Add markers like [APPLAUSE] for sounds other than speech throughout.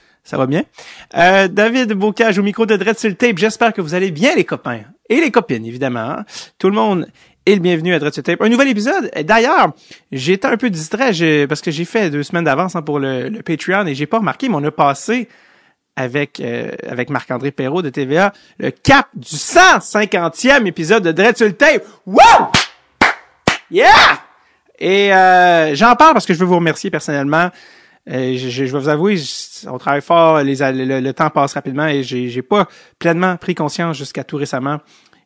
[LAUGHS] ça va bien? Euh, David Bocage au micro de Dread sur le tape. J'espère que vous allez bien, les copains. Et les copines, évidemment. hein. Tout le monde est le bienvenu à Dread sur le tape. Un nouvel épisode. D'ailleurs, été un peu distrait parce que j'ai fait deux semaines d'avance hein, pour le, le Patreon et j'ai pas remarqué, mais on a passé avec euh, avec Marc-André Perrault de TVA le cap du 150e épisode de Dread sur le tape. Wow! Yeah! Et euh, j'en parle parce que je veux vous remercier personnellement. Euh, je, je- vais vous avouer, on travaille fort, les, le, le temps passe rapidement et j'ai, pas pleinement pris conscience jusqu'à tout récemment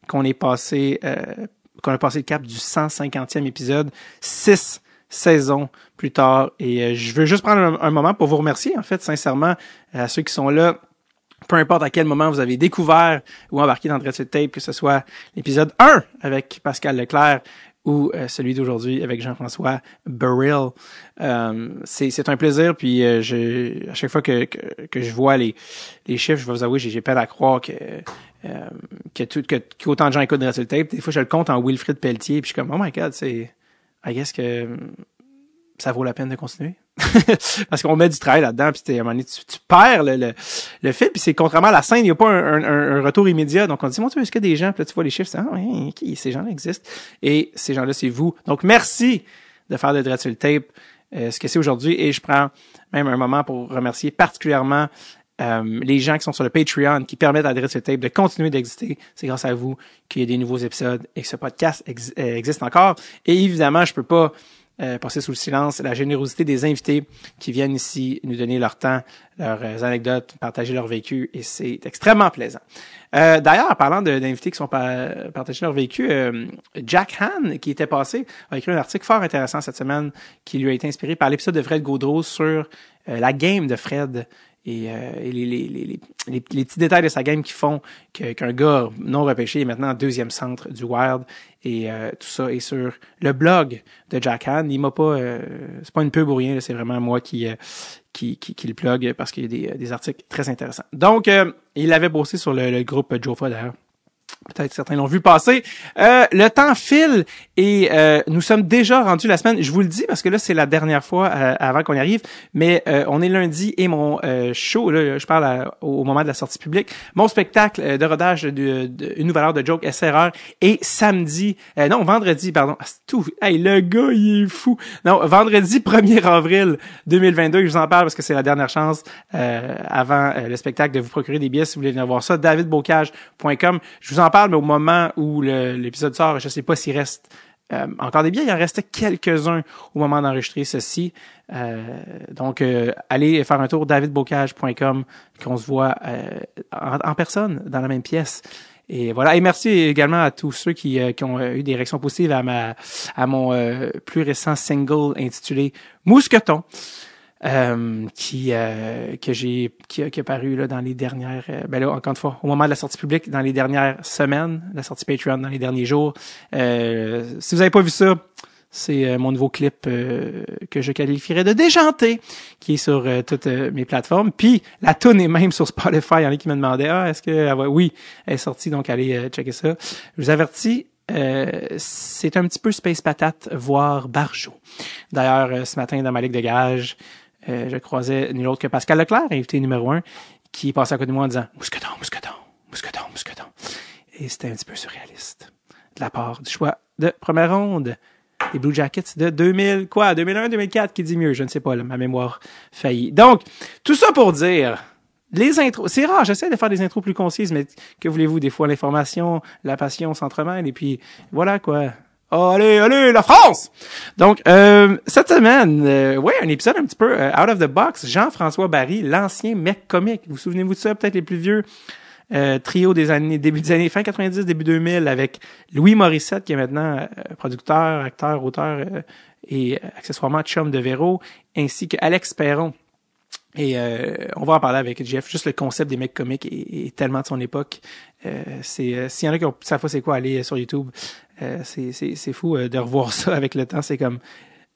qu'on est passé, euh, qu'on a passé le cap du 150e épisode, six saisons plus tard. Et euh, je veux juste prendre un, moment pour vous remercier, en fait, sincèrement, à ceux qui sont là peu importe à quel moment vous avez découvert ou embarqué dans le Tape, que ce soit l'épisode 1 avec Pascal Leclerc ou euh, celui d'aujourd'hui avec Jean-François Burrill. Euh, c'est, un plaisir, puis euh, je, à chaque fois que, que, que je vois les, les chiffres, je vais vous avouer, j'ai, peine à croire que, euh, que, que, qu'autant de gens écoutent le Tape. Des fois, je le compte en Wilfrid Pelletier, puis je suis comme, oh my god, c'est... I guess que ça vaut la peine de continuer. [LAUGHS] Parce qu'on met du travail là-dedans, puis à un moment donné, tu, tu perds le, le, le fil, puis c'est contrairement à la scène, il n'y a pas un, un- un retour immédiat. Donc on dit, mon Dieu, est-ce a des gens, puis là tu vois les chiffres, c'est, ah, ok, ces gens-là existent. Et ces gens-là, c'est vous. Donc merci de faire de Dread sur le tape, euh, ce que c'est aujourd'hui, et je prends même un moment pour remercier particulièrement euh, les gens qui sont sur le Patreon, qui permettent à Dread sur le tape de continuer d'exister. C'est grâce à vous qu'il y a des nouveaux épisodes et que ce podcast euh, existe encore. Et évidemment, je peux pas euh, passer sous le silence la générosité des invités qui viennent ici nous donner leur temps, leurs euh, anecdotes, partager leur vécu et c'est extrêmement plaisant. Euh, D'ailleurs, parlant d'invités qui sont par, partager leur vécu, euh, Jack Han, qui était passé, a écrit un article fort intéressant cette semaine qui lui a été inspiré par l'épisode de Fred Gaudreau sur la game de Fred et, euh, les, les, les, les, petits détails de sa game qui font qu'un gars non repêché est maintenant deuxième centre du Wild et euh, tout ça est sur le blog de Jack Han. Il m'a pas, euh, c'est pas une pub ou rien, c'est vraiment moi qui, euh, qui, qui, qui le plug parce qu'il y a des, des articles très intéressants. Donc, euh, il avait bossé sur le, le groupe Jofa d'ailleurs. Peut-être certains l'ont vu passer. Euh, le temps file et euh, nous sommes déjà rendus la semaine. Je vous le dis parce que là c'est la dernière fois euh, avant qu'on y arrive, mais euh, on est lundi et mon euh, show, là, je parle à- au moment de la sortie publique, mon spectacle euh, de rodage de, de- une nouvelle heure de joke SRR est samedi, euh, non vendredi pardon, Ah, tout. Hey le gars il est fou. Non vendredi [LAUGHS] 1er avril 2022. Je vous en parle parce que c'est la dernière chance avant le spectacle de vous procurer des billets si vous voulez venir voir ça. davidbocage.com. Je vous en parle, mais au moment où l'épisode sort, je sais pas s'il reste euh, encore des billets. Il en restait quelques-uns au moment d'enregistrer ceci. Euh, donc, euh, allez faire un tour davidbocage.com, qu'on se voit euh, en, en personne, dans la même pièce. Et voilà. Et merci également à tous ceux qui, euh, qui ont euh, eu des réactions positives à ma à mon plus récent single intitulé Mousqueton. Euh, qui euh, que j'ai qui, qui a paru là dans les dernières euh, ben là encore une fois au moment de la sortie publique dans les dernières semaines la sortie Patreon dans les derniers jours. Euh, si vous avez pas vu ça c'est euh, mon nouveau clip que je qualifierais de déjanté qui est sur toutes mes plateformes. Puis la tune est même sur Spotify. Il y en a qui me demandaient ah est-ce que elle va- oui elle est sortie donc allez checker ça. Je vous avertis euh, c'est un petit peu Space Patate, voire Barjo. D'ailleurs, ce matin, dans ma ligue de gage, euh, je croisais nul autre que Pascal Leclerc, invité numéro un, qui passait à côté de moi en disant « Mousqueton, mousqueton, mousqueton, mousqueton ». Et c'était un petit peu surréaliste de la part du choix de première ronde des Blue Jackets de 2000, quoi, 2001, 2004, qui dit mieux, je ne sais pas, là, ma mémoire faillit. Donc, tout ça pour dire, les intros, c'est rare, j'essaie de faire des intros plus concises, mais que voulez-vous, des fois l'information, la passion s'entremêlent, et puis voilà quoi. Allez, allez, la France! Donc, euh, cette semaine, euh, ouais, un épisode un petit peu euh, out of the box. Jean-François Barry, l'ancien mec comique. Vous souvenez-vous de ça? Peut-être les plus vieux euh, trio des années, début des années, fin 90, début 2000, avec Louis Morissette, qui est maintenant euh, producteur, acteur, auteur et accessoirement chum de Véro, ainsi que Alex Perron. Et on va en parler avec Jeff. Juste le concept des mecs comiques est, tellement de son époque. Euh, c'est s'il y en a qui ont savent pas c'est quoi aller sur YouTube, euh, c'est fou euh, de revoir [LAUGHS] ça avec le temps. C'est comme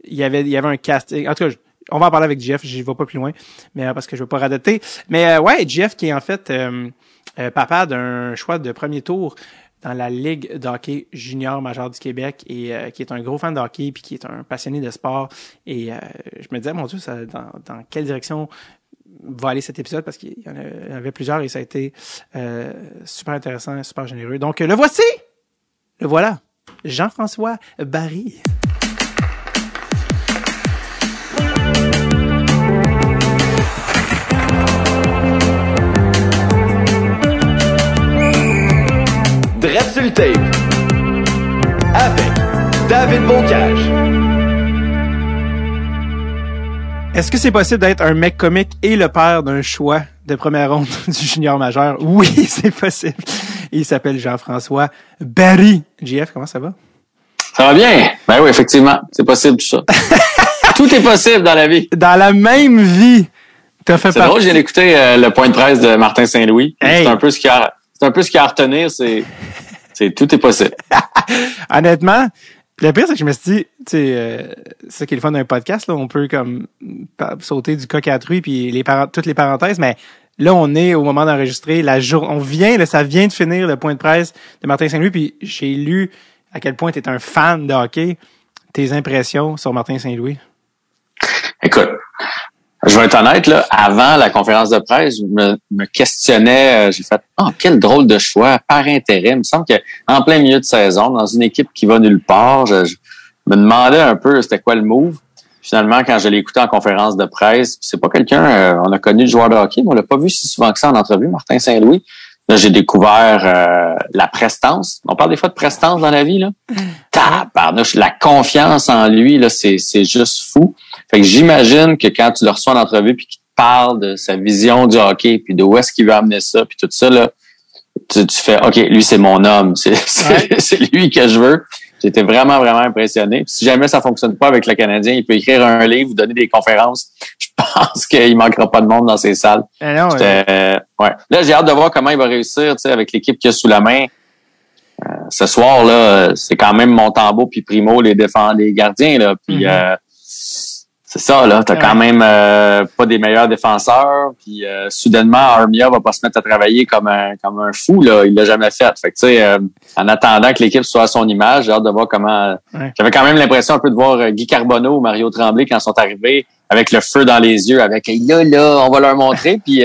il y avait il y avait un cast. En tout cas, on va en parler avec Jeff. J'y vais pas plus loin, mais euh, parce que je veux pas radoter. Mais euh, ouais, Jeff qui est en fait euh, euh, papa d'un choix de premier tour dans la Ligue d'hockey junior majeur du Québec et qui est un gros fan de hockey puis qui est un passionné de sport. Et je me disais, mon Dieu, ça, dans, dans quelle direction va aller cet épisode? Parce qu'il y en avait plusieurs et ça a été super intéressant, super généreux. Donc, le voici! Le voilà! Jean-François Barry. Dread sur le tape avec David Bocage. Est-ce que c'est possible d'être un mec comique et le père d'un choix? De première ronde [LAUGHS] du junior majeur? Oui, [LAUGHS] c'est possible. Il s'appelle Jean-François Barry. JF, comment ça va? Ça va bien? Ben oui, effectivement. C'est possible tout ça. [LAUGHS] tout est possible dans la vie. Dans la même vie. T'as fait C'est drôle, j'ai écouté euh, le point de presse de Martin Saint-Louis. C'est un peu ce qu'il a, c'est un peu ce qu'il a à retenir, c'est, c'est tout est possible. Honnêtement, le pire, c'est que je me suis dit, tu sais, euh, c'est qui est le fun d'un podcast, là, on peut comme sauter du coq à truie puis les toutes les parenthèses, mais là, on est au moment d'enregistrer la jour, on vient, là, ça vient de finir le point de presse de Martin Saint-Louis, puis j'ai lu à quel point tu es un fan de hockey. Tes impressions sur Martin Saint-Louis? Écoute, je vais être honnête, là, avant la conférence de presse, je me, me questionnais, euh, j'ai fait Oh, quel drôle de choix, par intérêt. Il me semble qu'en plein milieu de saison, dans une équipe qui va nulle part, je, me demandais un peu c'était quoi le move. Finalement, quand je l'ai écouté en conférence de presse, c'est pas quelqu'un, euh, on a connu le joueur de hockey, mais on l'a pas vu si souvent que ça en entrevue, Martin Saint-Louis. Là, j'ai découvert euh, la prestance. On parle des fois de prestance dans la vie, là. Tabarnouche, la confiance en lui, là, c'est, c'est juste fou. Fait que j'imagine que quand tu le reçois en entrevue puis qu'il te parle de sa vision du hockey, puis de où est-ce qu'il veut amener ça, puis tout ça, là, tu, tu fais OK, lui, c'est mon homme. [LAUGHS] C'est, c'est, lui que je veux. J'étais vraiment, vraiment impressionné. si jamais ça fonctionne pas avec le Canadien, il peut écrire un livre, donner des conférences. Je [LAUGHS] pense qu'il manquera pas de monde dans ces salles. Non, ouais. Là, j'ai hâte de voir comment il va réussir avec l'équipe qu'il a sous la main. Euh, ce soir, là, c'est quand même Montembeau puis Primo, les défendants, les gardiens. Là. Puis mm-hmm. euh, c'est ça, là. T'as quand même euh, pas des meilleurs défenseurs. Puis euh, soudainement, Armia va pas se mettre à travailler comme un comme un fou. Là. Il l'a jamais fait. Fait que tu sais, euh, en attendant que l'équipe soit à son image, j'ai hâte de voir comment. J'avais quand même l'impression un peu de voir Guy Carbonneau ou Mario Tremblay quand ils sont arrivés avec le feu dans les yeux, avec là, là, on va leur montrer. [LAUGHS] puis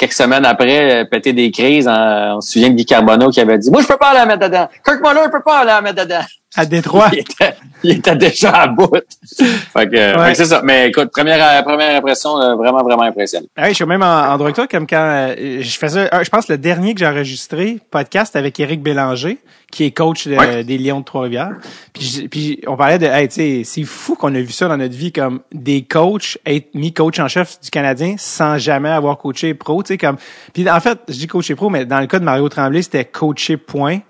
quelques semaines après, péter des crises. on se souvient de Guy Carbonneau qui avait dit Moi, je peux pas la mettre dedans. Kirk Muller peut pas aller la mettre dedans à Détroit. [LAUGHS] Il était, déjà à bout. fait que, c'est ça. Mais écoute, première, première impression, euh, vraiment, vraiment impressionnante. Ah oui, je suis même en, droit avec toi, comme quand euh, je faisais, je pense le dernier que j'ai enregistré, podcast avec Éric Bélanger, qui est coach des Lions de Trois-Rivières. Puis, puis on parlait de, hey, tu sais, c'est fou qu'on a vu ça dans notre vie, comme des coachs être mis coach en chef du Canadien sans jamais avoir coaché pro, tu sais, comme. Puis en fait, je dis coaché pro, mais dans le cas de Mario Tremblay, c'était coaché point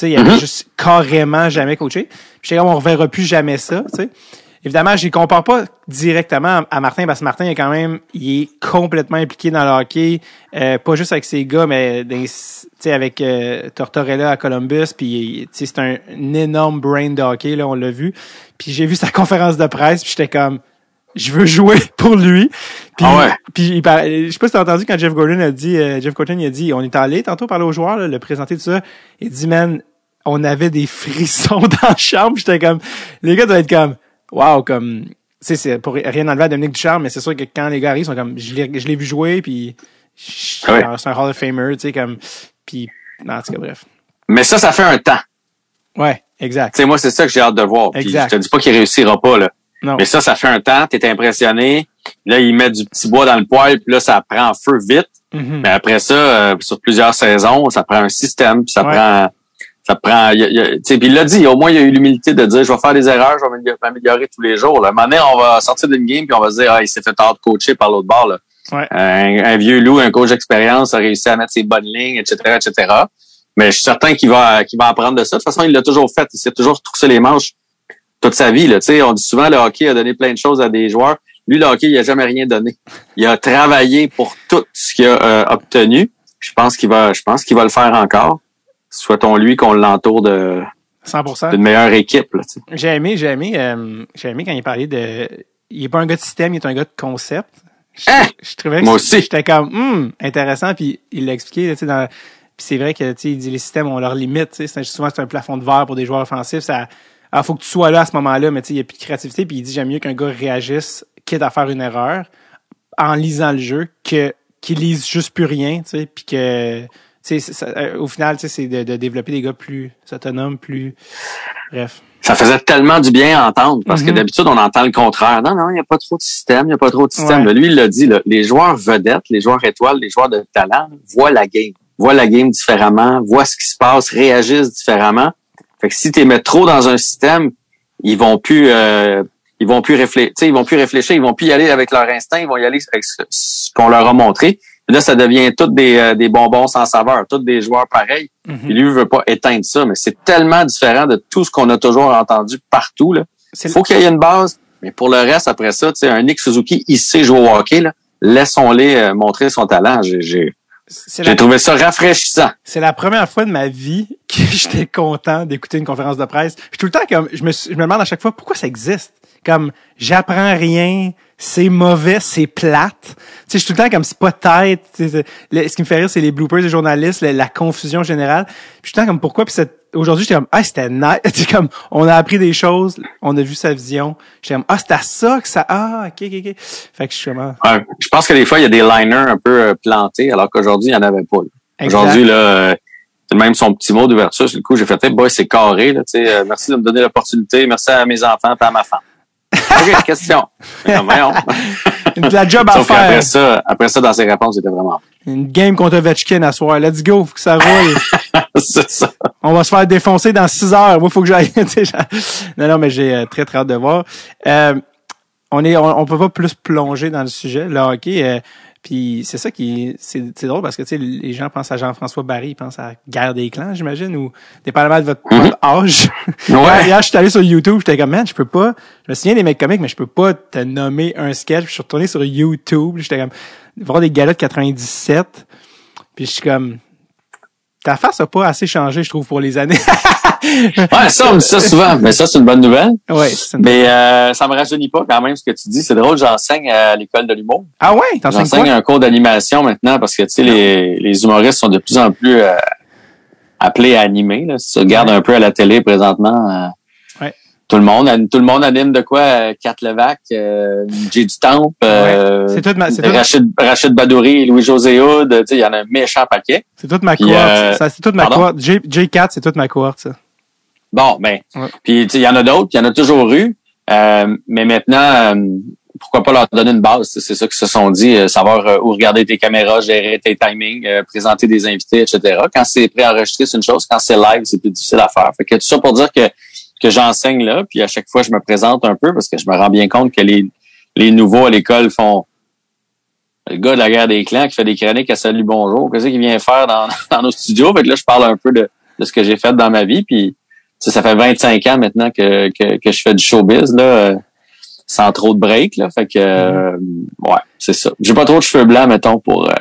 sais, il avait mm-hmm. juste carrément jamais coaché. J'étais comme, on reverra plus jamais ça, tu sais. Évidemment, je ne compare pas directement à Martin parce que Martin est quand même, il est complètement impliqué dans le hockey, euh, pas juste avec ses gars, mais sais avec euh, Tortorella à Columbus, puis c'est un, énorme brain de hockey là, on l'a vu. Puis j'ai vu sa [LAUGHS] conférence de presse, puis j'étais comme, je veux jouer [LAUGHS] pour lui. Puis, ah ouais. puis il je sais pas si t'as entendu quand Jeff Gordon a dit, euh, Jeff Gordon il a dit, on est allé tantôt parler aux joueurs, le présenter tout ça. Il dit, man, on avait des frissons [LAUGHS] dans la chambre. J'étais comme, les gars doivent être comme, wow, comme, tu c'est pour rien enlever à Dominique Ducharme, mais c'est sûr que quand les gars arrivent, ils sont comme, je l'ai, vu jouer, puis c'est un Hall of Famer, tu sais, comme, puis, non, en tout cas, bref. Mais ça, ça fait un temps. Ouais, exact. Tu sais, moi, c'est ça que j'ai hâte de voir. Puis je te dis pas qu'il réussira pas, là. Non. Mais ça, ça fait un temps, t'es impressionné. Là, il met du petit bois dans le poêle, puis là, ça prend feu vite. Mm-hmm. Mais après ça, euh, sur plusieurs saisons, ça prend un système, puis ça prend ça prend. Il, il, puis il l'a dit, au moins il a eu l'humilité de dire je vais faire des erreurs, je vais m'améliorer tous les jours. Là. Maintenant, on va sortir d'une game puis on va se dire ah, il s'est fait tard de coacher par l'autre bord. Là. Ouais. Un, vieux loup, un coach d'expérience a réussi à mettre ses bonnes lignes, etc., etc. Mais je suis certain qu'il va qu'il va apprendre de ça. De toute façon, il l'a toujours fait. Il s'est toujours troussé les manches toute sa vie. Là. sais on dit souvent le hockey a donné plein de choses à des joueurs. Lui, le hockey, il a jamais rien donné. Il a travaillé pour tout ce qu'il a euh, obtenu. Je pense qu'il va, je pense qu'il va le faire encore souhaitons-lui qu'on l'entoure de 100%. d'une meilleure équipe. J'ai aimé, j'ai aimé, euh, j'ai aimé quand il parlait de. Il est pas un gars de système, il est un gars de concept. Je, hein? je trouvais que Moi aussi. J'étais comme hum, intéressant, puis il l'a expliqué, tu sais, dans Puis c'est vrai que tu sais, il dit les systèmes ont leurs limites. tu sais. C'est- Souvent c'est un plafond de verre pour des joueurs offensifs. Ça, ah, faut que tu sois là à ce moment-là, mais tu sais, il y a plus de créativité. Puis il dit j'aime mieux qu'un gars réagisse quitte à faire une erreur en lisant le jeu que qu'il lise juste plus rien, tu sais, puis que ça- euh, au final, c'est de, de développer des gars plus autonomes, plus bref. Ça faisait tellement du bien à entendre parce que Mhm. d'habitude, on entend le contraire. Non, non, il n'y a pas trop de système, il n'y a pas trop de système. Ouais. Lui, il l'a dit, là, les joueurs vedettes, les joueurs étoiles, les joueurs de talent voient la game, voient la game différemment, voient ce qui se passe, réagissent différemment. Fait que si tu les mets trop dans un système, ils vont plus euh, ils vont plus réfléchir, ils vont plus réfléchir, ils vont plus y aller avec leur instinct, ils vont y aller avec ce, ce qu'on leur a montré. Là, ça devient toutes des, euh, des bonbons sans saveur, tous des joueurs pareils. Puis lui, il veut pas éteindre ça, mais c'est tellement différent de tout ce qu'on a toujours entendu partout. Là. C'est Il faut qu'il y ait une base, mais pour le reste, après ça, tu sais, un Nick Suzuki, il sait jouer au hockey. Là. Laissons-les euh, montrer son talent. J'ai, trouvé ça rafraîchissant. c'est la première fois de ma vie [LAUGHS] que j'étais content d'écouter une conférence de presse. Je suis tout le temps comme je me je me demande à chaque fois pourquoi ça existe. Comme j'apprends rien, c'est mauvais, c'est plate. Tu sais, je suis tout le temps comme c'est pas tête. le- ce qui me fait rire, c'est les bloopers des journalistes, la, la confusion générale. Puis je suis tout le temps comme pourquoi? Puis aujourd'hui, j'étais comme ah c'était nice. [LAUGHS] C'est comme on a appris des choses, on a vu sa vision. J'étais comme ah c'était à ça que ça ah ok ok ok. Fait que je suis comme ah, Ouais. Je pense que des fois, il y a des liners un peu euh, plantés, alors qu'aujourd'hui, il n'y en avait pas. Aujourd'hui, là, euh, c'est même son petit mot d'ouverture. Sur le coup, j'ai fait, hey, boy, c'est carré. Là, tu sais, euh, merci de me donner l'opportunité. Merci à mes enfants et à ma femme. OK, question. Non, [LAUGHS] voyons. de la job à faire. qu'après ça, après ça, dans ses réponses, c'était vraiment Une game contre Ovechkin à soir. Let's go, faut que ça roule. [LAUGHS] c'est ça. On va se faire défoncer dans six heures. Moi, faut que j'aille. [LAUGHS] non, non, mais j'ai euh, très, très hâte de voir. Euh, on est, on, on peut pas plus plonger dans le sujet, le hockey. euh, puis c'est ça qui, c'est, c'est drôle parce que tu sais, les gens pensent à Jean-François Barry, ils pensent à Guerre des clans, j'imagine, ou dépendamment de votre, Mhm. votre âge. [LAUGHS] Ouais. [LAUGHS] Hier, je suis allé sur YouTube, j'étais comme, man, je peux pas, je me souviens des mecs comiques, mais je peux pas te nommer un sketch. Puis je suis retourné sur YouTube, j'étais comme, voir des galas de 97. Puis je suis comme, ta face a pas assez changé, je trouve, pour les années. [LAUGHS] Ouais, ça, on me dit ça souvent. Mais ça, c'est une bonne nouvelle. ouais, c'est une- Mais euh, ça me rajeunit pas quand même ce que tu dis. C'est drôle, j'enseigne à l'école de l'humour. Ah ouais, t'enseignes J'enseigne un cours d'animation maintenant parce que tu sais, les, les humoristes sont de plus en plus euh, appelés à animer. Là. Si tu regardes un peu à la télé présentement, euh, Ouais. tout le monde tout le monde anime de quoi? Euh, Kat Levac, euh, Jay du Temple, euh, C'est toute ma, c'est Rachid, Rachid Badouri, Louis-José sais, il y en a un méchant paquet. c'est toute ma cohorte. ça, c'est toute ma cohorte. J, J4, c'est toute ma cohorte, ça. Bon, ben, Ouais. puis il y en a d'autres, il y en a toujours eu. Euh, mais maintenant, euh, pourquoi pas leur donner une base? C'est ça qu'ils se sont dit, euh, savoir euh, où regarder tes caméras, gérer tes timings, euh, présenter des invités, etc. Quand c'est préenregistré, c'est une chose. Quand c'est live, c'est plus difficile à faire. Fait que tout ça pour dire que, que j'enseigne là, puis à chaque fois, je me présente un peu parce que je me rends bien compte que les, les nouveaux à l'école font le gars de la guerre des clans qui fait des chroniques à Salut Bonjour, qu'est-ce qu'il vient faire dans, [LAUGHS] dans nos studios? Fait que là, je parle un peu de, de ce que j'ai fait dans ma vie, puis tu sais, ça fait 25 ans maintenant que, que, que je fais du showbiz, là, euh, sans trop de break, là. Fait que, euh, ouais, c'est ça. J'ai pas trop de cheveux blancs, mettons, pour, euh,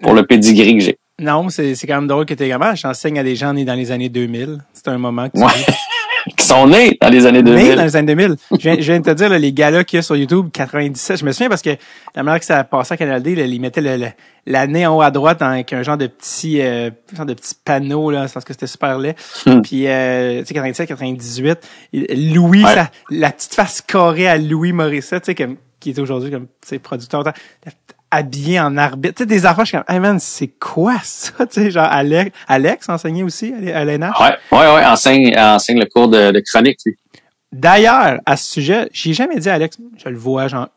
pour le pedigree que j'ai. Non, c'est, c'est quand même drôle que t'es gamin. J'enseigne à des gens nés dans les années 2000. C'est un moment que tu Ouais. [LAUGHS] Qui sont nés dans les années 2000. Nés dans les années 2000. Je viens, je viens de te dire, là, les galas qu'il y a sur YouTube, 97. Je me souviens parce que la manière que ça passait à Canal D, là, ils mettaient le, le- l'année en haut à droite avec un genre de petit, euh, genre de petit panneau, là, parce que c'était super laid. Hmm. Puis, euh, tu sais, 97, 98. il- Louis, Ouais. la petite face carrée à Louis Morissette, tu sais, comme, qui est aujourd'hui comme, tu sais, producteur, habillé en arbitre. Tu sais, des affaires, je suis comme, hey man, c'est quoi ça? [LAUGHS] Tu sais, genre, Alex, Alex enseignait aussi à l'ENH. Ouais, ouais, ouais, enseigne, enseigne le cours de, de chronique, lui. D'ailleurs, à ce sujet, j'ai jamais dit à Alex, je le vois, genre,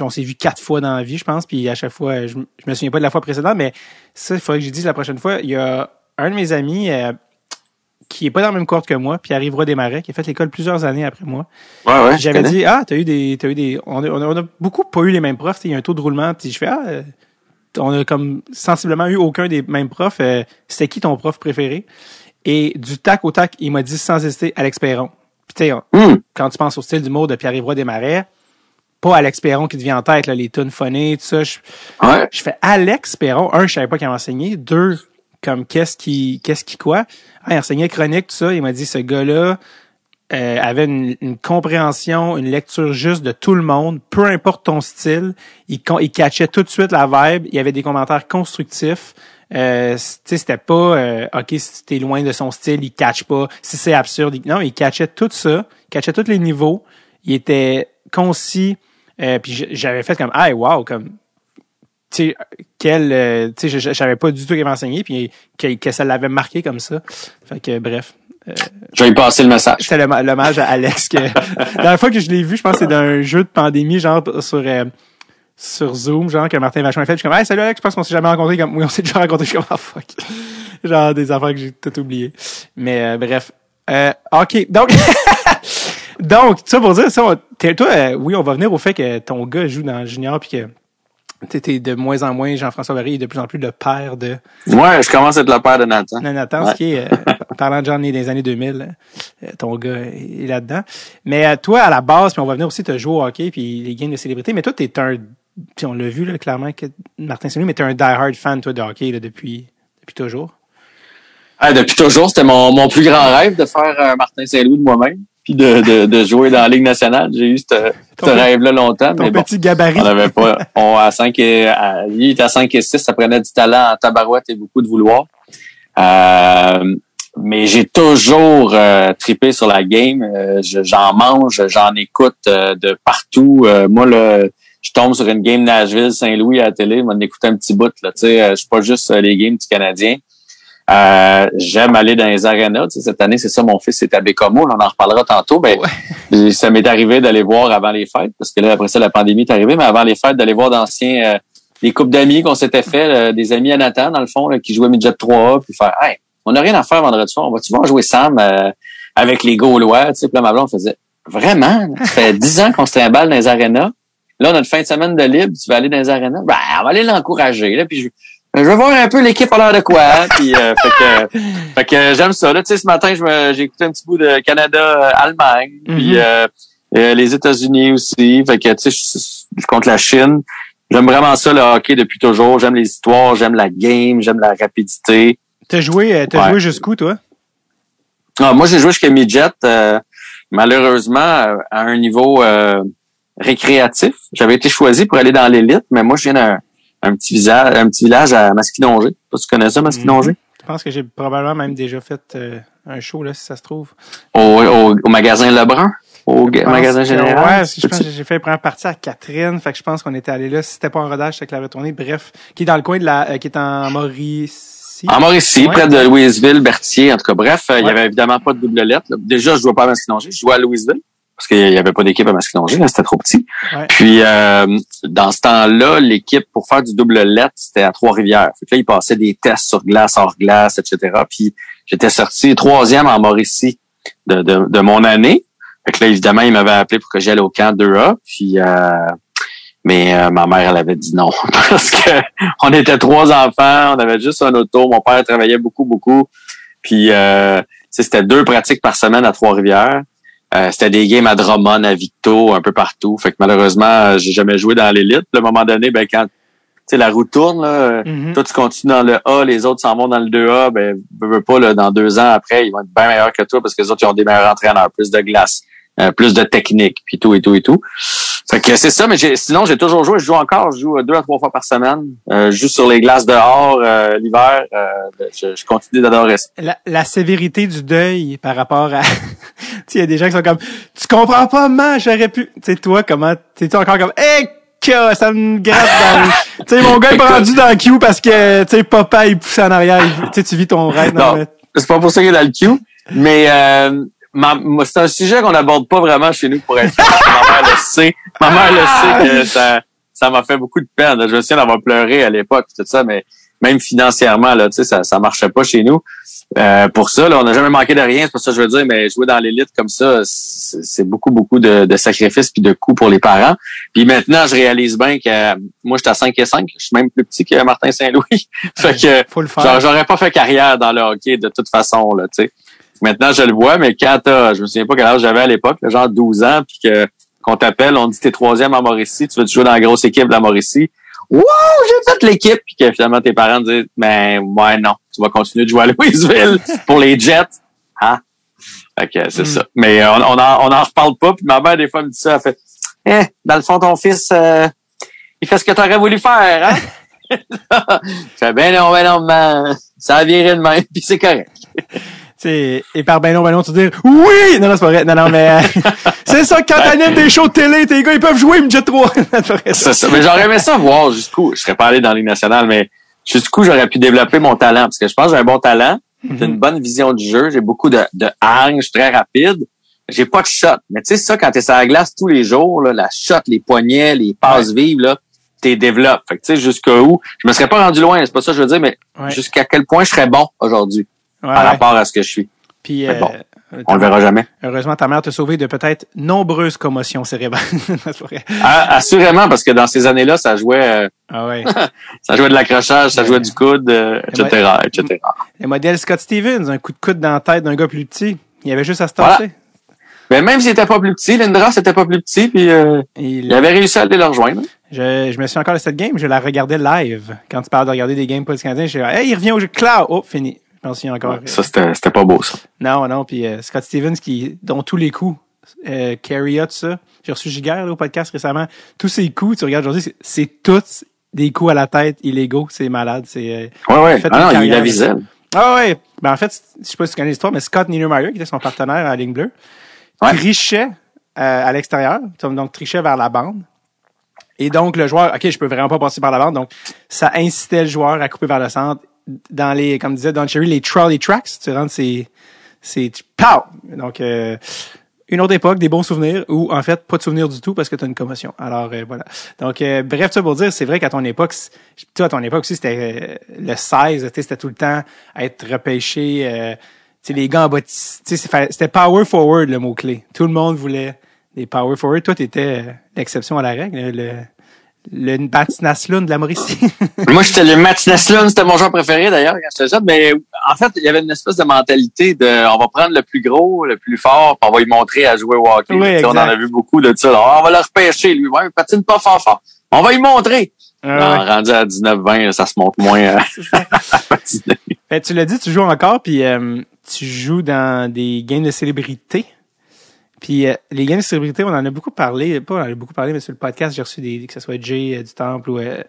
on s'est vu quatre fois dans la vie, je pense, puis à chaque fois, je, je me souviens pas de la fois précédente, mais ça, il faudrait que je dise la prochaine fois. Il y a un de mes amis euh, qui est pas dans la même cohorte que moi, puis arrivera des marais, qui a fait l'école plusieurs années après moi. Ouais, ouais. J'avais dit, ah, t'as eu des, t'as eu des, on a, on a, beaucoup pas eu les mêmes profs, il y a un taux de roulement, puis je fais, ah, euh, on a comme sensiblement eu aucun des mêmes profs. Euh, C'était qui ton prof préféré? Et du tac au tac, il m'a dit sans hésiter Alex Perron. Puis tu Hum, quand tu penses au style d'humour de Pierre-Yves Desmarais, pas Alex Perron qui te vient en tête, là, les tunes phonées, tout ça. Je, ouais. je fais Alex Perron. Un, je savais pas qu'il enseigné. Deux, comme qu'est-ce qui, qu'est-ce qui quoi? Ah, il enseignait chronique, tout ça. Il m'a dit, ce gars-là euh, avait une, une compréhension, une lecture juste de tout le monde, peu importe ton style. Il, il catchait tout de suite la vibe. Il y avait des commentaires constructifs. Euh, c'était pas euh, OK, si t'es loin de son style, il catch pas. Si c'est absurde, non, il catchait tout ça, il catchait tous les niveaux. Il était concis. Euh, puis j'avais fait comme ah wow, comme tu sais quel euh, tu sais je- savais pas du tout qu'il avait enseigné puis que, que ça l'avait marqué comme ça. Fait que bref, Je vais y passer le message. c'était l'homm- l'hommage à Alex que [LAUGHS] la dernière fois que je l'ai vu, je pense que c'est d'un jeu de pandémie genre sur euh, sur Zoom, genre que Martin Vachon a fait. Je suis comme hey salut Alex, je pense qu'on s'est jamais rencontré comme oui on s'est déjà rencontré. Je suis comme ah fuck, [LAUGHS] genre des affaires que j'ai tout oublié. Mais euh, bref, euh, ok donc. [LAUGHS] Donc, ça pour dire ça, on- toi, euh, oui, on va venir au fait que ton gars joue dans le junior puis que t'étais de moins en moins Jean-François Barry est de plus en plus le père de Ouais, je commence à être le père de Nathan. Nathan, Ouais. ce qui est, euh, [LAUGHS] parlant de Johnny des années 2000, euh, ton gars est là-dedans. Mais euh, toi, à la base, puis on va venir aussi te jouer au hockey puis les games de célébrité, mais toi, t'es un, puis on l'a vu là, clairement que Martin Saint-Louis, mais t'es un die-hard fan, toi, de hockey là, depuis, depuis toujours. Ah, depuis toujours, c'était mon, mon plus grand rêve de faire Martin Saint-Louis de moi-même, puis de, de, de jouer dans la Ligue nationale. J'ai eu ce ce rêve-là longtemps, Ton mais bon, petit gabarit. on n'avait pas. [LAUGHS] On, à 5 et, à- lui, il était à 5 et 6, ça prenait du talent en tabarouette et beaucoup de vouloir. Euh, mais j'ai toujours euh, tripé sur la game. Euh, je- j'en mange, j'en écoute euh, de partout. Euh, moi, là, je tombe sur une game Nashville, Saint-Louis à la télé, m'en écoute un petit bout. Là, tu sais, euh, je suis pas juste les games du Canadien. Euh, j'aime aller dans les arénas. Tu sais, cette année, c'est ça, mon fils est à Bécomo. On en reparlera tantôt. Ben, Ouais. ça m'est arrivé d'aller voir avant les fêtes, parce que là, après ça, la pandémie est arrivée, mais avant les fêtes, d'aller voir d'anciens, euh, des couples d'amis qu'on s'était fait, euh, des amis à Nathan, dans le fond, là, qui jouaient midget 3A, puis faire, hey, on n'a rien à faire vendredi soir, on va-tu voir jouer Sam euh, avec les Gaulois, tu sais, puis là, ma blonde faisait, vraiment? Ça fait [LAUGHS] dix ans qu'on se trimballe dans les arénas. Là, on a une fin de semaine de libre, tu vas aller dans les arénas? Ben, on va aller l'encourager, là, puis je, je veux voir un peu l'équipe à l'heure de quoi, puis euh, fait que, [LAUGHS] fait que j'aime ça. Là, tu sais, ce matin, j'ai écouté un petit bout de Canada-Allemagne, puis Mhm. euh, euh, les États-Unis aussi. Fait que, tu sais, je, compte la Chine. J'aime vraiment ça, le hockey, depuis toujours. J'aime les histoires, j'aime la game, j'aime la rapidité. T'as joué, euh, t'as Ouais. joué jusqu'où, toi? Ah, moi, j'ai joué jusqu'à midget, euh, malheureusement, euh, à un niveau euh, récréatif. J'avais été choisi pour aller dans l'élite, mais moi, je viens d'un un petit, visage, un petit village à Masquinongé. Tu connais ça, Masquinongé? Je pense que j'ai probablement même déjà fait euh, un show, là, si ça se trouve. Au, au, au magasin Lebrun, au Je magasin que- général? Ouais, que je pense que j'ai fait la première partie à Catherine, fait que je pense qu'on était allé là. Si c'était pas en rodage, c'était que la retournée. Bref, qui est dans le coin de la, euh, qui est en Mauricie. En Mauricie, Ouais. près de Louisville, Berthier, en tout cas. Bref, euh, il y Ouais. avait évidemment pas de double lettre. là. Déjà, je jouais pas à Masquinongé, je jouais à Louisville. Parce qu'il y avait pas d'équipe à Masquinongé, là, c'était trop petit. Ouais. Puis euh, dans ce temps-là, l'équipe pour faire du double lettre, c'était à Trois-Rivières. Fait que là, ils passaient des tests sur glace, hors glace, etc. Puis j'étais sorti troisième en Mauricie de, de, de mon année. Fait que là, évidemment, ils m'avaient appelé pour que j'aille au camp 2A. Puis euh, mais euh, ma mère, elle avait dit non. [LAUGHS] Parce que on était trois enfants, on avait juste un auto. Mon père travaillait beaucoup, beaucoup. Puis euh, c'était deux pratiques par semaine à Trois-Rivières. Euh, c'était des games à Drummond, à Victo, un peu partout. Fait que malheureusement, euh, j'ai jamais joué dans l'élite. À un moment donné, ben quand tu sais, la roue tourne, là, Mhm. toi tu continues dans le A, les autres s'en vont dans le 2A, ben veux, veux pas là, dans deux ans après, ils vont être bien meilleurs que toi parce que les autres ils ont des meilleurs entraîneurs, plus de glace, euh, plus de technique, puis tout et tout et tout. Fait que c'est ça, mais j'ai- sinon j'ai toujours joué, je joue encore, je joue deux à trois fois par semaine. Euh, je joue sur les glaces dehors euh, l'hiver. euh, je, je continue d'adorer ça. la, la sévérité du deuil par rapport à [LAUGHS] tu sais il y a des gens qui sont comme tu comprends pas man j'aurais pu tu sais toi comment t'es tu encore comme hey ça me gratte dans le- tu sais mon gars est pas rendu dans le queue parce que tu sais papa il poussait en arrière tu sais tu vis ton rêve dans Non. le- C'est pas pour ça qu'il est dans le queue, mais euh, c'est un sujet qu'on n'aborde pas vraiment chez nous pour être ma mère le sait. Ma mère le sait que ça ça m'a fait beaucoup de peine. Je me souviens d'avoir pleuré à l'époque tout ça, mais même financièrement là, tu sais, ça ça marchait pas chez nous. Euh, pour ça, là, on n'a jamais manqué de rien, c'est pas ça que je veux dire, mais jouer dans l'élite comme ça, c'est beaucoup, beaucoup de, de sacrifices puis de coûts pour les parents. Puis maintenant, je réalise bien que euh, moi, j'étais à 5 et 5, je suis même plus petit que Martin Saint-Louis. [LAUGHS] fait que faut le faire Genre, j'aurais pas fait carrière dans le hockey de toute façon, là, tu sais. Maintenant, je le vois, mais quand t'as, je me souviens pas quel âge j'avais à l'époque, genre 12 ans, puis que qu'on t'appelle, on dit t'es troisième à Mauricie, tu veux jouer dans la grosse équipe de la Mauricie. Wow, j'ai fait l'équipe, puis que finalement tes parents disent, ben ouais non, tu vas continuer de jouer à Louisville [LAUGHS] pour les Jets, hein? Fait que c'est Mm. ça. Mais euh, on, on en, on en reparle pas, puis ma mère des fois me dit ça, elle fait, eh, dans le fond ton fils, euh, il fait ce que t'aurais voulu faire, hein? [LAUGHS] je fais, ben non, ben non, man, ça a viré de même, [LAUGHS] puis c'est correct. Et par ben non, ben non, tu dis oui! Non, non, c'est pas vrai. Non, non, mais euh, [LAUGHS] c'est ça, quand t'animes des shows de télé, tes gars, ils peuvent jouer Midget 3. [LAUGHS] c'est ça. Mais j'aurais aimé ça voir jusqu'où, je serais pas allé dans les nationales, mais jusqu'où j'aurais pu développer mon talent, parce que je pense que j'ai un bon talent, j'ai une bonne vision du jeu, j'ai beaucoup de, de je suis très rapide, j'ai pas de shot. Mais tu sais, ça, quand t'es sur la glace tous les jours, là, la shot, les poignets, les passes vives, là, t'es développes. Fait que tu sais, jusqu'à où, je me serais pas rendu loin, c'est pas ça que je veux dire, mais Ouais. jusqu'à quel point je serais bon aujourd'hui, Ouais, par ouais. rapport à ce que je suis. Puis, bon, euh, On le verra jamais. heureusement, ta mère t'a sauvé de peut-être nombreuses commotions cérébrales. [LAUGHS] Ah, assurément, parce que dans ces années-là, ça jouait, euh, ah ouais. [LAUGHS] ça jouait de l'accrochage, ça jouait du coude, euh, etc., etc. Le modèle Scott Stevens, un coup de coude dans la tête d'un gars plus petit. Il avait juste à se tasser. Mais même s'il était pas plus petit, Lindra, c'était pas plus petit, puis euh, Il- il avait réussi à aller le rejoindre. Je, je me suis encore de cette game, je la regardais live. Quand tu parles de regarder des games pas du Canadien, je dis Hey, il revient au jeu Cloud! Oh, fini. Je pense qu'il y a encore. Ça, c'était c'était pas beau, ça. Non, non, puis euh, Scott Stevens qui dont tous les coups euh, carry out ça. J'ai reçu Giguère là, au podcast récemment. Tous ses coups, tu regardes aujourd'hui, c'est- c'est tous des coups à la tête illégaux, c'est malade, c'est euh, Ouais, ouais. Ah non, il visait. Ah ouais, ben en fait, je sais pas si tu connais l'histoire, mais Scott Niedermayer, qui était son partenaire à la ligne bleue, Ouais. trichait euh, à l'extérieur, donc trichait vers la bande. Et donc le joueur, ok, je peux vraiment pas passer par la bande, donc ça incitait le joueur à couper vers le centre dans les, comme disait Don Cherry, les trolley tracks. Tu rentres ces, ces, pow! Donc euh, une autre époque, des bons souvenirs, ou en fait pas de souvenirs du tout parce que tu as une commotion. Alors euh, voilà. Donc euh, bref, ça pour dire, c'est vrai qu'à ton époque, toi à ton époque aussi c'était euh, le 16, tu sais, c'était tout le temps être repêché. Euh, tu les gars en bas, tu c'est c'était power forward le mot clé. Tout le monde voulait des power forward. Toi, t'étais euh, l'exception à la règle, le le Batinaslun de la Mauricie. [LAUGHS] Moi, j'étais le Matt Neslund, c'était mon joueur préféré d'ailleurs quand j'étais jeune. Mais en fait, il y avait une espèce de mentalité de on va prendre le plus gros, le plus fort, puis on va lui montrer à jouer au hockey. Oui, Tu sais, on en a vu beaucoup de ça. on va le repêcher, lui. Ouais, il patine pas fort fort. On va lui montrer. Ah Non, ouais. rendu à 19-20, ça se monte moins euh. [LAUGHS] Fait, [LAUGHS] tu l'as dit, tu joues encore, puis euh, tu joues dans des games de célébrité. Puis euh, les games de célébrité, on en a beaucoup parlé, pas on en a beaucoup parlé, mais sur le podcast, j'ai reçu des, que ce soit Jay euh, du Temple ou euh,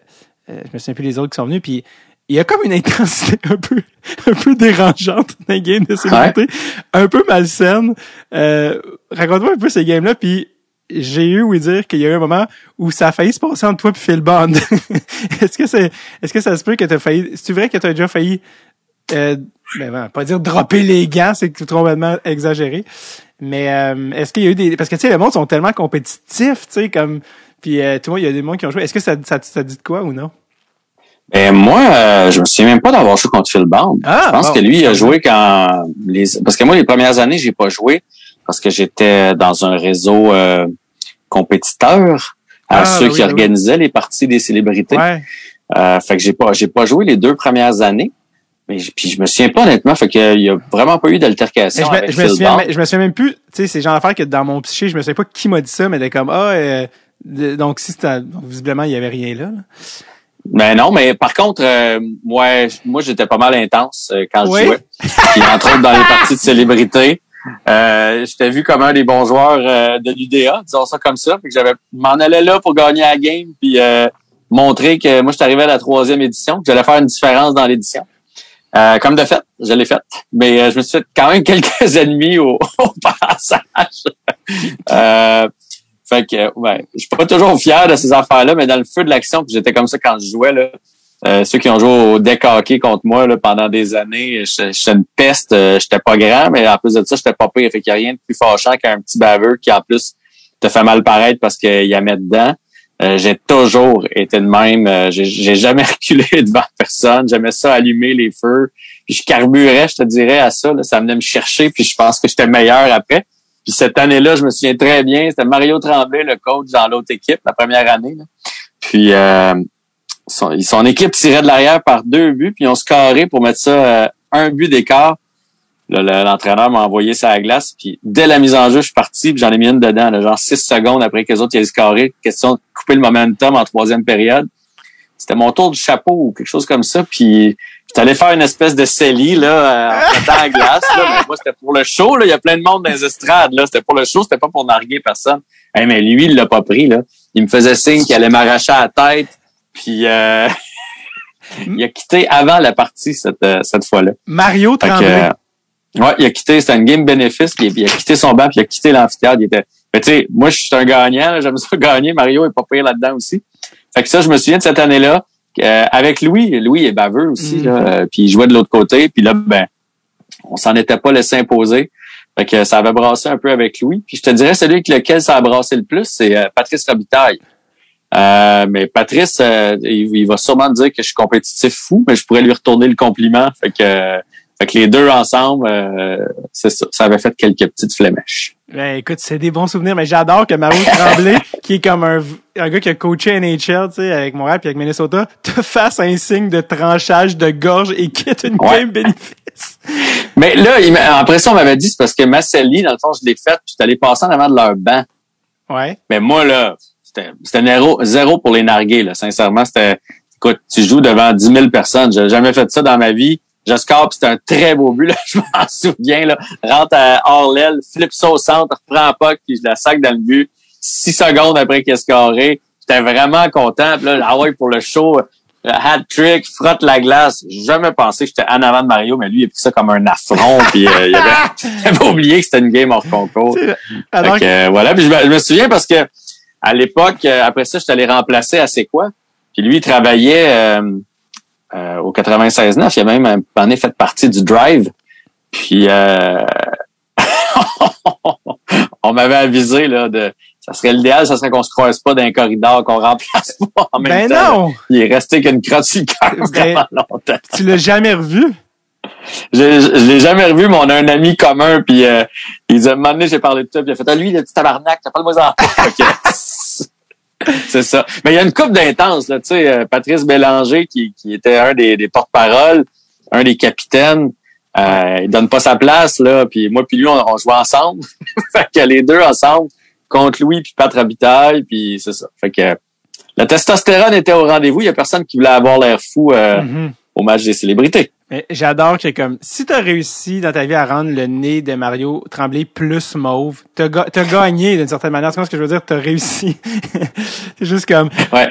euh, je me souviens plus les autres qui sont venus, puis il y a comme une intensité [LAUGHS] un peu un peu dérangeante dans les games de célébrité, un peu malsaine. Euh, Raconte-moi un peu ces games-là, puis j'ai eu oui dire qu'il y a eu un moment où ça a failli se passer entre toi et Phil Bond. [LAUGHS] est-ce que c'est est-ce que ça se peut que tu as failli c'est vrai que tu as déjà failli euh, ben, ben, pas dire dropper les gants, c'est complètement exagéré. Mais euh, est-ce qu'il y a eu des parce que tu sais les mondes sont tellement compétitifs, tu sais comme puis euh, tout le monde il y a des mondes qui ont joué. Est-ce que ça ça, ça dit de quoi ou non? Ben, moi, euh, je me souviens même pas d'avoir joué contre Phil Bond. Ah, je pense bon. que lui, il a joué quand les parce que moi, les premières années, j'ai pas joué parce que j'étais dans un réseau euh, compétiteur à Ah, ceux oui, qui oui. organisaient les parties des célébrités. Ouais. Euh, fait que j'ai pas j'ai pas joué les deux premières années. Mais puis je me souviens pas honnêtement, fait que il y a vraiment pas eu d'altercation je, je me souviens, je me souviens même plus, tu sais, c'est genre d'affaire que dans mon psyché, je me souviens pas qui m'a dit ça, mais de comme, ah, euh, donc si c'était, visiblement, il y avait rien là. là. Ben non, mais par contre, euh, moi, moi j'étais pas mal intense euh, quand Oui. je jouais. Puis entre autres dans les parties de célébrité, euh, j'étais vu comme un des bons joueurs euh, de l'UDA, disons ça comme ça. Fait que j'avais m'en allais là pour gagner la game, puis euh, montrer que moi je suis arrivé à la troisième édition, que j'allais faire une différence dans l'édition. Euh, comme de fait, je l'ai fait. Mais euh, je me suis fait quand même [LAUGHS] quelques ennemis au, au passage. [LAUGHS] euh, fait que, ouais, je suis pas toujours fier de ces affaires-là, mais dans le feu de l'action, puis j'étais comme ça quand je jouais, là. Euh, ceux qui ont joué au deck contre moi là, pendant des années, j'étais une peste, euh, j'étais pas grand, mais en plus de ça, j'étais pas pire. Fait qu'il y a rien de plus fâchant qu'un petit baveux qui en plus te fait mal paraître parce qu'il y a met dedans. Euh, j'ai toujours été de même. Euh, j'ai- jamais [LAUGHS] reculé devant personne. J'aimais ça allumer les feux. Puis je carburais, je te dirais, à ça. Là. Ça venait me chercher, puis je pense que j'étais meilleur après. Puis cette année-là, je me souviens très bien, c'était Mario Tremblay, le coach dans l'autre équipe, la première année. Puis euh, son, son équipe tirait de l'arrière par deux buts, puis on se carré pour mettre ça euh, un but d'écart. Le- L'entraîneur m'a envoyé ça à la glace, puis dès la mise en jeu, je suis parti, puis j'en ai mis une dedans, là, genre six secondes après que les autres aient scoré. Question de couper le momentum en troisième période. C'était mon tour du chapeau ou quelque chose comme ça, puis j'étais allé faire une espèce de celly là, euh, en [LAUGHS] mettant la glace. Là, mais moi, c'était pour le show. Là. Il y a plein de monde dans les estrades. Là. C'était pour le show, c'était pas pour narguer personne. Hey, mais lui, il l'a pas pris. Là. Il me faisait signe qu'il allait m'arracher à la tête. Puis euh, [LAUGHS] il a quitté avant la partie cette, euh, cette fois-là. Mario Tremblay. Ouais, il a quitté, c'était une game bénéfice, il a quitté son banc, puis il a quitté l'amphithéâtre. Il était, mais tu sais, moi, je suis un gagnant, j'aime [LAUGHS] ça gagner. Mario est pas pire là-dedans aussi. Fait que ça, je me souviens de cette année-là, euh, avec Louis. Louis est baveux aussi, là, euh, puis il jouait de l'autre côté, puis là, ben, on s'en était pas laissé imposer. Fait que ça avait brassé un peu avec Louis. Puis je te dirais, celui avec lequel ça a brassé le plus, c'est euh, Patrice Robitaille. Euh, mais Patrice, euh, il, il va sûrement me dire que je suis compétitif fou, mais je pourrais lui retourner le compliment. Fait que, euh, fait que les deux ensemble, euh, c'est ça. Ça avait fait quelques petites flémèches. Ben, écoute, c'est des bons souvenirs, mais j'adore que Mario [LAUGHS] Tremblay, qui est comme un, un gars qui a coaché NHL, tu sais, avec Montréal puis avec Minnesota, te fasse un signe de tranchage de gorge et quitte une Ouais. game bénéfice. Mais là, il après ça, on m'avait dit, c'est parce que Masselli, dans le fond, je l'ai fait, puis allé passer en avant de leur banc. Ouais. Mais moi, là, c'était c'était zéro, zéro pour les narguer, là. Sincèrement, c'était, écoute, tu joues devant 10 000 personnes. J'ai jamais fait ça dans ma vie. Je score, c'était un très beau but, là. [LAUGHS] Je m'en souviens, là. Rentre à hors l'aile, flippe ça au centre, reprend pas, puis je la sac dans le but. Six secondes après qu'il a scoré. J'étais vraiment content. Puis là, ah ouais, pour le show, le hat trick, frotte la glace. J'ai jamais pensé que j'étais en avant de Mario, mais lui, il a pris ça comme un affront, puis euh, il, avait, [LAUGHS] il avait oublié que c'était une game hors concours. Que, euh, voilà. Puis je, me, je me souviens parce que à l'époque, euh, après ça, je suis allé remplacer à C'est quoi? Puis lui, il travaillait euh, euh, au 96.9. Il a même un moment donné fait partie du drive. Puis euh, [LAUGHS] on m'avait avisé là de ça serait l'idéal, ça serait qu'on se croise pas dans un corridor, qu'on remplace [LAUGHS] pas en même ben temps. non! Il est resté qu'une crotte sur le cœur Ben- vraiment longtemps. Tu l'as jamais revu? Je, je, je l'ai jamais revu, mais on a un ami commun, puis euh, il disait, à un moment donné, j'ai parlé de ça, puis il a fait, ah, lui, le petit tabarnak, t'as pas le moi en [LAUGHS] [LAUGHS] C'est ça. Mais il y a une coupe d'intense, là, tu sais, euh, Patrice Bélanger, qui, qui était un des, des porte-paroles, un des capitaines, euh, il donne pas sa place, là, puis moi puis lui, on, on jouait ensemble. [LAUGHS] fait que les deux ensemble, contre Louis puis Pat Rabitaille, puis c'est ça. Fait que la testostérone était au rendez-vous, il y a personne qui voulait avoir l'air fou euh, Mhm. au match des célébrités. Mais J'adore que comme si t'as réussi dans ta vie à rendre le nez de Mario Tremblay plus mauve, t'as ga- t'as gagné d'une certaine manière. C'est ce que je veux dire, t'as réussi. [LAUGHS] c'est juste comme Ouais.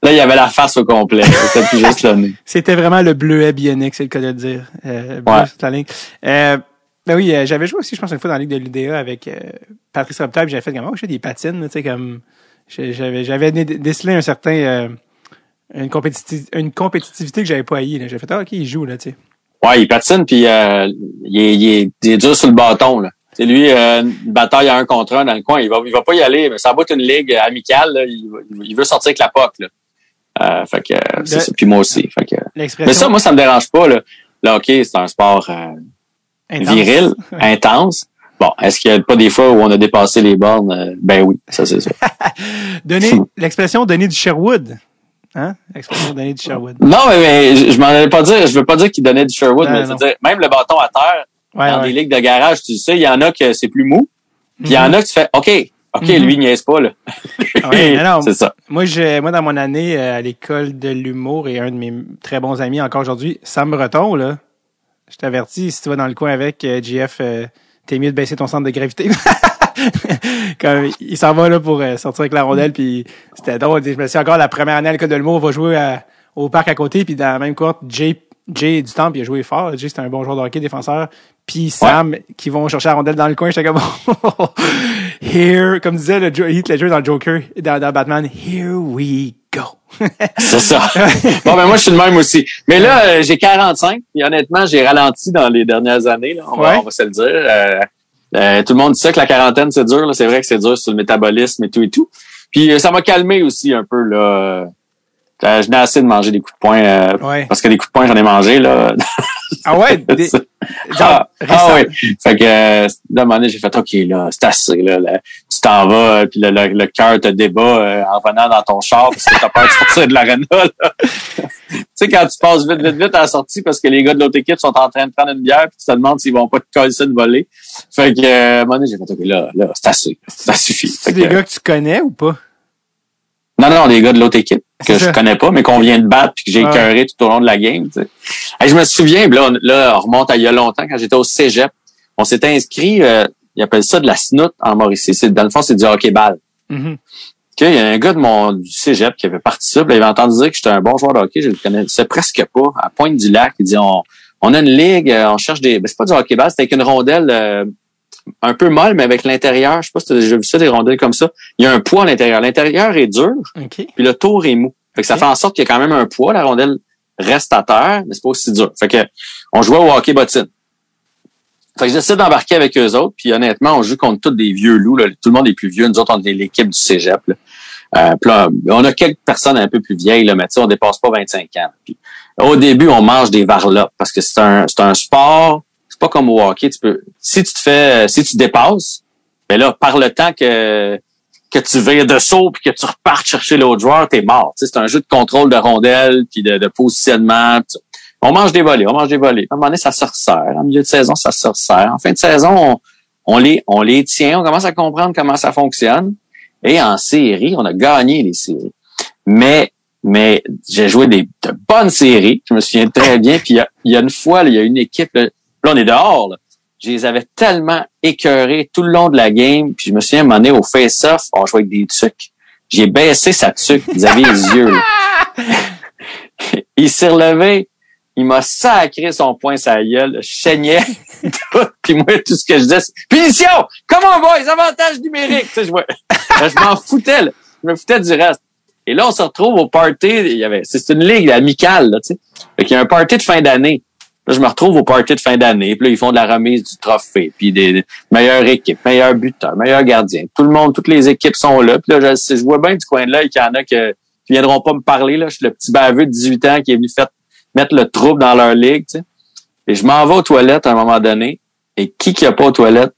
Là, il y avait la face au complet. C'était plus juste le nez. [LAUGHS] c'était vraiment le bleuet bionique, c'est le cas de le dire. Euh, bleu Ouais. sur ligne. Euh, ben oui, euh, j'avais joué aussi, je pense, une fois dans la Ligue de l'UDA avec euh, Patrice Robitaille, j'avais fait comme oh, j'ai des patines, tu sais, comme j'avais j'avais dé- décelé un certain euh, une, compétitivité, une compétitivité que j'avais pas haï. J'ai fait ah, ok, il joue là, tu sais. Ouais, il patine, puis euh, il, est, il, est, il est dur sur le bâton. Là. C'est lui, euh, une bataille à un contre un dans le coin. Il va, il va pas y aller, mais ça va être une ligue amicale. Là. Il, veut sortir avec la POC. Là. Euh, fait que c'est Le- ça. Puis moi aussi. Fait que, mais ça, moi, ça me dérange pas. Là, là OK, c'est un sport euh, intense. viril, [LAUGHS] intense. Bon, est-ce qu'il y a pas des fois où on a dépassé les bornes? Euh, Ben oui, ça c'est ça. [LAUGHS] Donner l'expression donner du Sherwood. Hein? L'expression donner du Sherwood. Non, mais, mais je, je m'en allais pas dire. Je veux pas dire qu'il donnait du Sherwood, Non, mais je dire, même le bâton à terre, Ouais, dans ouais. des ligues de garage, tu sais, il y en a que c'est plus mou. Puis il y en a que tu fais, OK, OK, Mhm. lui, il niaise pas, là. Ouais, non. [LAUGHS] c'est ça. Moi, j'ai, moi, dans mon année euh, à l'école de l'humour et un de mes très bons amis encore aujourd'hui, Sam Breton, là, je t'avertis, si tu vas dans le coin avec euh, GF, euh, t'es mieux de baisser ton centre de gravité. [LAUGHS] [LAUGHS] Comme, il s'en va là pour euh, sortir avec la rondelle, puis c'était drôle. Je me suis encore la première année à l'école de l'humour, on va jouer à- au parc à côté, puis dans la même courte, Jay, Jay du Temple, il a joué fort. Jay, c'est un bon joueur de hockey défenseur. Puis Sam, qui vont chercher la rondelle dans le coin, j'étais comme, [LAUGHS] here, comme disait le Heath Ledger dans le Joker, dans, dans Batman, here we go. [LAUGHS] C'est ça. bon, ben moi, je suis le même aussi. Mais là, euh, j'ai 45. Et honnêtement, j'ai ralenti dans les dernières années. Là. On, va, Ouais. on va se le dire. Euh, euh, tout le monde dit ça que la quarantaine, c'est dur. C'est vrai que c'est dur sur le métabolisme et tout et tout. Puis euh, ça m'a calmé aussi un peu. là. Euh, je n'ai assez de manger des coups de poing. euh, Ouais. Parce que des coups de poing, j'en ai mangé. là. Ah ouais? [LAUGHS] des- ah, genre, ah oui. Fait que euh, là, à un moment donné, j'ai fait OK, là, c'est assez. Là, là. Tu t'en vas, euh, puis le, le, le cœur te débat euh, en venant dans ton char parce que t'as peur de [LAUGHS] sortir de l'aréna. là. tu sais, quand tu passes vite, vite, vite à la sortie parce que les gars de l'autre équipe sont en train de prendre une bière, puis tu te demandes s'ils vont pas te coller ça de voler. Fait que euh, à un moment donné, j'ai fait OK, là, là, c'est assez. Ça suffit. C'est des que- gars que tu connais ou pas? non, non, des gars de l'autre équipe que je connais pas, mais qu'on vient de battre puis que j'ai Ouais. écœuré tout au long de la game. tu sais. Hey, je me souviens, là, on, là, on remonte à il y a longtemps, quand j'étais au Cégep, on s'était inscrit, euh, ils appellent ça de la snoot en Mauricie. C'est, dans le fond, c'est du hockey-ball. Mhm. qu'il y a un gars de mon du cégep qui avait participé, il avait entendu dire que j'étais un bon joueur de hockey, je le connaissais presque pas, à Pointe du Lac. Il dit on, on a une ligue, euh, on cherche des. Ben, c'est pas du hockey base, c'était avec une rondelle euh, un peu molle, mais avec l'intérieur. Je sais pas si tu as déjà vu ça, des rondelles comme ça. Il y a un poids à l'intérieur. L'intérieur est dur, OK. puis le tour est mou. Fait que ça fait en sorte qu'il y a quand même un poids. La rondelle reste à terre, mais c'est pas aussi dur. Fait que on jouait au hockey bottine. Fait que j'essaie d'embarquer avec eux autres, puis honnêtement, on joue contre tous des vieux loups. Là. Tout le monde est plus vieux. Nous autres, on est l'équipe du cégep. Là. Euh, là, on a quelques personnes un peu plus vieilles, là, mais on dépasse pas 25 ans. Puis, au début, on mange des varlopes parce que c'est un, c'est un sport. C'est pas comme au hockey. Tu peux, si tu te fais, si tu dépasses, ben là, par le temps que que tu vires de saut puis que tu repartes chercher l'autre joueur, t'es mort. C'est un jeu de contrôle de rondelle puis de, de positionnement. On mange des volets, on mange des volets. À un moment donné, ça se resserre. En milieu de saison, ça se resserre. En fin de saison, on, on les, on les tient, on commence à comprendre comment ça fonctionne. Et en série, on a gagné les séries. Mais, mais j'ai joué des de bonnes séries. Je me souviens très bien. Puis il y a, il y a une fois, là, il y a une équipe. Là, là, on est dehors. Là. Je les avais tellement écœurés tout le long de la game. Puis je me souviens, à un moment donné, au face-off, on jouait avec des tucs. J'ai baissé sa tuque. Ils avaient les yeux. là. [LAUGHS] il s'est relevé. Il m'a sacré son poing sa gueule. Je saignais. [LAUGHS] tout. Puis moi, tout ce que je disais, c'est Punition! Comment boys? Avantage numérique! Tu sais, je, [LAUGHS] je m'en foutais. là. Je me foutais du reste. Et là, on se retrouve au party. Il y avait, c'est une ligue amicale, là, tu sais. Fait qu'il y a un party de fin d'année. Là, je me retrouve au party de fin d'année. Puis là, ils font de la remise du trophée. Puis des, des meilleures équipes, meilleurs buteurs, meilleurs gardiens. Tout le monde, toutes les équipes sont là. Puis là, je, je vois bien du coin de l'œil qu'il y en a qui viendront pas me parler. Là. Je suis le petit baveux de 18 ans qui est venu fait, mettre le trouble dans leur ligue. Tu sais. Et je m'en vais aux toilettes à un moment donné. Et qui qui a pas aux toilettes?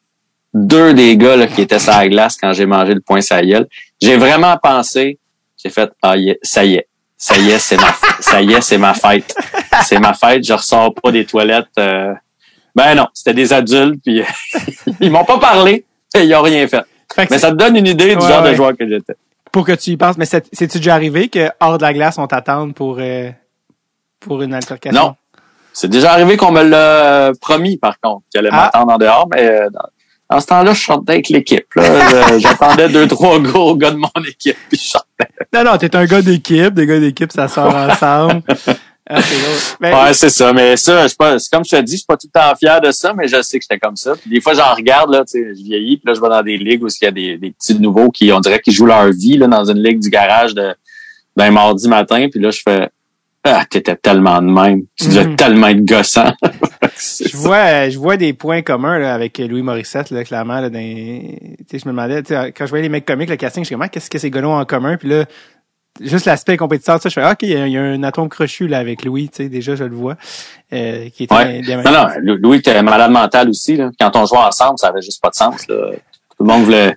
Deux des gars là, qui étaient sur la glace quand j'ai mangé le point sa gueule. J'ai vraiment pensé, j'ai fait, ah, yeah, ça y est. Ça y est, c'est ma, ça y est, c'est ma fête. C'est ma fête, je ressors pas des toilettes. euh. Ben non, c'était des adultes, puis [LAUGHS] ils m'ont pas parlé, et ils ont rien fait. Mais ça te donne une idée du Ouais, genre ouais. de joueur que j'étais. pour que tu y penses, mais c'est- c'est-tu déjà arrivé que hors de la glace, on t'attende pour, euh, pour une altercation? Non. C'est déjà arrivé qu'on me l'a euh, promis, par contre, qu'il allait Ah. m'attendre en dehors, mais euh, dans, dans ce temps-là, je sortais avec l'équipe. [LAUGHS] J'attendais deux, trois gros gars de mon équipe, puis je sortais. Non, non, t'es un gars d'équipe. Des gars d'équipe, ça sort ensemble. [LAUGHS] Ah. Ben, Ouais, c'est ça. Mais ça, je pas, c'est comme je te dis, je suis pas tout le temps fier de ça, mais je sais que j'étais comme ça. Puis des fois, j'en regarde, là, tu sais, je vieillis, puis là, je vais dans des ligues où il y a des, des petits nouveaux qui, on dirait qu'ils jouent leur vie, là, dans une ligue du garage de, d'un mardi matin, puis là, je fais, ah, t'étais tellement de même. Tu devais Mhm. tellement être gossant. [LAUGHS] je vois, je vois des points communs là, avec Louis Morissette, là, clairement. Là, dans, tu sais, je me demandais, quand je voyais les mecs comiques, le casting, je comme, Ah, qu'est-ce que ces gars en commun? Puis là, juste l'aspect compétiteur, je fais, ah, OK, il y, a- il y a un atome crochu là, avec Louis, tu sais, déjà, je le vois. Euh, qui était Ouais. Non, non, Lou- Louis était malade mental aussi. Là. Quand on jouait ensemble, ça avait juste pas de sens. Là. Tout le monde voulait.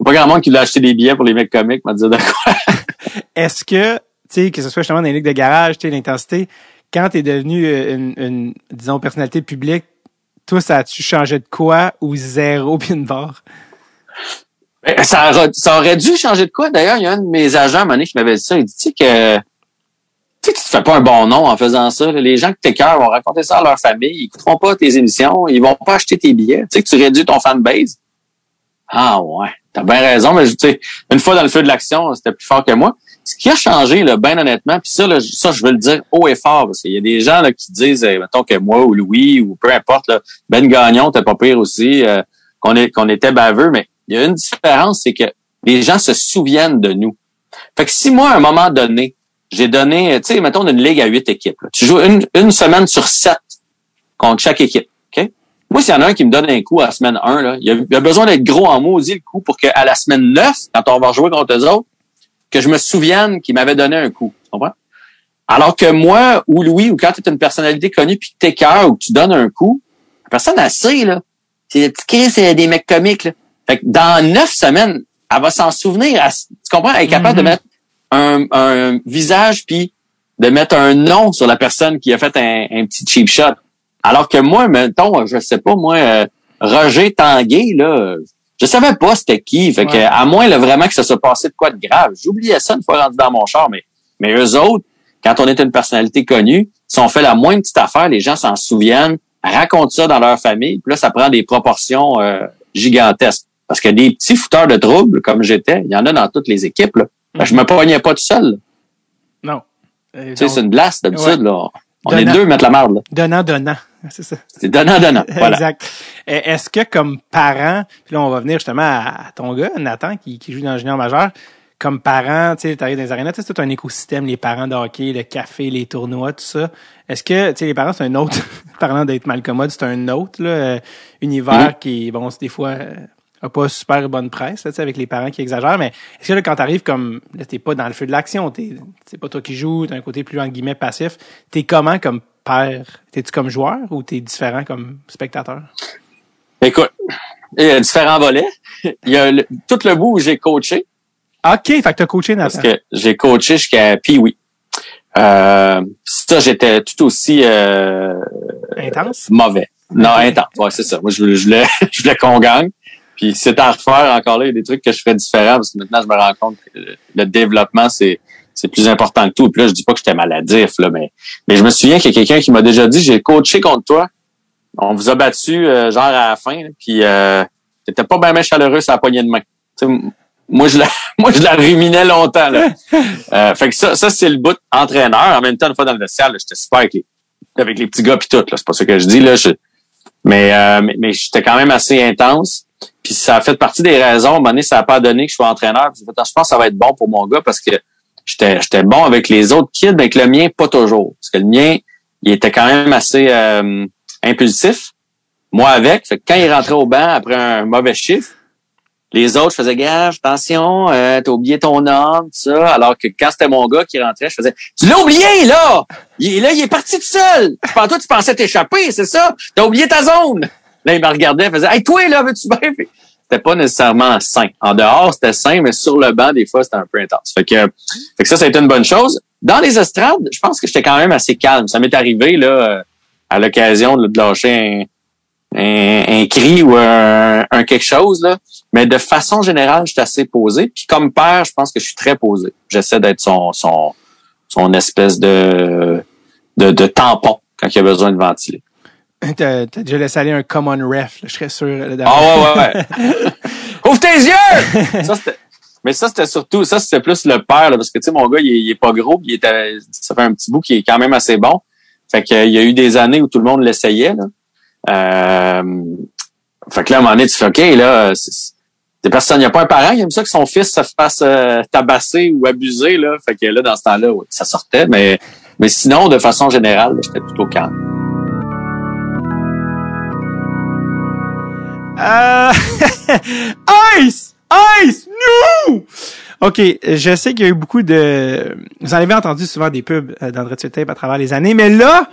Il y a pas grand monde qui voulait acheter des billets pour les mecs comiques, m'a dit quoi. [LAUGHS] Est-ce que, sais, que ce soit justement dans les ligues de garage, tu sais, l'intensité, quand t'es devenu euh, une, une, disons, personnalité publique, toi, ça a-tu changé de quoi ou zéro [LAUGHS] une barre? Ben, Ça, aurait- ça aurait dû changer de quoi. D'ailleurs, il y a un de mes agents, à qui m'avait dit ça. Il dit, tu sais que, tu sais tu te fais pas un bon nom en faisant ça. Les gens que t'écœures vont raconter ça à leur famille. Ils écouteront pas tes émissions. Ils vont pas acheter tes billets. Tu sais que tu réduis ton fanbase. Ah ouais, t'as bien raison. Mais tu sais, une fois dans le feu de l'action, c'était plus fort que moi. Ce qui a changé, là, bien honnêtement, puis ça, là, ça, je veux le dire haut et fort, parce qu'il y a des gens là, qui disent, euh, mettons que moi ou Louis ou peu importe, là, Ben Gagnon, t'es pas pire aussi, euh, qu'on qu'on était baveux, mais il y a une différence, c'est que les gens se souviennent de nous. Fait que si moi, à un moment donné, j'ai donné, tu sais, mettons, une ligue à huit équipes. là. Tu joues une, une semaine sur sept contre chaque équipe. OK? Moi, s'il y en a un qui me donne un coup à la semaine 1, là, il, a, a besoin d'être gros en maudit le coup pour qu'à la semaine 9, quand on va rejouer contre eux autres, que je me souvienne qu'il m'avait donné un coup. Tu comprends? Alors que moi, ou Louis, ou quand tu es une personnalité connue puis que t'es cœur ou que tu donnes un coup, la personne a sait, là. C'est des c'est des mecs comiques, là. Fait que dans neuf semaines, elle va s'en souvenir. Elle- tu comprends? Elle est capable Mhm. de mettre un, un visage puis de mettre un nom sur la personne qui a fait un, un petit cheap shot. Alors que moi, mettons, je sais pas, moi, euh, Roger Tanguay, là, je savais pas c'était qui. Fait que, Ouais. à moins là, vraiment que ça soit passé de quoi de grave. J'oubliais ça une fois rendu dans mon char, mais, mais eux autres, quand on est une personnalité connue, si on fait la moindre petite affaire, les gens s'en souviennent, racontent ça dans leur famille, puis là, ça prend des proportions euh, gigantesques. Parce que des petits fouteurs de troubles, comme j'étais, il y en a dans toutes les équipes. Là. Ben, je me pognais pas tout seul. Non. Tu sais, c'est une glace d'habitude. Ouais. là. On Donnant. est deux mettre la marde. là. Donnant, donnant. C'est ça. C'est donnant, donnant. [LAUGHS] Voilà. Exact. Est-ce que comme parent, puis là on va venir justement à, ton gars, Nathan, qui, qui joue dans junior majeur, comme parent, tu sais, t'arrives dans les arénas, tu sais, c'est tout un écosystème, les parents de hockey, le café, les tournois, tout ça. Est-ce que, tu sais, les parents, c'est un autre, [LAUGHS] parlant d'être mal commode, c'est un autre, là, euh, univers Mhm. qui, bon, c'est des fois, euh, a pas super bonne presse, là, avec les parents qui exagèrent, mais est-ce que là, quand t'arrives comme, là, t'es pas dans le feu de l'action, t'es, c'est pas toi qui joues, t'as un côté plus, en guillemets, passif, t'es comment comme père? T'es-tu comme joueur ou t'es différent comme spectateur? Écoute, il y a différents volets. Il y a le- tout le bout où j'ai coaché, OK, fait que t'as coaché parce Nathan. que j'ai coaché jusqu'à Pee-Wee. Euh, ça, j'étais tout aussi euh, Intense? mauvais. Non, intense. Ouais, c'est ça. Moi, je voulais, je voulais [LAUGHS] qu'on gagne. Puis c'était à refaire encore là, il y a des trucs que je ferais différents parce que maintenant, je me rends compte que le, développement, c'est c'est plus important que tout. Puis là, je dis pas que j'étais maladif, là, mais, mais je me souviens qu'il y a quelqu'un qui m'a déjà dit, j'ai coaché contre toi. On vous a battu euh, genre à la fin, là, puis euh, t'étais pas bien chaleureux sur la poignée de main. Moi, je la, [LAUGHS] moi, je la ruminais longtemps. Là. [LAUGHS] Euh, fait que ça, ça c'est le bout entraîneur. En même temps, une fois dans le vestiaire, là, j'étais super avec les, avec les petits gars puis tout. Là, c'est pas ça que je dis là. Je, mais, euh, mais, mais j'étais quand même assez intense. Puis ça a fait partie des raisons. À un ça a pas donné que je sois entraîneur. Je pense que ça va être bon pour mon gars parce que j'étais, j'étais bon avec les autres kids, mais avec le mien, pas toujours. Parce que le mien, il était quand même assez euh, impulsif. Moi avec. Fait que quand il rentrait au banc après un mauvais chiffre, les autres, je faisais attention, euh, t'as oublié ton nom, tout ça. Alors que quand c'était mon gars qui rentrait, je faisais Tu l'as oublié, là! Il là, il est parti tout seul. Toi, tu pensais t'échapper, c'est ça? T'as oublié ta zone. Là, il me regardait, il faisait Hey, toi, là, veux-tu bien? C'était pas nécessairement sain. En dehors, c'était sain, mais sur le banc, des fois, c'était un peu intense. Fait que, fait que ça, ça a été une bonne chose. Dans les estrades, je pense que j'étais quand même assez calme. Ça m'est arrivé, là, à l'occasion de lâcher un, un, un cri ou un, un quelque chose, là. Mais de façon générale, je suis assez posé. Puis comme père, je pense que je suis très posé. J'essaie d'être son, son, son espèce de, de, de tampon quand il a besoin de ventiler. [LAUGHS] T'as déjà laissé aller un common ref, là, je serais sûr. là, Ah ouais, ouais, ouais. [LAUGHS] Ouvre tes yeux! [LAUGHS] Ça, mais ça, c'était surtout, ça, c'était plus le père, là, parce que, tu sais, mon gars, il, est- il est pas gros, il était, ça fait un petit bout qui est quand même assez bon. Fait que, euh, il y a eu des années où tout le monde l'essayait, là. Euh, fait que là, à un moment donné, tu fais, OK, là, c'est- des personnes, il n'y a pas un parent qui aime ça que son fils se fasse euh, tabasser ou abuser, là. Fait que là, dans ce temps-là, ouais, ça sortait, mais, mais sinon, de façon générale, j'étais plutôt calme. Euh... [LAUGHS] Ice! Ice! No! OK, je sais qu'il y a eu beaucoup de... Vous en avez entendu souvent des pubs euh, Sur Tape à travers les années, mais là,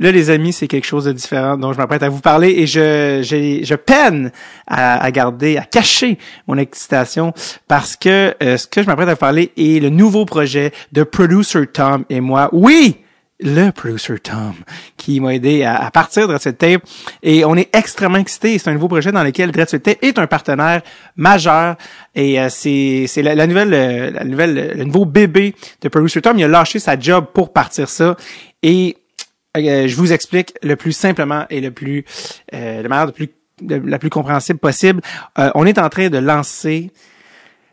là, les amis, c'est quelque chose de différent dont je m'apprête à vous parler et je, j'ai- je peine à, à garder, à cacher mon excitation parce que euh, ce que je m'apprête à vous parler est le nouveau projet de Producer Tom et moi. Oui! Le producer Tom qui m'a aidé à, partir de Sur Tape et on est extrêmement excités. C'est un nouveau projet dans lequel Sur Tape est un partenaire majeur et euh, c'est c'est la, la nouvelle euh, la nouvelle le nouveau bébé de producer Tom. Il a lâché sa job pour partir ça et euh, je vous explique le plus simplement et le plus euh, de manière de plus de la plus compréhensible possible. Euh, on est en train de lancer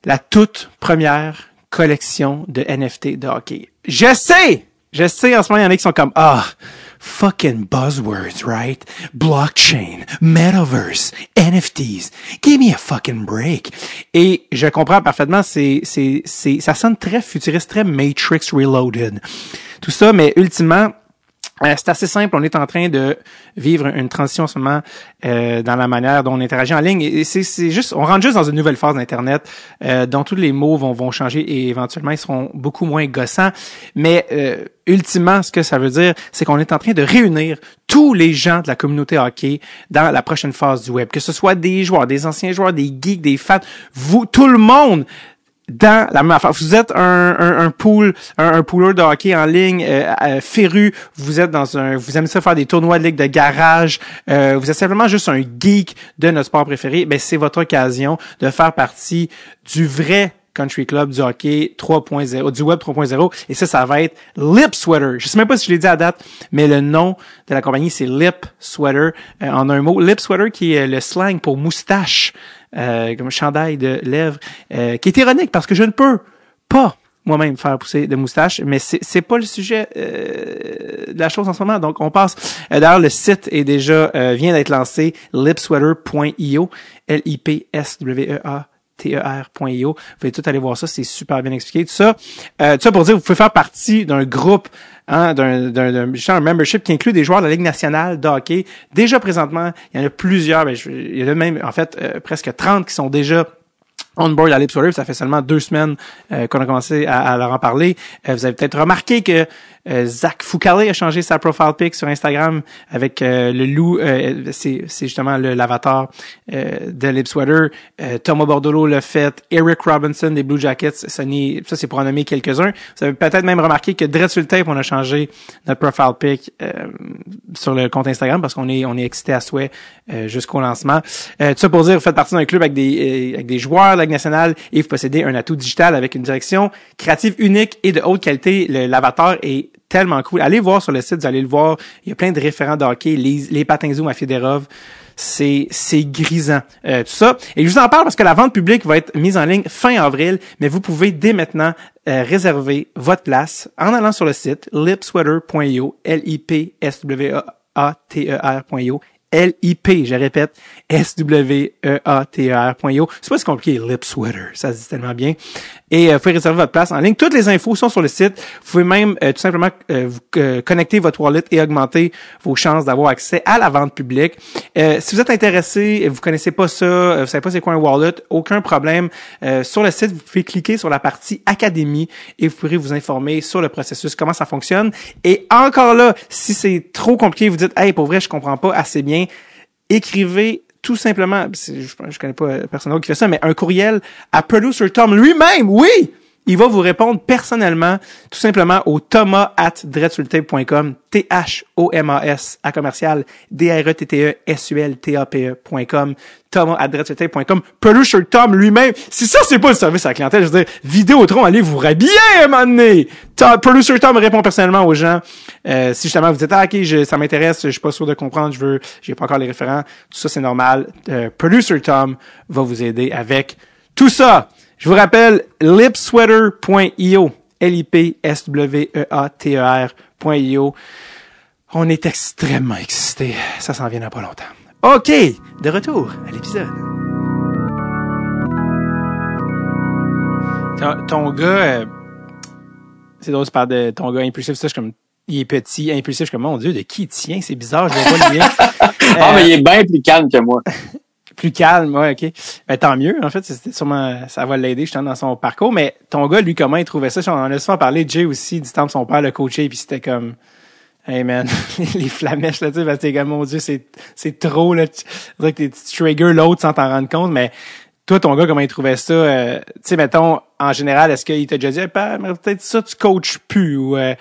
la toute première collection de NFT de hockey. Je sais, je sais en ce moment il y en a qui sont comme ah fucking buzzwords, right? Blockchain, metaverse, NFTs. Give me a fucking break. Et je comprends parfaitement, c'est c'est c'est ça sonne très futuriste, très Matrix Reloaded. Tout ça, mais ultimement euh, c'est assez simple. On est en train de vivre une transition en euh, dans la manière dont on interagit en ligne. Et c'est, c'est juste, on rentre juste dans une nouvelle phase d'Internet euh, dont tous les mots vont, vont changer et éventuellement ils seront beaucoup moins gossants. Mais euh, ultimement, ce que ça veut dire, c'est qu'on est en train de réunir tous les gens de la communauté hockey dans la prochaine phase du web. Que ce soit des joueurs, des anciens joueurs, des geeks, des fans, vous, tout le monde dans la même affaire. Vous êtes un, un, un pool, un, un pooler de hockey en ligne euh, euh, féru. Vous êtes dans un, vous aimez ça faire des tournois de ligue de garage. euh, vous êtes simplement juste un geek de notre sport préféré. Ben c'est votre occasion de faire partie du vrai Country Club du hockey 3.0, du web 3.0. Et ça, ça va être Lip Sweater. Je sais même pas si je l'ai dit à date, mais le nom de la compagnie, c'est Lip Sweater, euh, en un mot. Lip Sweater qui est le slang pour moustache. Euh, comme chandail de lèvres, euh, qui est ironique parce que je ne peux pas moi-même faire pousser de moustaches, mais c'est c'est pas le sujet euh, de la chose en ce moment. Donc on passe. Euh, D'ailleurs, le site est déjà euh, vient d'être lancé, lipsweater.io, L I P S W E A ter.io. Vous pouvez tout aller voir ça, c'est super bien expliqué. Tout ça, euh, tout ça pour dire, vous pouvez faire partie d'un groupe, hein, d'un, membership qui inclut des joueurs de la Ligue nationale de hockey. Déjà présentement, il y en a plusieurs, ben, je- il y en a même en fait euh, presque 30 qui sont déjà on board à Lips ça fait seulement deux semaines euh, qu'on a commencé à, à leur en parler. Euh, vous avez peut-être remarqué que Zach Foucalé a changé sa profile pic sur Instagram avec euh, le loup. euh, c'est, justement le, l'avatar euh, de Lips Water. Euh, Thomas Bordolo l'a fait. Eric Robinson des Blue Jackets. Ça, ça c'est pour en nommer quelques-uns. Vous avez peut-être même remarqué que direct sur tape, on a changé notre profile pic euh, sur le compte Instagram parce qu'on est on est excité à souhait euh, jusqu'au lancement. Euh, tout ça pour dire, vous faites partie d'un club avec des euh, avec des joueurs de la Ligue nationale et vous possédez un atout digital avec une direction créative unique et de haute qualité. Le- L'avatar est tellement cool. Allez voir sur le site, vous allez le voir. Il y a plein de référents de hockey, les, les patins zoom à Federov. C'est, c'est grisant, euh, tout ça. Et je vous en parle parce que la vente publique va être mise en ligne fin avril, mais vous pouvez dès maintenant euh, réserver votre place en allant sur le site lipsweater.io, L-I-P-S-W-A-T-E-R.io, L-I-P, je répète, S-W-E-A-T-E-R.io. C'est pas si compliqué, lip sweater, ça se dit tellement bien. Et euh, vous pouvez réserver votre place en ligne. Toutes les infos sont sur le site. Vous pouvez même euh, tout simplement euh, vous euh, connecter votre wallet et augmenter vos chances d'avoir accès à la vente publique. Euh, si vous êtes intéressé, vous connaissez pas ça, euh, vous savez pas c'est quoi un wallet, aucun problème. Sur le site, vous pouvez cliquer sur la partie Académie et vous pourrez vous informer sur le processus, comment ça fonctionne. Et encore là, si c'est trop compliqué, vous dites, hey, pour vrai, je comprends pas assez bien, écrivez tout simplement, je, je connais pas personne d'autre qui fait ça, mais un courriel à Producer Tom lui-même, oui! Il va vous répondre personnellement, tout simplement au thomas at T-H-O-M-A-S, à commercial, D-R-E-T-T-E-S-U-L-T-A-P-E.com, thomas at Producer Tom lui-même. Si ça, c'est pas le service à la clientèle, je veux dire, Vidéotron, allez vous rhabiller à un Producer Tom répond personnellement aux gens. Euh, si justement vous dites, ah, ok, je- ça m'intéresse, je suis pas sûr de comprendre, je veux, j'ai pas encore les référents, tout ça, c'est normal. Euh, Producer Tom va vous aider avec tout ça. Je vous rappelle, lipsweater.io, L-I-P-S-W-E-A-T-E-R.io. On est extrêmement excités. Ça s'en vient dans pas longtemps. OK, de retour à l'épisode. Ton, ton gars, euh, c'est drôle, tu parles de ton gars impulsif, ça, je suis comme, il est petit, impulsif, je suis comme, mon Dieu, de qui il tient? C'est bizarre, je vois pas le lien. [LAUGHS] Ah, Euh, mais il est bien plus calme que moi. [LAUGHS] plus calme, ouais, ok. Ben, tant mieux, en fait, c'était sûrement, ça va l'aider, je dans son parcours, mais ton gars, lui, comment il trouvait ça? On en a souvent parlé, Jay aussi, du temps de son père le coaché, puis c'était comme, hey man, [LAUGHS] les flamèches, là, tu sais, parce que comme, mon dieu, c'est, c'est trop, là, tu, on dirait que tu triggers l'autre sans t'en rendre compte, mais toi, ton gars, comment il trouvait ça? euh, tu sais, mettons, en général, est-ce qu'il t'a déjà dit, hey, mais peut-être ça, tu coaches plus, ou, euh,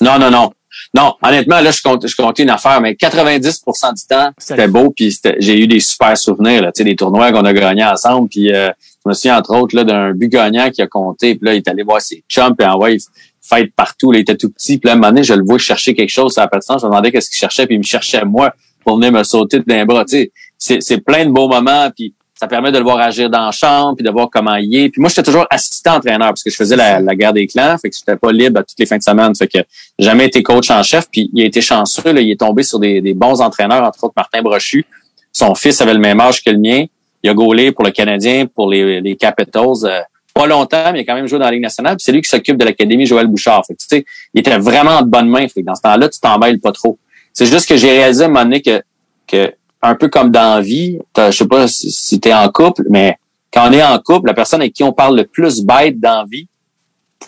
Non, non, non. Non, honnêtement, là, je compte, je comptais une affaire, mais 90% du temps, c'était beau, puis j'ai eu des super souvenirs, là, tu sais, des tournois qu'on a gagnés ensemble, puis euh, je me souviens, entre autres, là, d'un but gagnant qui a compté, puis là, il est allé voir ses chums, puis en ouais, il fête partout, là, il était tout petit, puis là, à un moment donné, je le vois chercher quelque chose à la patine, je me demandais qu'est-ce qu'il cherchait, puis il me cherchait moi pour venir me sauter d'un bras, tu sais. C'est, c'est plein de beaux moments, puis ça permet de le voir agir dans la chambre, puis de voir comment il est. Puis moi, j'étais toujours assistant entraîneur parce que je faisais la, la guerre des clans, fait que j'étais pas libre à toutes les fins de semaine. Fait que jamais été coach en chef, puis il a été chanceux, là, il est tombé sur des, des bons entraîneurs, entre autres Martin Brochu. Son fils avait le même âge que le mien. Il a gaulé pour le Canadien, pour les, les Capitals. euh, pas longtemps, mais il a quand même joué dans la Ligue nationale. Puis c'est lui qui s'occupe de l'Académie Joël Bouchard. Fait que, tu sais, il était vraiment de bonne main. Fait que dans ce temps-là, tu t'embêtes pas trop. C'est juste que j'ai réalisé à un moment donné que, que un peu comme dans la vie, je sais pas si, si tu es en couple, mais quand on est en couple, la personne avec qui on parle le plus bête dans la vie,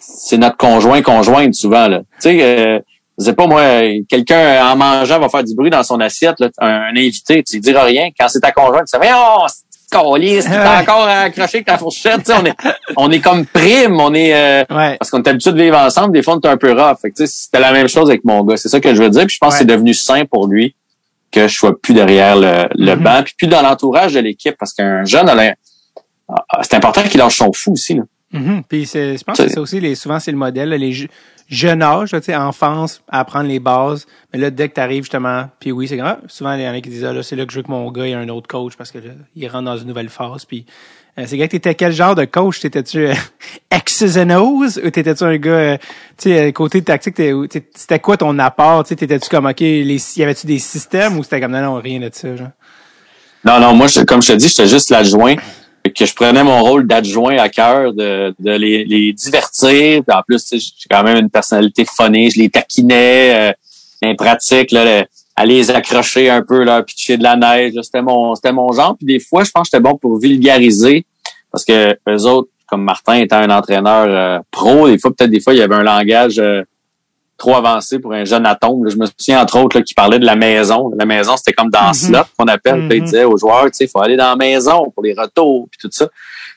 c'est notre conjoint conjointe souvent là. Tu sais euh, je sais pas moi, quelqu'un en mangeant va faire du bruit dans son assiette, là, un, un invité, tu lui diras rien. Quand c'est ta conjointe, tu sais, oh, c'est tu t'es encore accroché avec ta fourchette. Tu sais, on est, on est comme prime, on est, euh, ouais. parce qu'on est habitué de vivre ensemble. Des fois, on est un peu rough. Fait que, tu sais, c'était la même chose avec mon gars. C'est ça que je veux dire. Puis je pense Ouais. que c'est devenu sain pour lui que je sois plus derrière le, le Mhm. banc, puis plus dans l'entourage de l'équipe, parce qu'un jeune, a l'air- ah, c'est important qu'il lâche son fou aussi. Là. Mhm. Puis c'est, je pense que c'est aussi les, souvent c'est le modèle, là, les je- jeunes âges, tu sais, enfance, à apprendre les bases. Mais là, dès que t'arrives justement, puis oui, c'est grave. Souvent, il y en a qui disent, ah, là, c'est là que je veux que mon gars ait un autre coach parce que là, il rentre dans une nouvelle phase. Puis euh, c'est gars, t'étais quel genre de coach? T'étais-tu euh, [LAUGHS] X's and ou t'étais-tu un gars, euh, tu sais, euh, côté tactique, c'était quoi ton apport? T'étais-tu comme, ok, les, y avait-tu des systèmes ou c'était comme, non, non, rien de ça, genre? Non, non, moi, je- comme je te dis, j'étais juste l'adjoint. Que je prenais mon rôle d'adjoint à cœur de, de les, les divertir. En plus, j'ai quand même une personnalité phonée. Je les taquinais, euh, les pratiques, là, le- à les accrocher un peu, là, pitcher de la neige. C'était mon, c'était mon genre. Puis des fois, je pense que j'étais bon pour vulgariser. Parce que eux autres, comme Martin étant un entraîneur euh, pro, des fois, peut-être des fois, il y avait un langage euh, trop avancé pour un jeune atome. là. Je me souviens, entre autres, là, qui parlait de la maison. La maison, c'était comme dans Mhm. slot qu'on appelle. Puis là, il Mhm. disait aux joueurs, tu sais, faut aller dans la maison pour les retours, puis tout ça.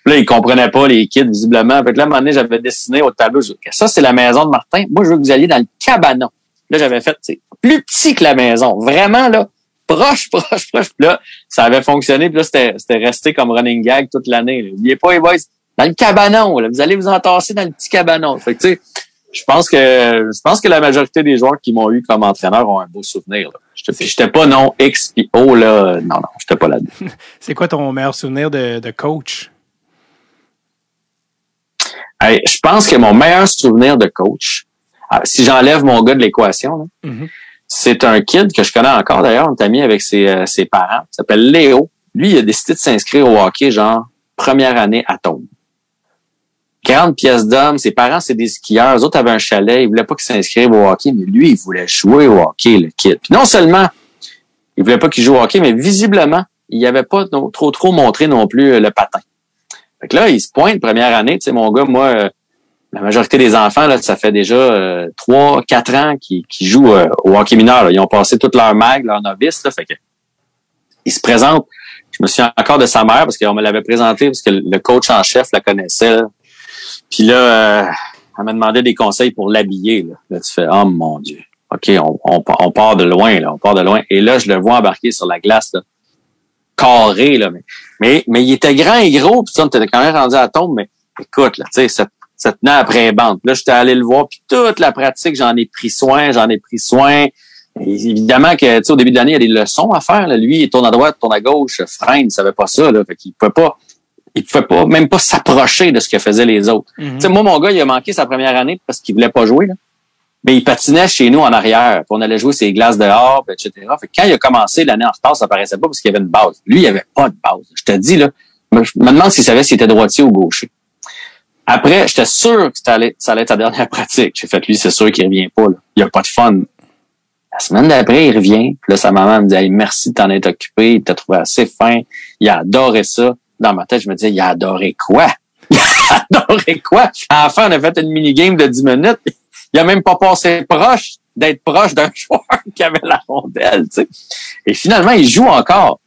Puis là, ils comprenaient pas, les kids, visiblement. Fait que là, à un moment donné, j'avais dessiné au tableau. je dis, ça, c'est la maison de Martin. Moi, je veux que vous alliez dans le cabanon. Là, j'avais fait, plus petit que la maison. Vraiment, là, proche, [LAUGHS] proche, proche. Puis là, ça avait fonctionné. Puis là, c'était c'était resté comme running gag toute l'année. N'oubliez pas, les boys, dans le cabanon. Là, vous allez vous entasser dans le petit cabanon. Fait que, tu sais, je pense que je pense que la majorité des joueurs qui m'ont eu comme entraîneur ont un beau souvenir. Là. J'étais, pas non X puis O là. Non, non, j'étais pas là-dedans. [LAUGHS] C'est quoi ton meilleur souvenir de, de coach? Hey, je pense que mon meilleur souvenir de coach, si j'enlève mon gars de l'équation, Mhm. c'est un kid que je connais encore d'ailleurs, on est ami avec ses, euh, ses parents. Il s'appelle Léo. Lui, il a décidé de s'inscrire au hockey, genre première année à Tombe. 40 pièces d'hommes, ses parents, c'est des skieurs. Eux autres avaient un chalet. Ils voulaient pas qu'il s'inscrive au hockey, mais lui, il voulait jouer au hockey, le kid. Puis non seulement, il voulait pas qu'il joue au hockey, mais visiblement, il avait pas trop trop montré non plus euh, le patin. Fait que là, il se pointe première année. Tu sais, mon gars, moi, euh, la majorité des enfants, là, ça fait déjà euh, 3, 4 ans qu'ils qu'ils jouent euh, au hockey mineur. là. Ils ont passé toute leur mag, leur novice. Là, fait que il se présente. Je me souviens encore de sa mère parce qu'on me l'avait présenté parce que le coach en chef la connaissait. là. Puis là, euh, elle m'a demandé des conseils pour l'habiller. Là. Tu fais, oh mon Dieu. OK, on, on, on part de loin, là. On part de loin. Et là, je le vois embarquer sur la glace, là. Carré, là. Mais, mais, mais il était grand et gros, puis ça, on était quand même rendu à la tombe, mais écoute, là, tu sais, ça tenait après les bandes. Là, j'étais allé le voir, puis toute la pratique, j'en ai pris soin, j'en ai pris soin. Et évidemment que, tu sais, au début de l'année, il y a des leçons à faire. Là. Lui, il tourne à droite, tourne à gauche, freine, il savait pas ça, là. Fait qu'il pouvait pas, il pouvait pas, même pas s'approcher de ce que faisaient les autres. Mhm. Tu sais, moi, mon gars, il a manqué sa première année parce qu'il voulait pas jouer. Là. Mais il patinait chez nous en arrière. Puis on allait jouer ses glaces dehors, puis etc. Fait que quand il a commencé l'année en retard, ça paraissait pas parce qu'il y avait une base. Lui, il avait pas de base. Je te dis, là, je me demande s'il savait s'il était droitier ou gaucher. Après, j'étais sûr que ça allait, ça allait être sa dernière pratique. J'ai fait, lui, c'est sûr qu'il revient pas. Là. Il a pas de fun. La semaine d'après, il revient. Puis là, sa maman me dit, hey, merci de t'en être occupé. Il t'a trouvé assez fin. Il a adoré ça. Dans ma tête, je me disais, il a adoré quoi? [LAUGHS] Il a adoré quoi? À la fin, on a fait une mini-game de 10 minutes. Il a même pas passé proche d'être proche d'un [LAUGHS] joueur qui avait la rondelle, tu sais. Et finalement, il joue encore.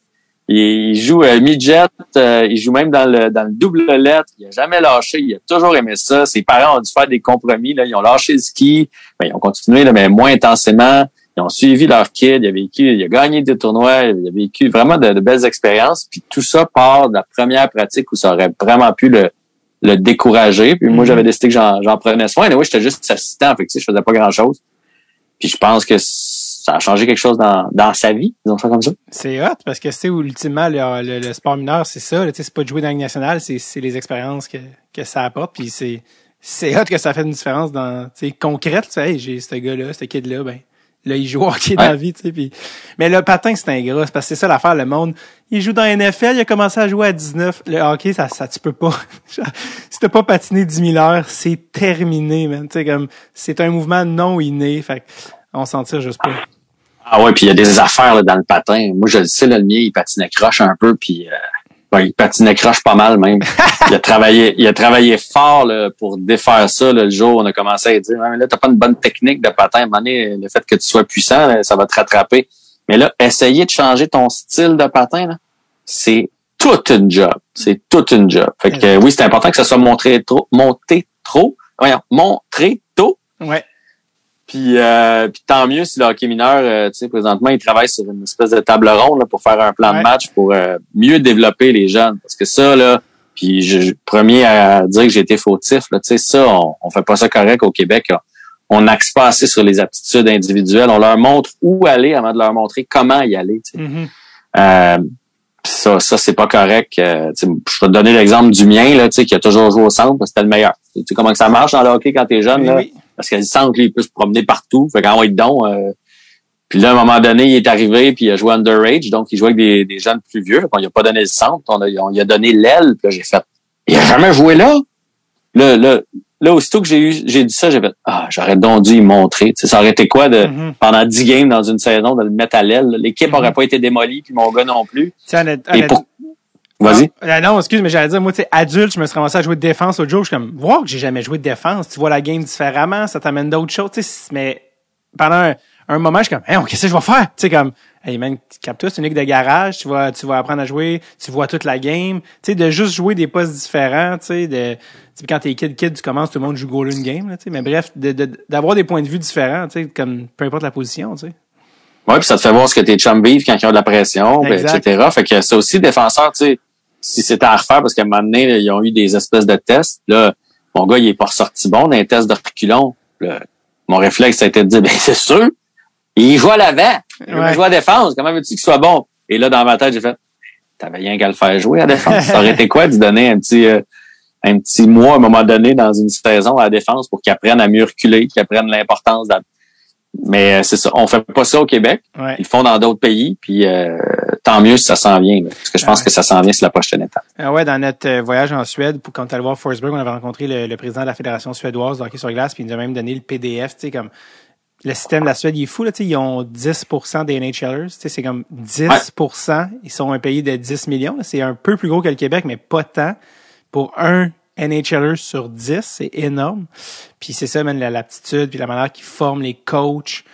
Il, joue euh, midget, euh, il joue même dans le, dans le double lettre. Il a jamais lâché, il a toujours aimé ça. Ses parents ont dû faire des compromis. Là. Ils ont lâché le ski, ben, ils ont continué, là, mais moins intensément. Ils ont suivi leur kid, il a vécu, il a gagné des tournois, il a vécu vraiment de, de belles expériences. Puis tout ça part de la première pratique où ça aurait vraiment pu le, le décourager. Puis moi, Mhm. j'avais décidé que j'en, j'en prenais soin. Et oui, j'étais juste assistant, fait que, tu sais, je faisais pas grand-chose. Puis je pense que ça a changé quelque chose dans, dans sa vie, disons ça comme ça. C'est hot parce que c'est ultimement le, le, le sport mineur, c'est ça. là, tu sais, C'est pas de jouer dans la Ligue nationale, c'est c'est les expériences que, que ça apporte. Puis c'est c'est hot que ça fait une différence dans tu sais, concrète. Tu sais, hey, j'ai ce gars-là, ce kid-là, ben là il joue au hockey dans la vie. Tu sais, puis mais le patin c'est un gros, c'est parce que c'est ça l'affaire. Le monde, il joue dans la NFL, il a commencé à jouer à 19. Le hockey, ça, ça tu peux pas. [LAUGHS] si t'as pas patiné 10 000 heures, c'est terminé, man. Tu sais comme c'est un mouvement non inné. Fait on s'en tire juste pas. Ah ouais, puis il y a des affaires là, dans le patin. Moi, je le sais, là, le mien, il patinait croche un peu, puis euh, ben, il patinait croche pas mal même. [LAUGHS] il a travaillé, il a travaillé fort là, pour défaire ça là, le jour où on a commencé à dire mais là, t'as pas une bonne technique de patin. Donné, le fait que tu sois puissant, là, ça va te rattraper. Mais là, essayer de changer ton style de patin, là, c'est toute une job. C'est toute une job. Fait que euh, oui, c'est important que ça soit montré trop, monté trop. Voyons, montré tôt. Ouais. Puis, euh, puis tant mieux si le hockey mineur, euh, tu sais, présentement, il travaille sur une espèce de table ronde là, pour faire un plan Ouais. de match pour euh, mieux développer les jeunes. Parce que ça, là, Puis je, premier à dire que j'ai été fautif, là, tu sais, ça, on, on fait pas ça correct au Québec. On n'axe pas assez sur les aptitudes individuelles. On leur montre où aller avant de leur montrer comment y aller. tu sais. Mhm. Euh, ça, ça c'est pas correct. Euh, tu sais, je vais te donner l'exemple du mien, là, tu sais, qui a toujours joué au centre, parce que c'était le meilleur. Tu sais comment que ça marche dans le hockey quand t'es jeune, là? oui. Parce que le centre, lui, il peut se promener partout. Fait qu'en va donc. Euh, puis là, à un moment donné, il est arrivé, puis il a joué underage, donc il jouait avec des, des jeunes plus vieux. Fait qu'on lui a pas donné le centre, on, a, on lui a donné l'aile. Puis là, j'ai fait, il a jamais joué là? Là, là, là aussitôt que j'ai eu, j'ai dit ça, j'ai fait, ah, j'aurais donc dû y montrer. Ça aurait été quoi de, Mhm. pendant 10 games dans une saison, de le mettre à l'aile? L'équipe Mhm. aurait pas été démolie, puis mon gars non plus. Sais, honnête- Et honnête- pour... Vas-y. Ah, non, excuse, mais j'allais dire, moi, tu sais, adulte, je me suis ramassé à jouer de défense l'autre jour. Je suis comme, voir que j'ai jamais joué de défense. Tu vois la game différemment, ça t'amène d'autres choses. Tu sais, mais pendant un, un moment, je suis comme, hey, qu'est-ce que je vais faire? Tu sais, comme, hey, man, capte-toi, c'est une ligue de garage. Tu vas, tu vas apprendre à jouer. Tu vois toute la game. Tu sais, de juste jouer des postes différents, tu sais, de, tu sais, quand t'es kid, kid, tu commences, tout le monde joue goal une game, là, tu sais. Mais bref, de, de- d'avoir des points de vue différents, tu sais, comme, peu importe la position, tu sais. Ouais, puis ça te fait voir ce que tes chums vivent quand ils ont de la pression, ben, etc. Fait que c'est aussi défenseur, tu sais, si c'était à refaire, parce qu'à un moment donné, là, ils ont eu des espèces de tests. Là, mon gars, il est pas ressorti bon dans les tests de reculons. Là, mon réflexe, ça a été de dire, ben c'est sûr, il joue à l'avant. Il joue à défense. Comment veux-tu qu'il soit bon? Et là, dans ma tête, j'ai fait, t'avais rien qu'à le faire jouer à défense. ça aurait été quoi de donner un petit, euh, un petit mois à un moment donné dans une saison à la défense pour qu'il apprenne à mieux reculer, qu'il apprenne l'importance de la- Mais euh, c'est ça. On fait pas ça au Québec. Ouais. Ils le font dans d'autres pays, puis euh, tant mieux si ça s'en vient. là. parce que je pense Ouais. que ça s'en vient, c'est la prochaine étape. Ah ouais, dans notre euh, voyage en Suède, pour quand allait voir Forsberg, on avait rencontré le, le président de la Fédération suédoise de hockey sur glace, puis il nous a même donné le PDF, tu sais, comme le système de la Suède, il est fou, là, tu sais, ils ont 10% des NHLers, tu sais, c'est comme 10%, ils sont un pays de 10 millions, là. c'est un peu plus gros que le Québec, mais pas tant. Pour un NHLer sur 10, c'est énorme. Puis c'est ça, même la- l'aptitude, puis la manière qu'ils forment les coachs,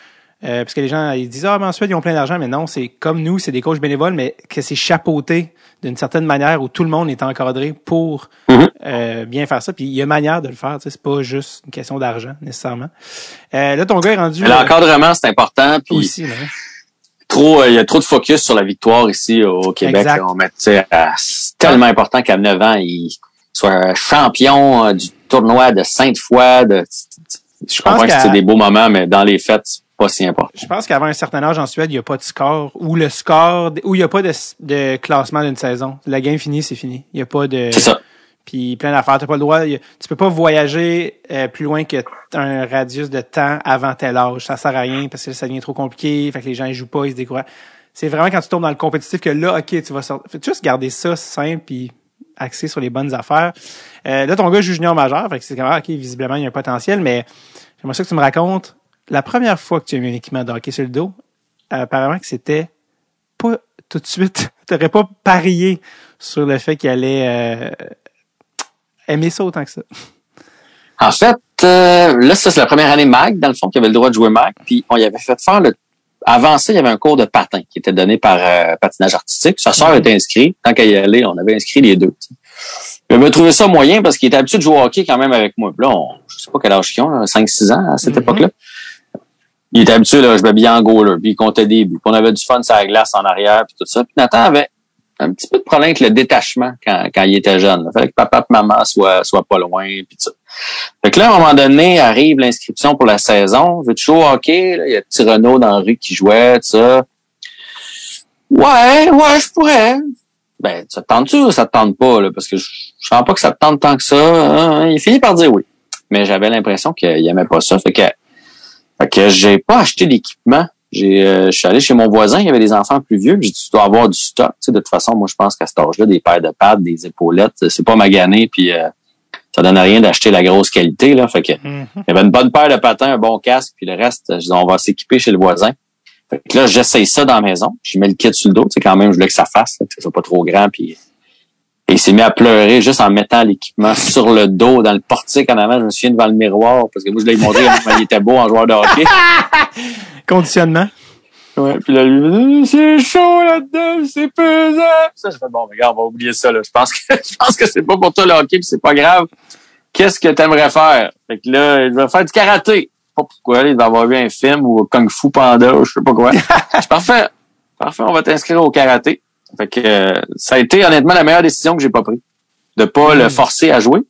euh, parce que les gens ils disent ah mais en Suède ils ont plein d'argent mais non c'est comme nous c'est des coachs bénévoles mais que c'est chapeauté d'une certaine manière où tout le monde est encadré pour Mhm. euh, bien faire ça puis il y a manière de le faire tu sais c'est pas juste une question d'argent nécessairement euh, là ton gars est rendu l'encadrement, c'est important. Puis aussi là. trop, euh, il y a trop de focus sur la victoire ici au Québec. C'est tellement important qu'à 9 ans, il soit champion du tournoi de. De, je comprends que qu'à- c'est des beaux moments, mais dans les fêtes, c'est pas si important. je pense qu'avant un certain âge en Suède il y a pas de score ou le score ou il y a pas de, de classement d'une saison la game finie c'est fini il y a pas de C'est ça. puis plein d'affaires. T'as pas le droit, a- tu peux pas voyager euh, plus loin que un radius de temps avant tel âge. Ça sert à rien parce que ça devient trop compliqué. Fait que les gens ils jouent pas, ils se découragent. C'est vraiment quand tu tombes dans le compétitif que là, ok, tu vas sortir. Faut juste garder ça simple puis axé sur les bonnes affaires. Euh, là, ton gars joue junior majeur, fait que c'est comme ah, ok, visiblement il y a un potentiel, mais j'aimerais ça que tu me racontes la première fois que tu as mis un équipement de hockey sur le dos. euh, apparemment que c'était pas tout de suite. [LAUGHS] T'aurais pas parié sur le fait qu'il allait euh, aimer ça autant que ça. En fait, euh, là, ça, c'est la première année MAG, dans le fond, qui avait le droit de jouer MAG. Puis on y avait fait faire le. Avant ça, il y avait un cours de patin qui était donné par euh, patinage artistique. Sa sœur Mhm. était inscrite. Tant qu'à y aller, on avait inscrit les deux. tu. Il avait trouvé ça moyen parce qu'il était habitué de jouer au hockey quand même avec moi. Puis là, on, je sais pas quel âge ils ont, 5-6 ans à cette Mhm. époque-là. Il était habitué, là, je m'habillais en goaler, puis il comptait des buts. Puis on avait du fun sur la glace en arrière, puis tout ça. Puis Nathan avait un petit peu de problème avec le détachement quand, quand il était jeune. Il fallait que papa et maman soient, soient pas loin, puis tout ça. Fait que là, à un moment donné, arrive l'inscription pour la saison. Veux-tu jouer au hockey? Là, il y a petit Renaud dans la rue qui jouait, tout ça. Ouais, ouais, je pourrais. Ben, ça te tente-tu ou ça te tente pas? Là, parce que je, je sens pas que ça te tente tant que ça. Hein, Il finit par dire oui. Mais j'avais l'impression qu'il aimait pas ça. Fait que, fait que j'ai pas acheté d'équipement. J'ai, euh, je suis allé chez mon voisin, il y avait des enfants plus vieux. J'ai dit, tu dois avoir du stock. Tu sais, de toute façon, moi, je pense qu'à cet âge-là, des paires de pattes, des épaulettes, c'est pas magané, puis euh, ça donne rien d'acheter la grosse qualité. Là. Fait que il y avait une bonne paire de patins, un bon casque, puis le reste, je dis, on va s'équiper chez le voisin. Fait que là, j'essaye ça dans la maison. Je mets le kit sur le dos. Tu sais, quand même, je voulais que ça fasse, là, que ça soit pas trop grand. Puis et il s'est mis à pleurer juste en mettant l'équipement sur le dos, dans le portique en avant. Je me souviens devant le miroir, parce que moi, je l'ai montré il était beau en joueur de hockey. [LAUGHS] Conditionnement. Ouais, puis là, lui, il dit, c'est chaud là-dedans, c'est pesant. Ça, j'ai fait, bon, regarde, on va oublier ça, là. Je pense que, [LAUGHS] je pense que c'est pas pour toi le hockey, puis c'est pas grave. Qu'est-ce que t'aimerais faire? Fait que là, il va faire du karaté. Je sais pas pourquoi, là, il va avoir vu un film ou Kung Fu Panda, ou je sais pas quoi. [LAUGHS] Je parfait. Parfait, on va t'inscrire au karaté. Fait que, euh, ça a été honnêtement la meilleure décision que j'ai pas prise. de pas le forcer à jouer.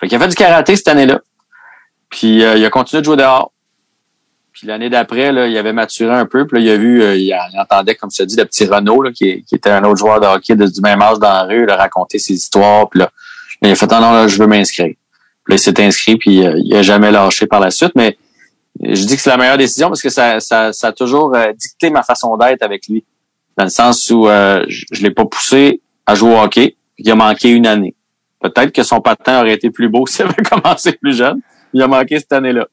Fait qu'il a fait du karaté cette année-là. Puis euh, il a continué de jouer dehors. Puis l'année d'après, là, il avait maturé un peu. Puis là, il a vu, euh, il, entendait, comme je te dis, le petit Renaud, là, qui, était un autre joueur de hockey de, du même âge dans la rue, il a raconté ses histoires. Puis là, il a fait ah non, là, je veux m'inscrire. Puis là, il s'est inscrit, puis euh, il a jamais lâché par la suite. Mais je dis que c'est la meilleure décision parce que ça, ça, ça a toujours dicté ma façon d'être avec lui. Dans le sens où je, je l'ai pas poussé à jouer au hockey, puis il a manqué une année. Peut-être que son patin aurait été plus beau [LAUGHS] s'il avait commencé plus jeune. Il a manqué cette année-là.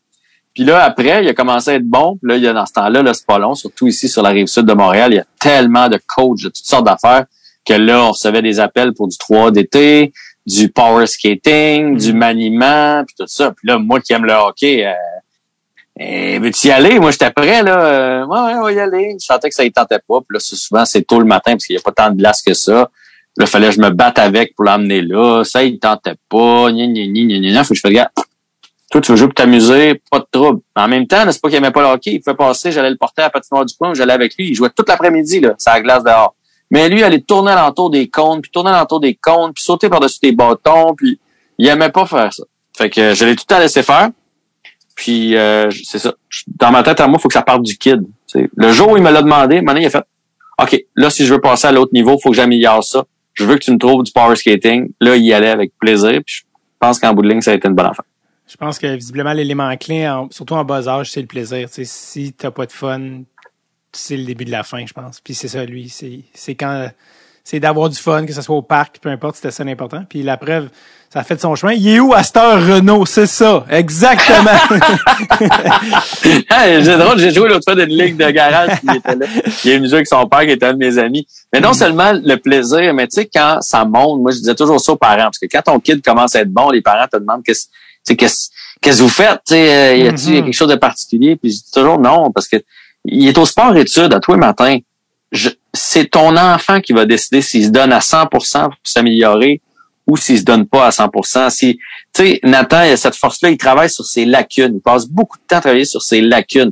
Puis là, après, il a commencé à être bon. Puis là, il y a, dans ce temps-là, là, c'est pas long, surtout ici sur la rive sud de Montréal, il y a tellement de coachs de toutes sortes d'affaires que là, on recevait des appels pour du 3 d'été, du power skating, du mm. maniement, puis tout ça. Puis là, moi qui aime le hockey, euh, eh, veux-tu y aller? Moi, j'étais prêt, là. Euh, ouais, on va y aller. Je sentais que ça y tentait pas. Puis là, souvent, c'est tôt le matin parce qu'il n'y a pas tant de glace que ça. Là, fallait que je me batte avec pour l'emmener là. Ça, il tentait pas. Gna, gna, gna, gna. Faut que je fasse, regarde. Toi, tu veux jouer pour t'amuser, pas de trouble. En même temps, c'est pas qu'il aimait pas le hockey. Il pouvait passer, j'allais le porter à la patinoire du coin, j'allais avec lui. Il jouait toute l'après-midi, là, ça la glace dehors. Mais lui, il allait tourner alentour des cônes, puis tourner alentour des cônes, puis sauter par-dessus des bâtons, puis il aimait pas faire ça. Fait que je l'ai tout le temps laissé faire. Puis euh, c'est ça. Dans ma tête à moi, il faut que ça parte du kid. Le jour où il me l'a demandé, maintenant il a fait OK, là, si je veux passer à l'autre niveau, il faut que j'améliore ça je veux que tu me trouves du power skating. Là, il y allait avec plaisir. Puis je pense qu'en bout de ligne, ça a été une bonne affaire. Je pense que visiblement, l'élément clé, surtout en bas âge, c'est le plaisir. Tu sais, si t'as pas de fun, c'est le début de la fin, je pense. Puis c'est ça, lui. C'est quand c'est d'avoir du fun, que ce soit au parc, peu importe, c'était ça l'important. Puis la preuve, ça a fait son chemin. Il est où heure, Renault? C'est ça, exactement. [LAUGHS] c'est drôle, j'ai joué l'autre fois d'une ligue de garage, qui était là. Il a jouer avec son père, qui était un de mes amis. Mais non mm. seulement le plaisir, mais tu sais, quand ça monte, moi, je disais toujours ça aux parents, parce que quand ton kid commence à être bon, les parents te demandent qu'est-ce qu'est-ce qu'est-ce que vous faites? Tu sais, y a-t-il mm-hmm. quelque chose de particulier? Puis je dis toujours non, parce que il est au sport études à tous les matins. C'est ton enfant qui va décider s'il se donne à 100% pour s'améliorer ou s'il se donne pas à 100%. Si, tu sais, Nathan, il a cette force-là, il travaille sur ses lacunes. Il passe beaucoup de temps à travailler sur ses lacunes.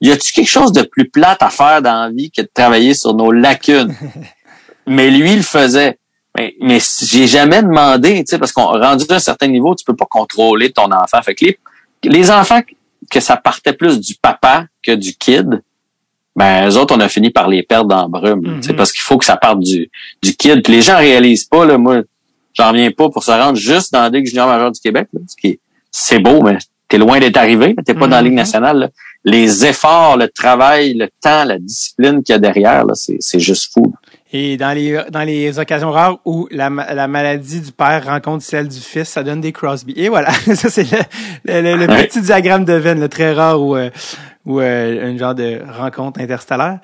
Y a-tu quelque chose de plus plate à faire dans la vie que de travailler sur nos lacunes? [LAUGHS] mais lui, il le faisait. Mais, mais j'ai jamais demandé, tu sais, parce qu'on rendu à un certain niveau, tu peux pas contrôler ton enfant. Fait que les, les enfants que ça partait plus du papa que du kid, ben eux autres, on a fini par les perdre dans brume. Mm Parce qu'il faut que ça parte du, du kid. Puis les gens réalisent pas, là, moi, J'en reviens pas pour se rendre juste dans la Ligue junior majeure du Québec. Là, ce qui c'est beau, mais t'es loin d'être arrivé. T'es pas dans la Ligue mm-hmm. nationale. Les efforts, le travail, le temps, la discipline qu'il y a derrière, c'est juste fou. Et dans les dans les occasions rares où la, la maladie du père rencontre celle du fils, ça donne des Crosby. Et voilà, [LAUGHS] ça c'est le, le, petit diagramme de Venn, le très rare ou euh, ou euh, une genre de rencontre interstellaire.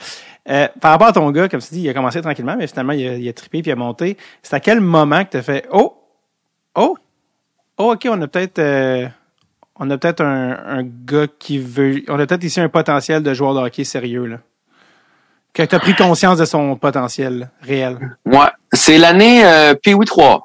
Euh, par rapport à ton gars, comme tu dis, il a commencé tranquillement, mais finalement, il a, il a trippé puis il a monté. C'est à quel moment que tu as fait Oh! Oh! Oh, OK, on a peut-être euh, on a peut-être un, un, gars qui veut. On a peut-être ici un potentiel de joueur de hockey sérieux, là. Que tu as pris conscience de son potentiel réel. Ouais. C'est l'année euh, P8 3.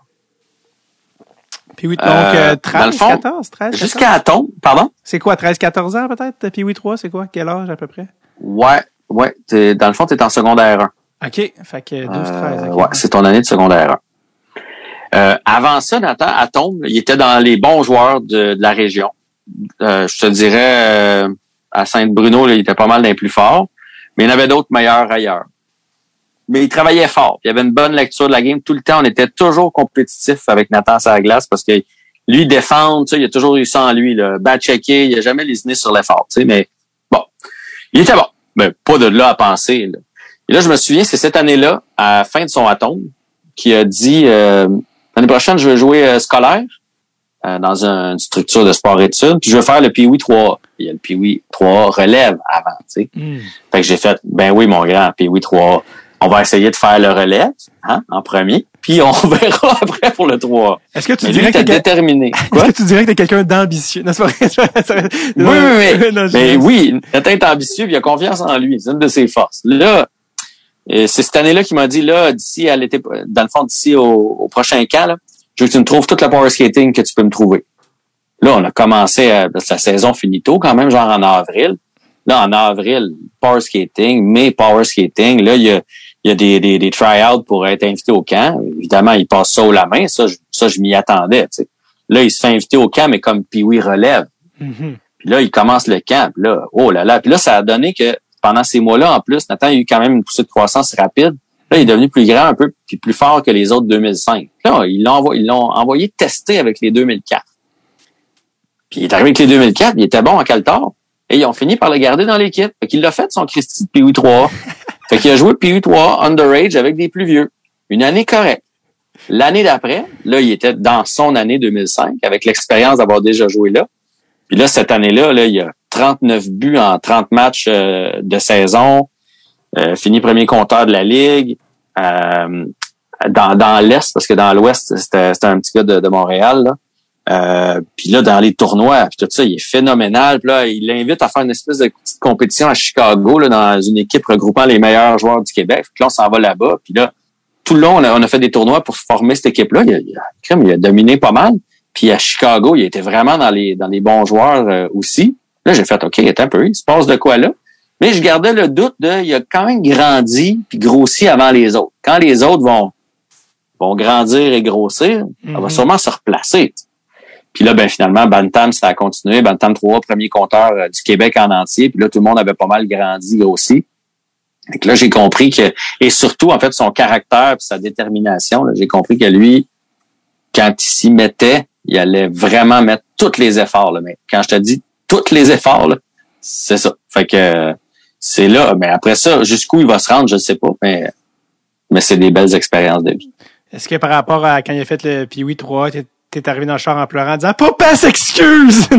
P8, donc 13, 14, 13, Jusqu'à Atom, pardon? C'est quoi, 13, 14 ans peut-être? P8 3, c'est quoi? Quel âge à peu près? Ouais, Ouais, dans le fond, tu es en secondaire 1. OK, fait que 12-13. Euh, ouais, c'est ton année de secondaire 1. Euh, avant ça, Nathan, à Tombe, il était dans les bons joueurs de, la région. Euh, je te dirais, à Saint-Bruno, il était pas mal d'un plus fort, mais il y en avait d'autres meilleurs ailleurs. Mais il travaillait fort. Il avait une bonne lecture de la game. Tout le temps, on était toujours compétitif avec Nathan glace parce que lui, défendre, il a toujours eu ça en lui. Là. checker, il a jamais lésiné sur l'effort. Mais bon, il était bon ben, pas de là à penser. Là. Et là, je me souviens, c'est cette année-là, à la fin de son atome, qui a dit euh, l'année prochaine, je vais jouer euh, scolaire euh, dans une structure de sport-études, puis je vais faire le PWI 3 Il y a le PWI 3 relève avant, tu sais. Hmm. Fait que j'ai fait, ben oui, mon grand, PWI 3 on va essayer de faire le relève hein, en premier, puis on [LAUGHS] verra après pour le 3. Est-ce que tu dirais que déterminé [LAUGHS] Est-ce que tu dirais que t'es quelqu'un d'ambitieux? Oui, oui, oui. mais oui, est ambitieux, puis il a confiance en lui, c'est une de ses forces. Là, c'est cette année-là qu'il m'a dit là, d'ici à l'été, dans le fond, d'ici au, prochain camp, là, je veux que tu me trouves toute la power skating que tu peux me trouver. Là, on a commencé, à, sa saison finito quand même, genre en avril. Là, en avril, power skating, mai power skating. Là, il y a, il y a des, des, des try-outs pour être invité au camp. Évidemment, il passe ça au la main. Ça, je, ça, je m'y attendais. Là, il se fait inviter au camp, mais comme oui relève. Mhm. Puis là, il commence le camp. Puis là, oh là là. Puis là, ça a donné que pendant ces mois-là, en plus, Nathan a eu quand même une poussée de croissance rapide. Là, il est devenu plus grand un peu, puis plus fort que les autres 2005. Là, ils l'ont envoyé, envoyé tester avec les 2004. Puis il est arrivé avec les 2004, il était bon en Caltar. Et ils ont fini par le garder dans l'équipe. Fait qu'il l'a fait, son Christy de PU [LAUGHS] 3. Fait qu'il a joué PU 3 underage avec des plus vieux. Une année correcte. L'année d'après, là, il était dans son année 2005, avec l'expérience d'avoir déjà joué là. Puis là, cette année-là, là, il a 39 buts en 30 matchs euh, de saison. Euh, fini premier compteur de la Ligue. Euh, dans dans l'Est, parce que dans l'Ouest, c'était c'était un petit gars de, de Montréal. Là. Euh, puis là, dans les tournois, puis tout ça, il est phénoménal. Puis là, il l'invite à faire une espèce de petite compétition à Chicago, là, dans une équipe regroupant les meilleurs joueurs du Québec. Puis là, on s'en va là-bas. Puis là, tout le long, on a, on a fait des tournois pour former cette équipe-là. Il, a- il, il a dominé pas mal. Puis à Chicago, il était vraiment dans les dans les bons joueurs euh, aussi. Là, j'ai fait OK, attends un peu, il se passe de quoi là? Mais je gardais le doute de il a quand même grandi puis grossi avant les autres. Quand les autres vont vont grandir et grossir, on va Mhm. sûrement se replacer. Puis là, ben finalement, Bantam, ça a continué. Bantam 3, premier compteur euh, du Québec en entier. Puis là, tout le monde avait pas mal grandi. Fait que là, j'ai compris que, et surtout, en fait, son caractère et sa détermination, j'ai compris que lui, quand il s'y mettait, il allait vraiment mettre tous les efforts. Là. Mais quand je te dis tous les efforts, c'est ça. Fait que c'est là. Mais après ça, jusqu'où il va se rendre, je ne sais pas. Mais, mais c'est des belles expériences de vie. Est-ce que par rapport à quand il a fait le Pee-Wee 3, t'es t'es arrivé dans le char en pleurant en disant Papa s'excuse! [LAUGHS]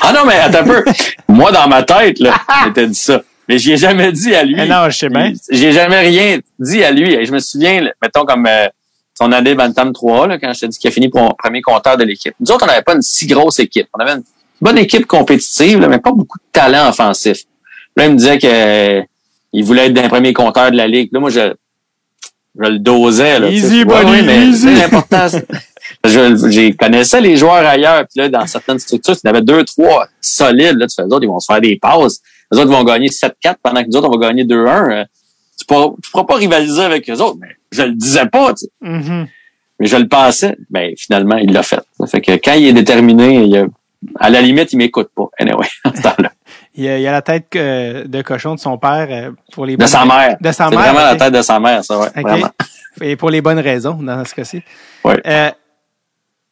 Ah non, mais attends un peu. Moi, dans ma tête, là, [LAUGHS] j'étais dit ça. Mais j'y ai jamais dit à lui. Eh non, je sais bien. J'ai jamais rien dit à lui. Et je me souviens, là, mettons comme euh, son année Bantam 3, là, quand je t'ai dit qu'il a fini pour premier compteur de l'équipe. Nous autres, on n'avait pas une si grosse équipe. On avait une bonne équipe compétitive, là, mais pas beaucoup de talent offensif. Là, il me disait que euh, il voulait être d'un premier compteur de la ligue. Là, moi, je, je le dosais. Là, Easy, tu buddy, mais l'important. je, je connaissais les joueurs ailleurs. Puis là, dans certaines structures, y en avait deux, trois solides. Là, tu fais, les autres, ils vont se faire des passes. Les autres vont gagner 7-4 pendant que nous autres, on va gagner 2-1. Euh, Tu pourras, tu pourras pas rivaliser avec les autres. Mais je le disais pas. tu sais. Mhm. Mais je le pensais. Ben, finalement, il l'a fait. Ça fait que quand il est déterminé, il a- à la limite, il m'écoute pas. Anyway, [LAUGHS] à ce temps-là. Il, a, il a la tête euh, de cochon de son père euh, pour les De bonnes sa mère. De sa C'est mère. vraiment la tête de sa mère, ça, ouais. Vraiment. Et pour les bonnes raisons, dans ce cas-ci. Ouais. Euh,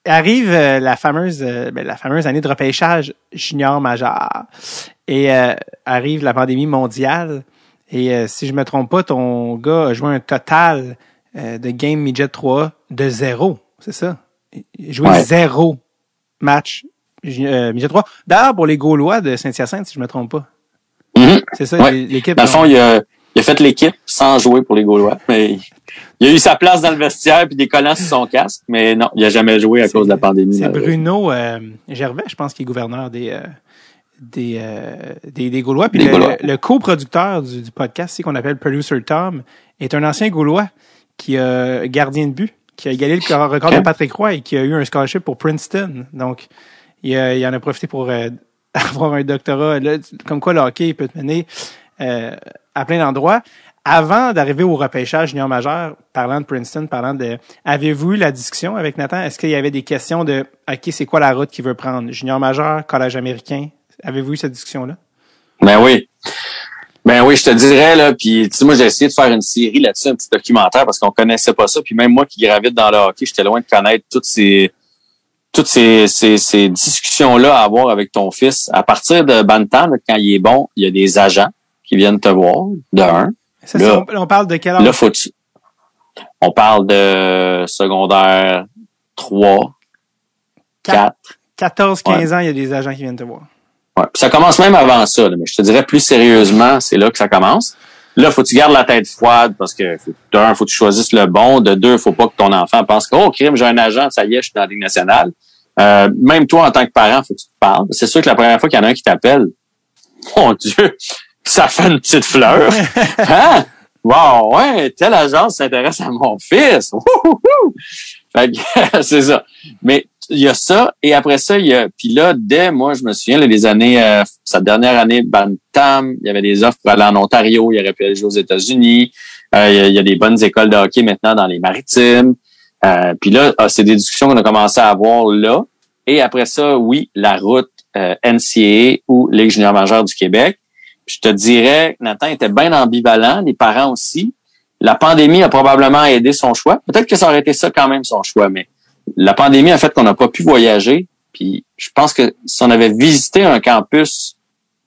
arrive euh, la fameuse euh, ben, la fameuse année de repêchage junior majeur. Et euh, arrive la pandémie mondiale. Et euh, si je me trompe pas, ton gars a joué un total euh, de game midget 3 de zéro. C'est ça? Il a joué Ouais. zéro match euh, midget 3. D'ailleurs, pour les Gaulois de Saint-Hyacinthe, si je me trompe pas. Mhm. C'est ça, Ouais. l'équipe. Dans le fond, il a, il a fait l'équipe sans jouer pour les Gaulois. Mais il- a eu sa place dans le vestiaire puis des collants sur son casque. Mais non, il a jamais joué à cause de la pandémie. C'est. Bruno euh, Gervais, je pense, qui est gouverneur des euh, des, euh, des des Gaulois. Puis Des le, Gaulois. le, le coproducteur du, du podcast, c'est qu'on appelle Producer Tom, est un ancien Gaulois qui a gardien de but, qui a égalé le record de Patrick Roy et qui a eu un scholarship pour Princeton. Donc, il, a- il en a profité pour euh, [LAUGHS] avoir un doctorat. Comme quoi, le hockey peut te mener euh, à plein d'endroits. Avant d'arriver au repêchage junior majeur, parlant de Princeton, parlant de, avez-vous eu la discussion avec Nathan? Est-ce qu'il y avait des questions de, OK, c'est quoi la route qu'il veut prendre? Junior majeur, collège américain? Avez-vous eu cette discussion-là? Ben oui. Ben oui, je te dirais, là, puis tu sais, moi, j'ai essayé de faire une série là-dessus, un petit documentaire, parce qu'on connaissait pas ça. Puis même moi qui gravite dans le hockey, j'étais loin de connaître toutes ces toutes ces, ces, ces discussions-là à avoir avec ton fils. À partir de Bantam, quand il est bon, il y a des agents qui viennent te voir, de un. Ça, Là- c'est- on, on parle de quel âge? Là, faut tu... On parle de secondaire 3, 4. 14, 15 ans, il y a des agents qui viennent te voir. Ouais. Puis ça commence même avant ça, là, mais je te dirais plus sérieusement, c'est là que ça commence. Là, faut que tu gardes la tête froide parce que d'un, faut que tu choisisses le bon. De deux, faut pas que ton enfant pense que oh crime, j'ai un agent, ça y est, je suis dans la Ligue nationale. Euh, même toi, en tant que parent, faut que tu te parles. C'est sûr que la première fois qu'il y en a un qui t'appelle, mon Dieu, [LAUGHS] ça fait une petite fleur. hein? Wow, ouais, telle agence s'intéresse à mon fils. Wouhouhou! Fait que, [LAUGHS] c'est ça. Mais il y a ça. Et après ça, il y a. Puis là, dès moi, je me souviens, là, les années, euh, sa dernière année, Bantam, il y avait des offres pour aller en Ontario, il aurait pu aller jouer aux États-Unis. Euh, il, y a, il y a des bonnes écoles de hockey maintenant dans les maritimes. Euh, puis là, ah, c'est des discussions qu'on a commencé à avoir là. Et après ça, oui, la route euh, NCAA ou Ligue junior majeure du Québec. Je te dirais, Nathan était bien ambivalent, les parents aussi. La pandémie a probablement aidé son choix. Peut-être que ça aurait été ça quand même son choix, mais la pandémie a fait qu'on n'a pas pu voyager. Puis je pense que si on avait visité un campus,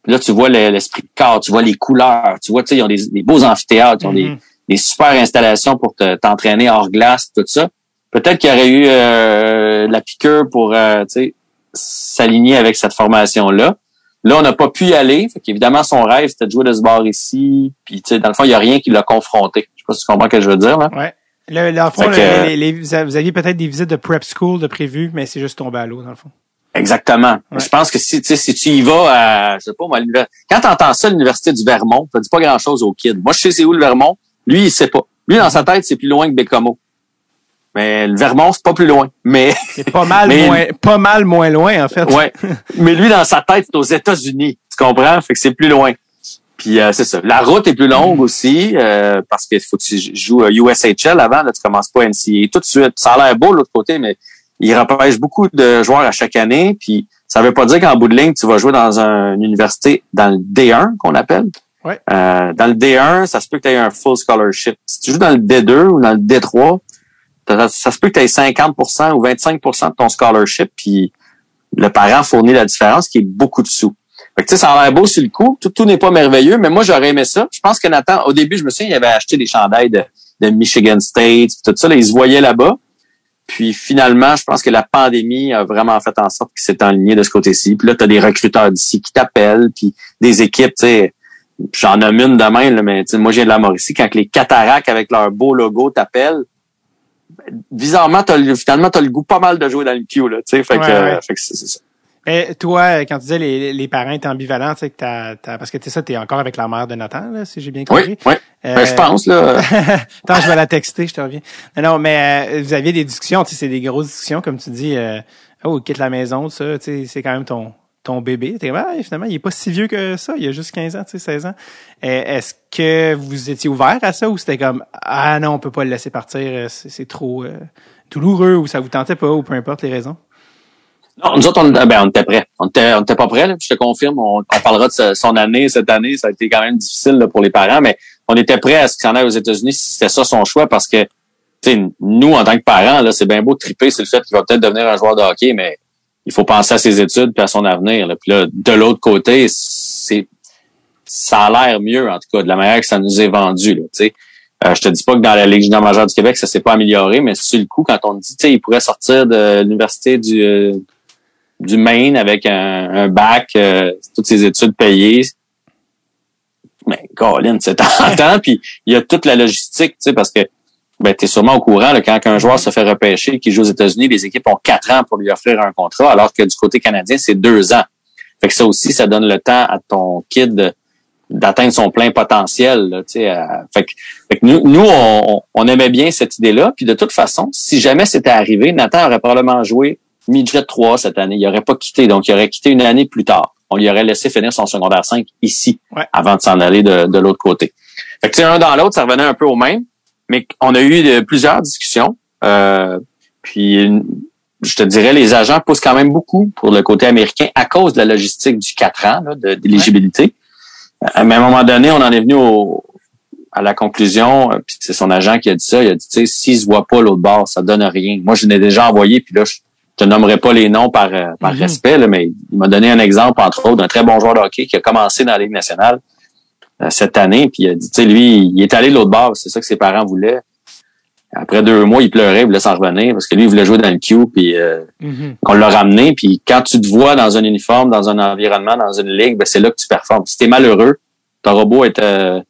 puis là tu vois le- l'esprit de corps, tu vois les couleurs, tu vois, tu sais, ils ont des, des beaux amphithéâtres, ils ont des, Mhm. des super installations pour te- t'entraîner hors glace, tout ça. Peut-être qu'il y aurait eu euh, la piqûre pour euh, tu sais, s'aligner avec cette formation-là. Là, on n'a pas pu y aller. Fait qu'évidemment, son rêve, c'était de jouer de ce bar ici. Puis, tu sais, dans le fond, il n'y a rien qui l'a confronté. Je sais pas si tu comprends ce que je veux dire, là. Ouais. Le, dans le fond, Fait que- le- les- les- vous aviez peut-être des visites de prep school de prévues, mais c'est juste tombé à l'eau, dans le fond. Exactement. Ouais. Je pense que si, si tu y vas à, je sais pas, moi, à l'univers- quand tu entends ça, l'université du Vermont, ça dit pas grand-chose aux kids. Moi, je sais c'est où le Vermont. Lui, il sait pas. Lui, dans sa tête, c'est plus loin que Bécomo. Mais le Vermont, c'est pas plus loin. Mais, C'est pas mal [LAUGHS] Mais- moins, pas mal moins loin, en fait. ouais. [LAUGHS] Mais lui, dans sa tête, c'est aux États-Unis. Tu comprends? Fait que c'est plus loin. Puis euh, c'est ça. La route est plus longue aussi euh, parce qu'il faut que tu joues à USHL avant. Là, tu commences pas NCAA tout de suite. Ça a l'air beau de l'autre côté, mais il repêche beaucoup de joueurs à chaque année. Puis ça veut pas dire qu'en bout de ligne, tu vas jouer dans un- une université dans le D1 qu'on appelle. Ouais. Euh, dans le D1, ça se peut que tu aies un full scholarship. Si tu joues dans le D2 ou dans le D3, ça se peut que tu aies 50% ou 25% de ton scholarship, puis le parent fournit la différence, qui est beaucoup de sous. Fait que, ça a l'air beau sur le coup. Tout, tout n'est pas merveilleux, mais moi, j'aurais aimé ça. Je pense que Nathan, au début, je me souviens, il avait acheté des chandails de, de Michigan State, tout ça. Là, se voyait là-bas. Puis finalement, je pense que la pandémie a vraiment fait en sorte qu'il s'est enligné de ce côté-ci. Puis là, tu as des recruteurs d'ici qui t'appellent, puis des équipes, tu sais, j'en nomme une demain, là, mais moi, viens de la Mauricie, quand les cataractes avec leur beau logo t'appellent, bizarrement, t'as le, finalement, tu as le goût pas mal de jouer dans le queue, là, tu sais. Fait, que, Ouais, euh, fait que c'est ça. Mais toi, quand tu disais les, les parents étaient ambivalents, tu sais que t'as, t'as- parce que tu sais ça, t'es encore avec la mère de Nathan, là, si j'ai bien compris. Oui, oui. Euh, Ben, je pense, là. [LAUGHS] Attends, je vais la texter, je te reviens. Non, non, mais euh, vous aviez des discussions, tu sais, c'est des grosses discussions, comme tu dis. Euh, oh, quitte la maison, ça, tu sais, c'est quand même ton ton bébé. T'es ah, finalement, il est pas si vieux que ça, il a juste 15 ans, tu sais, 16 ans. Euh, Est-ce que vous étiez ouvert à ça ou c'était comme, ah non, on peut pas le laisser partir, euh, c'est c'est trop euh, douloureux ou ça vous tentait pas ou peu importe les raisons? Non, nous autres, on, ben, on était prêts. On était, on était pas prêts. Je te confirme. On, parlera de son année, cette année. Ça a été quand même difficile pour les parents, mais on était prêts à ce qu'il s'en aille aux États-Unis si c'était ça son choix parce que, nous, en tant que parents, c'est bien beau de triper sur le fait qu'il va peut-être devenir un joueur de hockey, mais il faut penser à ses études puis à son avenir. Là. Puis là, de l'autre côté, c'est ça a l'air mieux, en tout cas, de la manière que ça nous est vendu. Là, tu sais. Euh, je te dis pas que dans la Ligue junior majeure du Québec, ça s'est pas amélioré, mais sur le coup, quand on dit, il pourrait sortir de l'université du euh, du Maine avec un, un bac, euh, toutes ses études payées. Mais Colin, c'est [LAUGHS] tentant, puis il y a toute la logistique, tu sais, parce que ben, tu es sûrement au courant, là, quand un joueur se fait repêcher qui joue aux États-Unis, les équipes ont quatre ans pour lui offrir un contrat, alors que du côté canadien, c'est deux ans. Fait que ça aussi, ça donne le temps à ton kid d'atteindre son plein potentiel. Là, tu sais, à- fait, que, fait que nous, nous on, on aimait bien cette idée-là. Puis de toute façon, si jamais c'était arrivé, Nathan aurait probablement joué midget 3 cette année. Il aurait pas quitté, donc il aurait quitté une année plus tard. On lui aurait laissé finir son secondaire 5 ici, Ouais. avant de s'en aller de, de l'autre côté. Fait que tu sais, un dans l'autre, ça revenait un peu au même. Mais on a eu de- plusieurs discussions. Euh, puis je te dirais, les agents poussent quand même beaucoup pour le côté américain à cause de la logistique du 4 ans d'éligibilité. Mais à un moment donné, on en est venu au, à la conclusion, euh, puis c'est son agent qui a dit ça, il a dit, tu sais, s'il se voit pas l'autre bord, ça donne rien. Moi, je l'ai déjà envoyé, puis là, je te nommerai pas les noms par, euh, par Mhm. respect, là, mais il m'a donné un exemple, entre autres, d'un très bon joueur de hockey qui a commencé dans la Ligue nationale cette année, puis il a dit, tu sais, lui, il est allé de l'autre bord, c'est ça que ses parents voulaient. Après deux mois, il pleurait, il voulait s'en revenir, parce que lui, il voulait jouer dans le Q, puis euh, qu'on l'a ramené. Puis quand tu te vois dans un uniforme, dans un environnement, dans une ligue, ben c'est là que tu performes. Si t'es malheureux, ton robot est euh,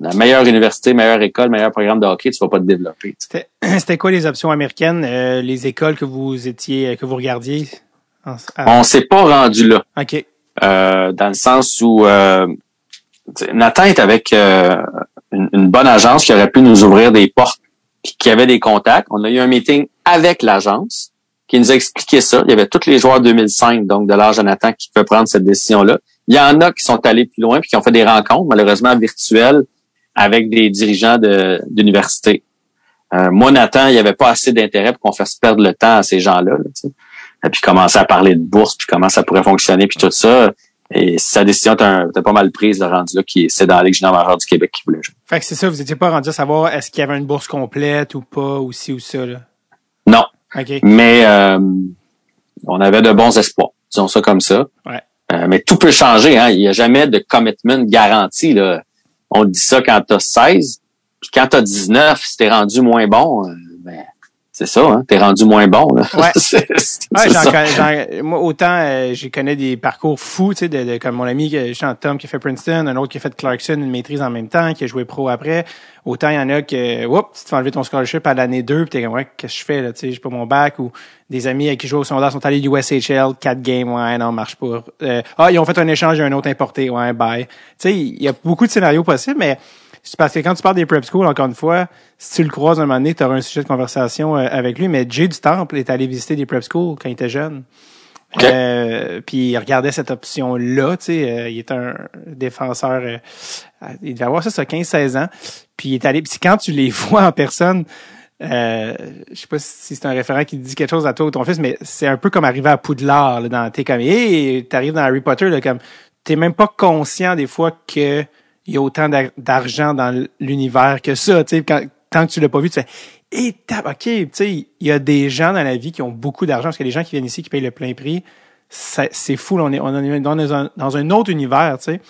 la meilleure université, meilleure école, meilleur programme de hockey, tu vas pas te développer. C'était [CLEARS THROAT] c'était quoi les options américaines, euh, les écoles que vous étiez, que vous regardiez? En- à- On s'est pas rendu là, OK. euh, dans le sens où euh, Nathan est avec euh, une, une bonne agence qui aurait pu nous ouvrir des portes, puis qui avait des contacts. On a eu un meeting avec l'agence. qui nous a expliqué ça. Il y avait tous les joueurs 2005, donc de l'âge Jonathan, qui peuvent prendre cette décision-là. Il y en a qui sont allés plus loin puis qui ont fait des rencontres, malheureusement virtuelles, avec des dirigeants d'université. Euh, moi, Nathan, il n'y avait pas assez d'intérêt pour qu'on fasse perdre le temps à ces gens-là. et puis commencer à parler de bourse, puis comment ça pourrait fonctionner, puis tout ça. Et sa décision était, pas mal prise, de rendu là, qui c'est dans la Ligue junior du Québec qui voulait jouer. Fait que c'est ça, vous n'étiez pas rendu à savoir est-ce qu'il y avait une bourse complète ou pas, ou ci ou ça, là? Non. Mais euh, on avait de bons espoirs, disons ça comme ça. Ouais. Euh, mais tout peut changer, hein. Il n'y a jamais de commitment garanti, là. On dit ça quand tu as 16, puis quand tu as 19, si t'es rendu moins bon, euh, ben, c'est ça, hein? T'es rendu moins bon. Là. Ouais. [LAUGHS] ouais moi, autant euh, j'ai connais des parcours fous, tu sais, de, comme mon ami Jean Tom qui a fait Princeton, un autre qui a fait Clarkson, une maîtrise en même temps, qui a joué pro après. Autant il y en a que, oups, tu te fais enlever ton scholarship à l'année 2, puis t'es comme, ouais, qu'est-ce que je fais là, tu sais, j'ai pas mon bac, ou des amis qui jouent au secondaire sont allés USHL, 4 games, ouais, non, marche pas. Euh, ah, ils ont fait un échange, il y a un autre importé, ouais, bye. Tu sais, il y a beaucoup de scénarios possibles, mais parce que quand tu parles des prep schools, encore une fois, si tu le croises un moment donné, tu auras un sujet de conversation euh, avec lui. Mais Jay du Temple est allé visiter des prep schools quand il était jeune. Euh, puis il regardait cette option-là, tu sais, euh, il est un défenseur, il devait avoir ça, ça 15-16 ans. Puis il est allé, puis quand tu les [LAUGHS] vois en personne, euh, je sais pas si c'est un référent qui dit quelque chose à toi ou ton fils, mais c'est un peu comme arriver à Poudlard, là, dans, t'es comme, hey, t'arrives dans Harry Potter, là, comme, t'es même pas conscient des fois que il y a autant d'argent dans l'univers que ça. Tu sais, tant que tu l'as pas vu, tu fais et ok, tu sais, il y a des gens dans la vie qui ont beaucoup d'argent parce que les gens qui viennent ici qui payent le plein prix, c'est fou. on est, on est dans, un, dans un autre univers, tu sais.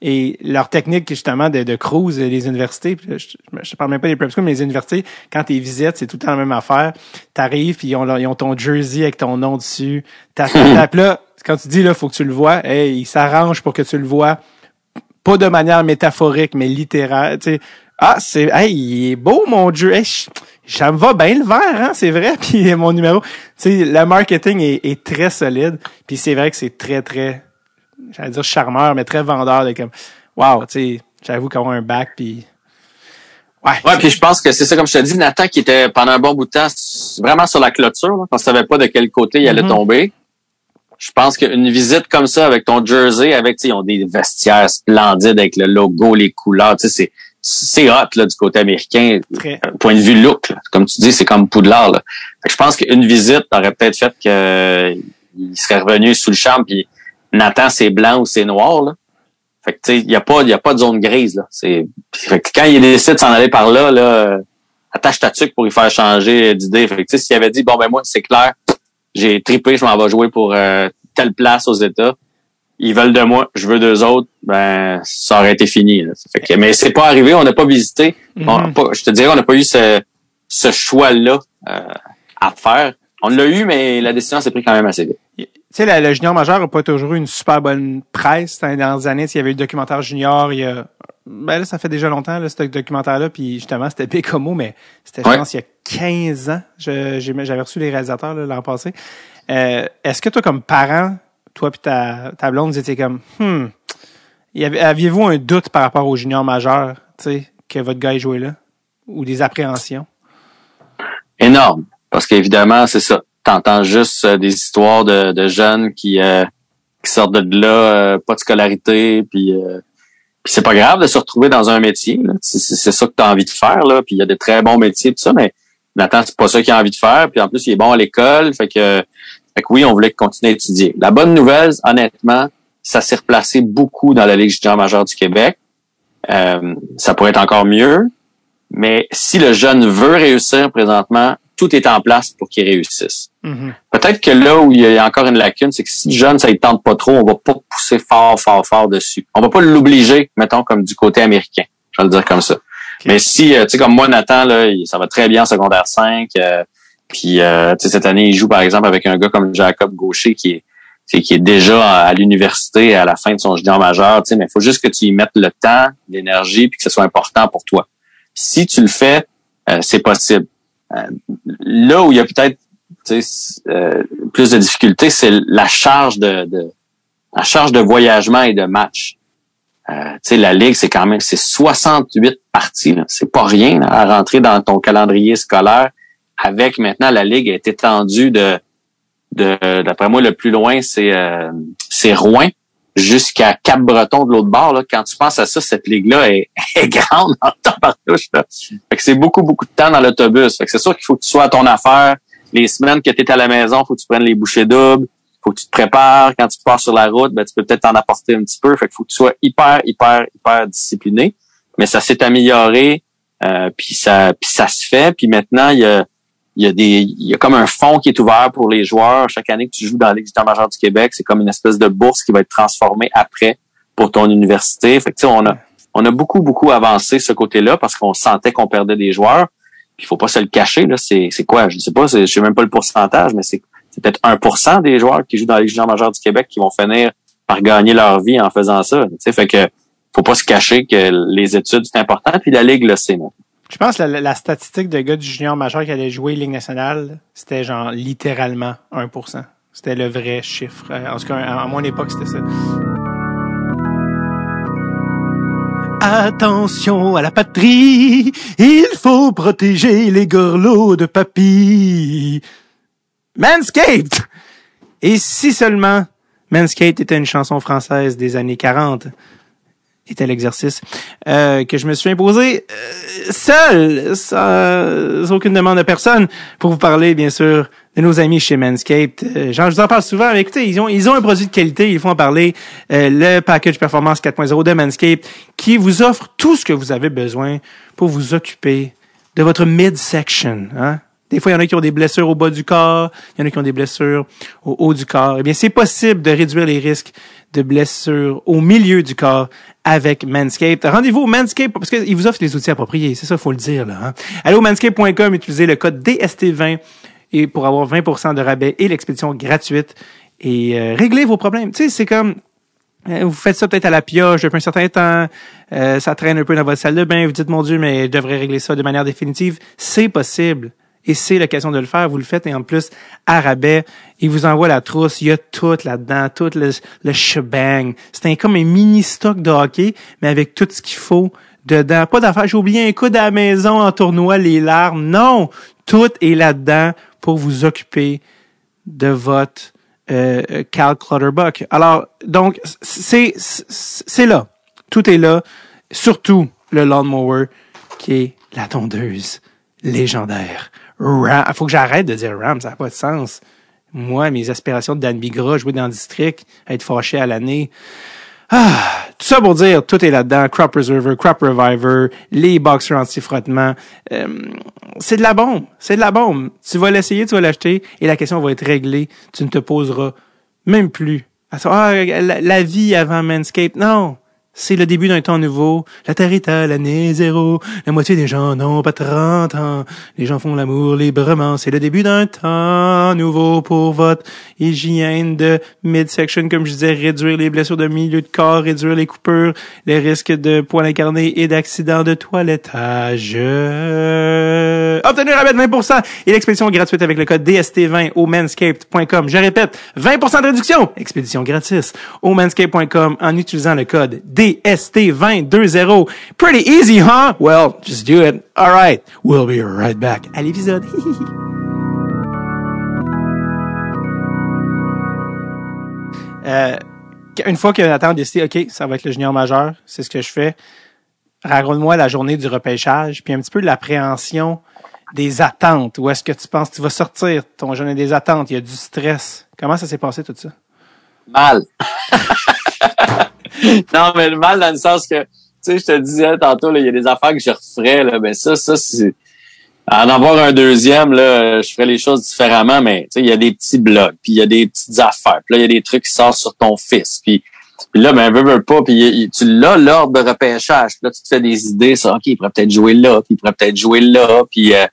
Et leur technique justement de, de cruise les universités, je, je, parle même pas des prep schools, mais les universités, quand tu visites, c'est tout le temps la même affaire. T'arrives puis ils ont, ils ont ton jersey avec ton nom dessus. T'as là, quand tu dis là, faut que tu le vois, hey, ils s'arrangent pour que tu le vois pas de manière métaphorique, mais littéraire. Tu sais, ah, c'est, hey, il est beau mon Dieu. Hey, ça me va bien le vert, hein, c'est vrai. [LAUGHS] Puis mon numéro, tu sais, le marketing est, est très solide. Puis c'est vrai que c'est très, très, j'allais dire charmeur, mais très vendeur. De comme, wow, tu sais, j'avoue qu'avoir un bac, puis Ouais, ouais puis je pense que c'est ça, comme je te dis, Nathan qui était pendant un bon bout de temps vraiment sur la clôture, là, on savait pas de quel côté il allait mm-hmm. tomber je pense qu'une visite comme ça avec ton jersey, avec, tu ils ont des vestiaires splendides avec le logo, les couleurs, tu sais, c'est c'est hot là du côté américain point de vue look comme tu dis c'est comme Poudlard là. je pense qu'une visite aurait peut-être fait qu'il serait revenu sous le charme puis Nathan c'est blanc ou c'est noir là. Fait que tu sais il y a pas y a pas de zone grise là. C'est fait que quand il décide de s'en aller par là là attache ta tuque pour y faire changer d'idée. Fait que tu sais s'il avait dit bon ben moi c'est clair j'ai tripé, je m'en vais jouer pour euh, telle place aux États. Ils veulent de moi, je veux d'eux autres, ben ça aurait été fini. Fait que, mais c'est pas arrivé, on n'a pas visité. Mhm. je te dirais, on n'a pas eu ce, ce choix-là euh, à faire. On l'a eu, mais la décision s'est prise quand même assez vite. Tu sais, le junior majeur n'a pas toujours eu une super bonne presse dans les dernières années. Il y avait eu le documentaire junior, il y a ben là, ça fait déjà longtemps, là, ce documentaire-là, puis justement, c'était Bécomo, mais c'était, je pense, il y a 15 ans. j'avais reçu les réalisateurs l'an passé. Euh, est-ce que toi, comme parent, toi puis ta, ta blonde, vous étiez comme, hmm, aviez-vous un doute par rapport au junior majeur, tu sais, que votre gars ait joué là? Ou des appréhensions? Énorme. Parce qu'évidemment, c'est ça. T'entends juste euh, des histoires de, jeunes qui, euh, qui sortent de là, pas de scolarité, puis puis c'est pas grave de se retrouver dans un métier. C'est ça que tu as envie de faire. Là. Puis il y a de très bons métiers, tout ça, mais Nathan, c'est pas ça qu'il a envie de faire. Puis en plus, il est bon à l'école. Fait que, fait que oui, on voulait continuer à étudier. La bonne nouvelle, honnêtement, ça s'est replacé beaucoup dans la Ligue junior majeure du Québec. Euh, ça pourrait être encore mieux. Mais si le jeune veut réussir présentement, tout est en place pour qu'il réussisse. Mm-hmm. Peut-être que là où il y a encore une lacune, c'est que si le jeune, ça ne tente pas trop, on va pas pousser fort, fort, fort dessus. On va pas l'obliger, mettons, comme du côté américain. Je vais le dire comme ça. Mais si, euh, tu sais, comme moi, Nathan, là, ça va très bien en secondaire 5. Euh, puis, euh, tu sais, cette année, il joue, par exemple, avec un gars comme Jacob Gaucher, qui est, qui est déjà à l'université à la fin de son junior majeur, tu sais, mais il faut juste que tu y mettes le temps, l'énergie, puis que ce soit important pour toi. Si tu le fais, c'est possible. Euh, là où il y a peut-être euh, plus de difficultés, c'est la charge de, la charge de voyagement et de match. Euh, la ligue, c'est quand même c'est 68 parties. C'est pas rien à rentrer dans ton calendrier scolaire. Avec maintenant la ligue est étendue de de d'après moi, le plus loin, c'est euh, c'est Rouen jusqu'à Cap-Breton de l'autre bord. Là. Quand tu penses à ça, cette ligue-là est, [LAUGHS] est grande en temps partouche. Là. Fait que c'est beaucoup, beaucoup de temps dans l'autobus. Fait que c'est sûr qu'il faut que tu sois à ton affaire. Les semaines que tu es à la maison, faut que tu prennes les bouchées doubles. faut que tu te prépares. Quand tu pars sur la route, ben, tu peux peut-être t'en apporter un petit peu. Fait qu'il faut que tu sois hyper, hyper, hyper discipliné. Mais ça s'est amélioré. Euh, puis ça, puis ça se fait. Puis maintenant, il y a y a des il y a comme un fonds qui est ouvert pour les joueurs chaque année que tu joues dans Ligue majeur du Québec c'est comme une espèce de bourse qui va être transformée après pour ton université fait que, on a on a beaucoup beaucoup avancé ce côté-là parce qu'on sentait qu'on perdait des joueurs puis faut pas se le cacher là c'est c'est quoi? Je sais pas je sais même pas le pourcentage mais c'est c'est peut-être 1% des joueurs qui jouent dans la Ligue majeure du Québec qui vont finir par gagner leur vie en faisant ça tu sais? Fait que faut pas se cacher que les études c'est important puis la ligue sait non je pense que la, statistique de gars du junior majeur qui allait jouer Ligue nationale, c'était genre littéralement 1%. C'était le vrai chiffre. Euh, en tout cas, à mon époque, c'était ça. Attention à la patrie, il faut protéger les gorlots de papy. Manscaped! Et si seulement Manscaped était une chanson française des années 40, était l'exercice euh, que je me suis imposé euh, seul, sans, aucune demande de personne, pour vous parler, bien sûr, de nos amis chez Manscaped. Euh, je vous en parle souvent, mais écoutez, ils ont, ils ont un produit de qualité, il faut en parler. le package performance 4.0 de Manscaped, qui vous offre tout ce que vous avez besoin pour vous occuper de votre midsection. Hein? Des fois, il y en a qui ont des blessures au bas du corps, il y en a qui ont des blessures au haut du corps. Eh bien, c'est possible de réduire les risques de blessures au milieu du corps avec Manscaped. Rendez-vous au Manscaped parce qu'ils vous offrent les outils appropriés. C'est ça, faut le dire. Là, hein? Allez au manscaped.com, utilisez le code DST20 et pour avoir 20% de rabais et l'expédition gratuite et euh, régler vos problèmes. Tu sais, c'est comme euh, vous faites ça peut-être à la pioche depuis un certain temps, euh, ça traîne un peu dans votre salle de bain, vous dites mon Dieu, mais je devrais régler ça de manière définitive. C'est possible et c'est l'occasion de le faire. Vous le faites et en plus, à rabais, il vous envoie la trousse. Il y a tout là-dedans, tout le, le shebang. C'est comme un mini stock de hockey, mais avec tout ce qu'il faut dedans. Pas d'affaires. J'ai oublié un coude à la maison en tournoi, les larmes. Non! Tout est là-dedans pour vous occuper de votre euh, Cal Clutterbuck. Alors, donc, c'est, c'est là. Tout est là. Surtout le lawnmower qui est la tondeuse légendaire. Ram. Faut que j'arrête de dire Ram, ça n'a pas de sens. Moi, mes aspirations de Dan Bigra, jouer dans le district, être fâché à l'année. Ah, tout ça pour dire, tout est là-dedans. Crop Preserver, Crop Reviver, les boxers anti-frottement. Euh, c'est de la bombe. C'est de la bombe. Tu vas l'essayer, tu vas l'acheter et la question va être réglée. Tu ne te poseras même plus. Ah, la, la vie avant Manscaped. Non. C'est le début d'un temps nouveau. La Terre est à l'année zéro. La moitié des gens n'ont pas 30 ans. Les gens font l'amour librement. C'est le début d'un temps nouveau pour votre hygiène de midsection. Comme je disais, réduire les blessures de milieu de corps, réduire les coupures, les risques de poils incarnés et d'accidents de toilettage. Obtenir un 20% et l'expédition gratuite avec le code DST20 au manscaped.com. Je répète, 20% de réduction. Expédition gratis au manscaped.com en utilisant le code DST2020. Pretty easy, huh? Well, just do it. All right. We'll be right back à l'épisode. [LAUGHS] euh, une fois que Nathan a décidé, OK, ça va être le junior majeur, c'est ce que je fais. Raconte-moi la journée du repêchage, puis un petit peu de l'appréhension des attentes. Où est-ce que tu penses que tu vas sortir ton journée des attentes? Il y a du stress. Comment ça s'est passé tout ça? Mal. [LAUGHS] [LAUGHS] non, mais le mal dans le sens que, tu sais, je te disais tantôt, il y a des affaires que je referais, là, ben ça, ça, c'est, en avoir un deuxième, là, je ferais les choses différemment, mais, tu sais, il y a des petits blogs, puis il y a des petites affaires, puis là, il y a des trucs qui sortent sur ton fils, puis, puis là, ben, veux, veux pas, puis tu l'as l'ordre de repêchage, puis là, tu te fais des idées, ça, OK, il pourrait peut-être jouer là, puis il pourrait peut-être jouer là, puis euh,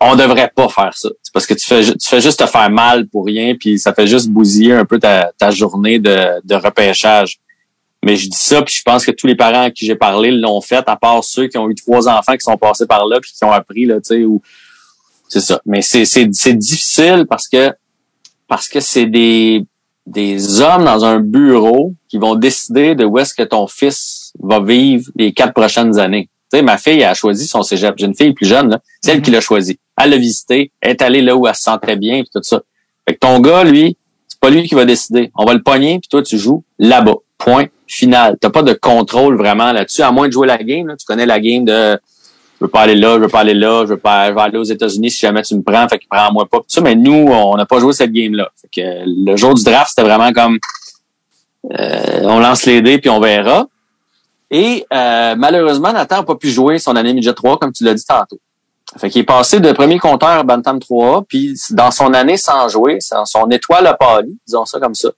on devrait pas faire ça. Parce que tu fais, tu fais juste te faire mal pour rien, puis ça fait juste bousiller un peu ta, ta journée de, de repêchage. Mais je dis ça, puis je pense que tous les parents à qui j'ai parlé l'ont fait, à part ceux qui ont eu trois enfants qui sont passés par là puis qui ont appris là, tu sais, ou c'est ça. Mais c'est c'est c'est difficile parce que parce que c'est des des hommes dans un bureau qui vont décider de où est-ce que ton fils va vivre les quatre prochaines années. Tu sais, ma fille a choisi son cégep. J'ai une fille plus jeune, là. C'est elle qui l'a choisi. Elle l'a visité, elle est allée là où elle se sentait bien, puis tout ça. Fait que ton gars, lui, c'est pas lui qui va décider. On va le pogner, puis toi, tu joues là-bas. Point final. T'as pas de contrôle vraiment là-dessus, à moins de jouer la game. Là. Tu connais la game de je veux pas aller là, je veux pas aller là, je veux pas aller aux États-Unis si jamais tu me prends, fait que prends-moi pas. Ça, mais nous, on n'a pas joué cette game-là. Fait que le jour du draft, c'était vraiment comme euh, on lance les dés puis on verra. Et euh, malheureusement, Nathan n'a pas pu jouer son année midget 3, comme tu l'as dit tantôt. Fait qu'il est passé de premier compteur à Bantam 3 puis dans son année sans jouer, son étoile a pâli, disons ça comme ça.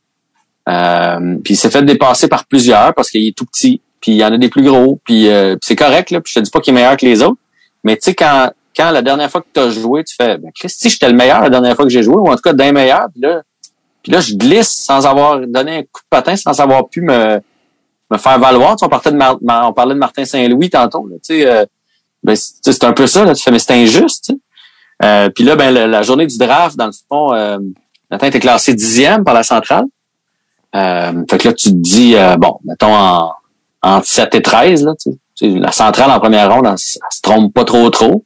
Euh, puis il s'est fait dépasser par plusieurs parce qu'il est tout petit, puis il y en a des plus gros, puis, euh, c'est correct, là, puis je te dis pas qu'il est meilleur que les autres, mais tu sais, quand, quand la dernière fois que tu as joué, tu fais, ben, j'étais le meilleur la dernière fois que j'ai joué, ou en tout cas d'un meilleur, puis là, puis là, je glisse sans avoir donné un coup de patin, sans avoir pu me, me faire valoir. Tu sais, on, parlait de Martin Saint-Louis tantôt, tu sais, euh, ben, c'est un peu ça, là, tu fais, mais c'est injuste, tu sais. Euh, puis là, ben, la, journée du draft, dans le fond, euh, Nathan était classé dixième par la centrale. Euh, fait que là, tu te dis, euh, bon, mettons en, en 7 et 13, là, tu sais, la centrale en première ronde, elle, se trompe pas trop trop.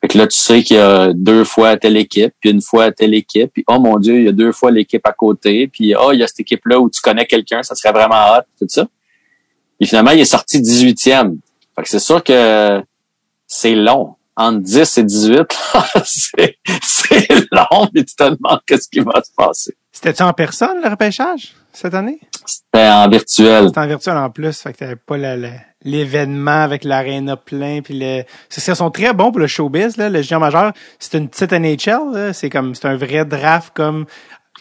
Fait que là, tu sais qu'il y a deux fois telle équipe, puis une fois telle équipe, puis oh mon Dieu, il y a deux fois l'équipe à côté, puis oh, il y a cette équipe-là où tu connais quelqu'un, ça serait vraiment hot, tout ça. Et finalement, il est sorti 18e. Fait que c'est sûr que c'est long. Entre 10 et 18, [LAUGHS] c'est long, mais tu te demandes qu'est-ce qui va se passer. C'était-tu en personne, le repêchage? Cette année? C'était en virtuel. C'était en virtuel en plus, fait que t'avais pas l'événement avec l'aréna plein puis le ça sont très bons pour le showbiz là. Le junior majeur c'est une petite NHL c'est comme c'est un vrai draft comme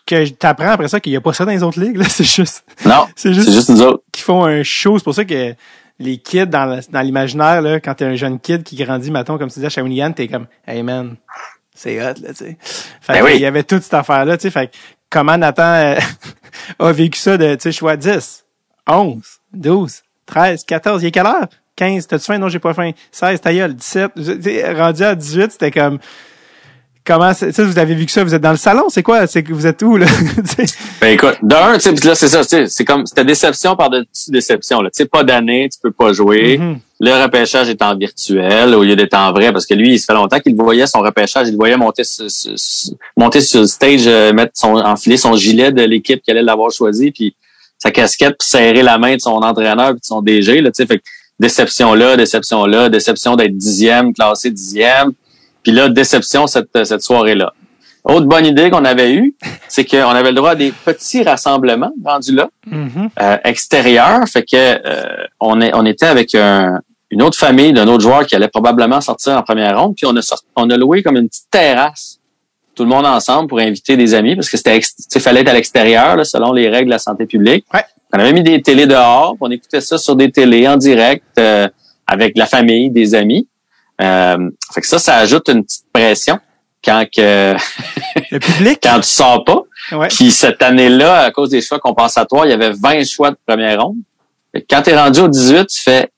que t'apprends après ça qu'il y a pas ça dans les autres ligues là. [LAUGHS] C'est juste non [LAUGHS] c'est juste, juste nous autres. qui font un show. C'est pour ça que les kids dans dans l'imaginaire là quand t'es un jeune kid qui grandit mettons comme tu disais à Shawinigan t'es comme hey man c'est hot là tu sais. Fait ben il y avait toute cette affaire là tu sais. Fait comment Nathan euh, [LAUGHS] a vécu ça de, tu sais, choix 10, 11, 12, 13, 14. Il est quelle heure? 15, t'as-tu faim? Non, j'ai pas faim. 16, ta gueule, 17. Rendu à 18, c'était comme, comment, tu sais, vous avez vu que ça? Vous êtes dans le salon? C'est quoi? C'est que vous êtes où, là? [LAUGHS] ben, écoute, d'un, tu sais, là, c'est ça, c'est comme, c'était déception par-dessus déception, là. Tu sais, pas d'année, tu peux pas jouer. Mm-hmm. Le repêchage est en virtuel au lieu d'être en vrai parce que lui, il se fait longtemps qu'il voyait son repêchage, il le voyait monter sur, monter sur le stage, euh, mettre son enfiler son gilet de l'équipe qui allait l'avoir choisi, puis sa casquette, puis serrer la main de son entraîneur puis de son DG. Là, fait déception là, déception là, déception d'être dixième, classé dixième. Puis là, déception cette, cette soirée-là. Autre bonne idée qu'on avait eue, c'est qu'on avait le droit à des petits rassemblements rendus là, mm-hmm. euh, extérieurs. Fait que euh, on, est, on était avec une autre famille d'un autre joueur qui allait probablement sortir en première ronde. Puis on a, on a loué comme une petite terrasse, tout le monde ensemble pour inviter des amis parce que c'était fallait être à l'extérieur selon les règles de la santé publique. On avait mis des télés dehors, on écoutait ça sur des télés en direct euh, avec la famille, des amis. Fait que ça, ça ajoute une petite pression quand que [LAUGHS] le public? quand tu sors pas. Puis cette année-là, à cause des choix compensatoires, il y avait 20 choix de première ronde. Quand tu es rendu au 18, tu fais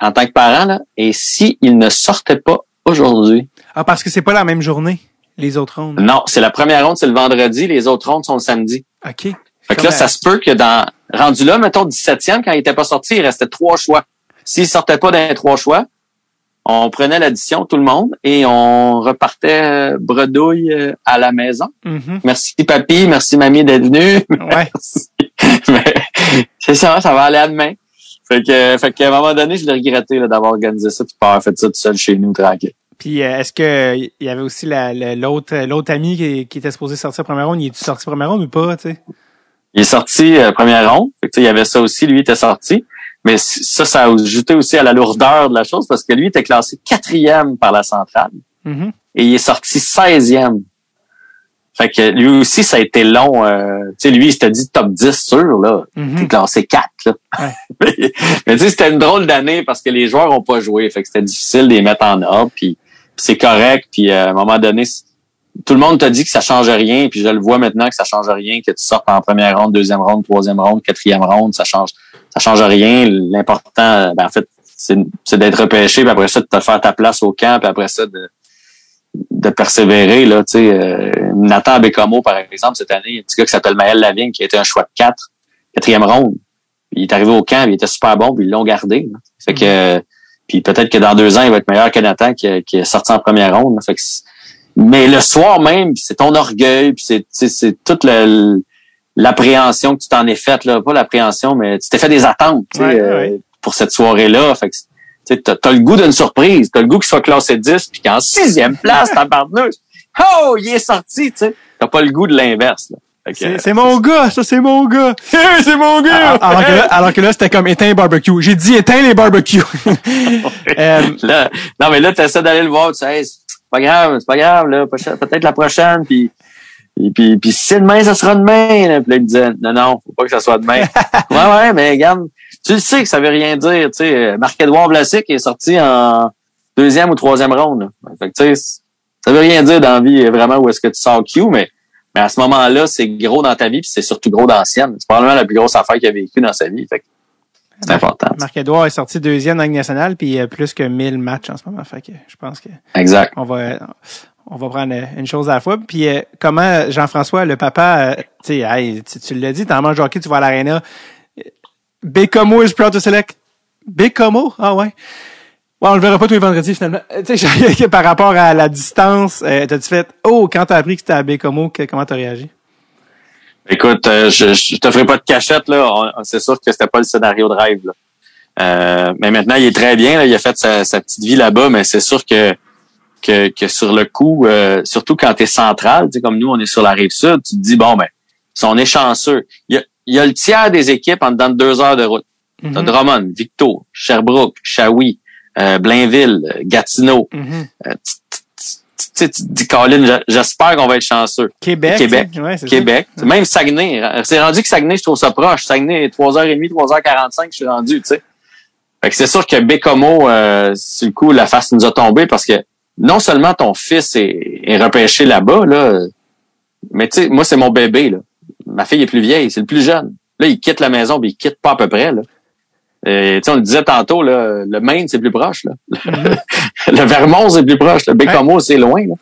en tant que parent là, et si il ne sortait pas aujourd'hui? Ah parce que c'est pas la même journée les autres rondes. Non, c'est la première ronde, c'est le vendredi, les autres rondes sont le samedi. OK. Fait que là, ça se peut que dans rendu là, mettons 17e, quand il était pas sorti, il restait trois choix. S'il sortait pas d'un trois choix, on prenait l'addition tout le monde et on repartait euh, bredouille euh, à la maison. Mm-hmm. Merci papy, merci mamie d'être venu. [LAUGHS] Ouais. [LAUGHS] c'est ça, ça va aller à demain. Fait que, fait qu'à un moment donné, je l'ai regretté d'avoir organisé ça puis pas avoir fait ça tout seul chez nous tranquille. Puis euh, est-ce que il y avait aussi l'autre l'autre ami qui, qui, était supposé sortir première ronde, il est sorti première ronde ou pas, tu sais? Il est sorti première ronde. Fait que, il y avait ça aussi, lui était sorti. Mais ça, ça a ajouté aussi à la lourdeur de la chose parce que lui était classé quatrième par la centrale. Mm-hmm. Et il est sorti 16e. Fait que lui aussi, ça a été long. Euh, tu sais, lui, il s'était dit top 10 sûr, là. Mm-hmm. Il classé 4, là. [LAUGHS] mais, tu sais, c'était une drôle d'année parce que les joueurs ont pas joué. Fait que c'était difficile de les mettre en ordre. Puis, c'est correct. Puis euh, à un moment donné, tout le monde t'a dit que ça change rien. Puis je le vois maintenant que ça change rien, que tu sortes en première ronde, deuxième ronde, troisième ronde, quatrième ronde, ça change ça change rien. L'important, ben, en fait, c'est d'être repêché, puis après ça, de te faire ta place au camp, puis après ça, de, de persévérer. Là, tu sais, euh, Nathan Bécomo, par exemple, cette année, un petit gars qui s'appelle Maël Lavigne, qui a été un choix de 4, quatrième ronde. Il est arrivé au camp, il était super bon, puis ils l'ont gardé. Fait que, puis peut-être que dans deux ans, il va être meilleur que Nathan qui, qui est sorti en première ronde. Fait que mais le soir même, c'est ton orgueil, puis c'est, c'est toute l'appréhension que tu t'en es faite, là. Pas l'appréhension, mais tu t'es fait des attentes, euh, pour cette soirée-là. Fait que, tu as, le goût d'une surprise. T'as le goût qu'il soit classé 10 puis qu'en sixième place, [LAUGHS] t'en partenaire. Oh, il est sorti, tu sais. T'as pas le goût de l'inverse, C'est mon gars, ça c'est mon gars. [LAUGHS] c'est mon gars. Alors, que là, alors que là, c'était comme éteint les barbecues. J'ai dit éteint les barbecues. euh, [LAUGHS] là, non mais là, t'essaies d'aller le voir, tu sais, pas grave, c'est pas grave, là, peut-être la prochaine, puis et puis, puis si c'est demain, ça sera demain. Là. Puis là, il disait, non, non, faut pas que ça soit demain. [LAUGHS] ouais, ouais, mais regarde, tu le sais que ça veut rien dire. Tu sais, Marc-Edouard Vlasic est sorti en deuxième ou troisième ronde. Fait que, tu sais, ça veut rien dire dans la vie vraiment où est-ce que tu sors Q, mais, mais à ce moment-là, c'est gros dans ta vie, puis c'est surtout gros dans la sienne. C'est probablement la plus grosse affaire qu'il a vécue dans sa vie. Fait que c'est important. Marc-Edouard est sorti deuxième dans la nationale, puis il y a plus que 1000 matchs en ce moment. Fait que je pense que exact. on va on va prendre une chose à la fois. Puis euh, comment Jean-François, le papa, euh, tu sais, tu, tu l'as dit, t'en manges hockey, tu vas à l'aréna. Bécomo is proud to select. Bécomo? Ah ouais. Bon, on le verra pas tous les vendredis finalement. Euh, tu sais, [LAUGHS] par rapport à la distance, t'as-tu fait Oh, quand t'as appris que c'était à Bécomo, comment t'as réagi? Écoute, je, je te ferai pas de cachette, là. C'est sûr que c'était pas le scénario de rêve. Là. mais maintenant, il est très bien. Là. Il a fait sa, sa petite vie là-bas, mais c'est sûr que que, sur le coup, euh, surtout quand tu es central, tu sais, comme nous, on est sur la rive sud, tu te dis, bon, ben, si on est chanceux, il y a, le tiers des équipes en dedans de deux heures de route. Mm -hmm. Drummond, Victo, Sherbrooke, Shawi, euh, Blainville, Gatineau. Mm -hmm. Euh, tu dis, Colin, j'espère qu'on va être chanceux. Québec. Québec. Québec. Même Saguenay. C'est rendu que Saguenay, je trouve ça proche. Saguenay, 3h30, 3h45, je suis rendu, tu sais. Fait que c'est sûr que Bécomo, euh, sur le coup, la face nous a tombé parce que non seulement ton fils est, est repêché là-bas, là, mais tu sais, moi, c'est mon bébé. Là. Ma fille est plus vieille, c'est le plus jeune. Là, il quitte la maison, mais il quitte pas à peu près. Là. Et, on le disait tantôt, là, le Maine, c'est plus proche. Là. [LAUGHS] le Vermont, c'est plus proche. Le Bécomo, c'est loin. Là.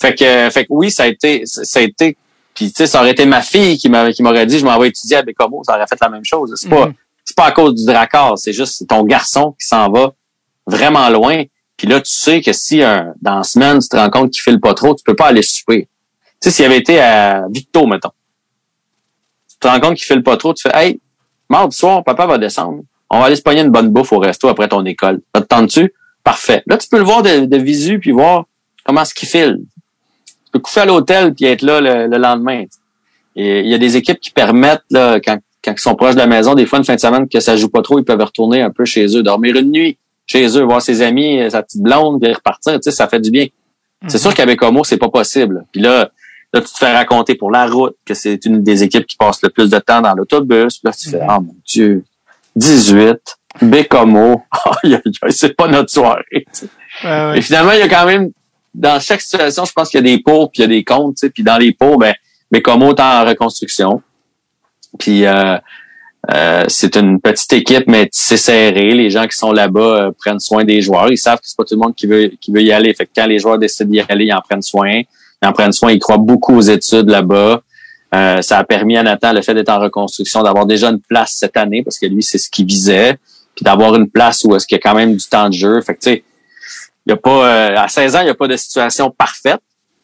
Fait que, fait que oui, ça a été, ça a été. Puis tu sais, ça aurait été ma fille qui m'aurait qui m'aurait dit, je m'en vais étudier à Bécomo, ça aurait fait la même chose. C'est pas, c'est pas à cause du dracard, c'est juste ton garçon qui s'en va vraiment loin. Puis là, tu sais que si un, dans la semaine, tu te rends compte qu'il file pas trop, tu peux pas aller souper. Tu sais, s'il avait été à Victo, mettons, tu te rends compte qu'il file pas trop, tu fais Hey, mardi soir, papa va descendre. On va aller se pogner une bonne bouffe au resto après ton école. Ça te tentes-tu? Parfait. Là, tu peux le voir de, de visu puis voir comment est-ce qu'il file. Tu peux coucher à l'hôtel puis être là le, lendemain. Et il y a des équipes qui permettent, là, quand, quand ils sont proches de la maison, des fois une fin de semaine que ça joue pas trop, ils peuvent retourner un peu chez eux, dormir une nuit chez eux, voir ses amis, sa petite blonde, puis repartir, tu sais, ça fait du bien. C'est sûr qu'avec Homo, c'est pas possible. Puis là, là, tu te fais raconter pour la route que c'est une des équipes qui passe le plus de temps dans l'autobus. Là, tu fais, oh mon Dieu, 18, Bécomo, [LAUGHS] c'est pas notre soirée. Et finalement, il y a quand même, dans chaque situation, je pense qu'il y a des pour puis il y a des contre. Puis dans les pour, ben, Bécomo est en reconstruction. Puis euh, euh, c'est une petite équipe, mais c'est serré. Les gens qui sont là-bas euh, prennent soin des joueurs. Ils savent que c'est pas tout le monde qui veut qui veut y aller. Fait que quand les joueurs décident d'y aller, ils en prennent soin. Ils en prennent soin. Ils croient beaucoup aux études là-bas. Euh, ça a permis à Nathan, le fait d'être en reconstruction, d'avoir déjà une place cette année, parce que lui, c'est ce qu'il visait. Puis d'avoir une place où est-ce qu'il y a quand même du temps de jeu. Fait que tu sais, il a pas à 16 ans, il n'y a pas de situation parfaite.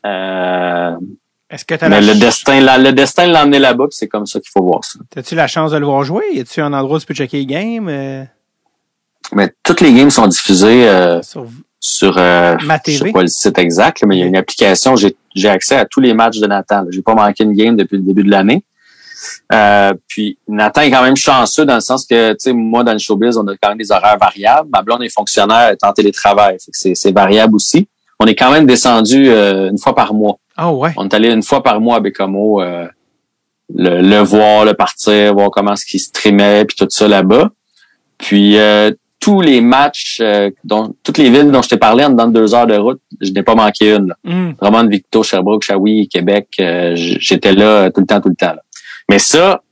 Euh, est-ce que Mais le destin, le destin l'a emmené là-bas, c'est comme ça qu'il faut voir ça. As-tu la chance de le voir jouer? Y a-tu un endroit où tu peux checker les games? Euh? Mais toutes les games sont diffusées euh, sur, sur euh, Ma TV. Je sais pas le site exact, mais il y a une application. J'ai accès à tous les matchs de Nathan. J'ai pas manqué une game depuis le début de l'année. Euh, puis Nathan est quand même chanceux dans le sens que, tu sais, moi, dans le showbiz, on a quand même des horaires variables. Ma blonde est fonctionnaire, elle est en télétravail. C'est variable aussi. On est quand même descendu une fois par mois. Ah ouais. On est allé une fois par mois à Bécamo euh, le, voir, le partir, voir comment ce qu'il streamait, puis tout ça là-bas. Puis euh, tous les matchs, euh, dont, toutes les villes dont je t'ai parlé en dedans de deux heures de route, je n'ai pas manqué une. Là. Vraiment mm. Victo, Sherbrooke, Shawi, Québec, j'étais là tout le temps, tout le temps. Mais ça,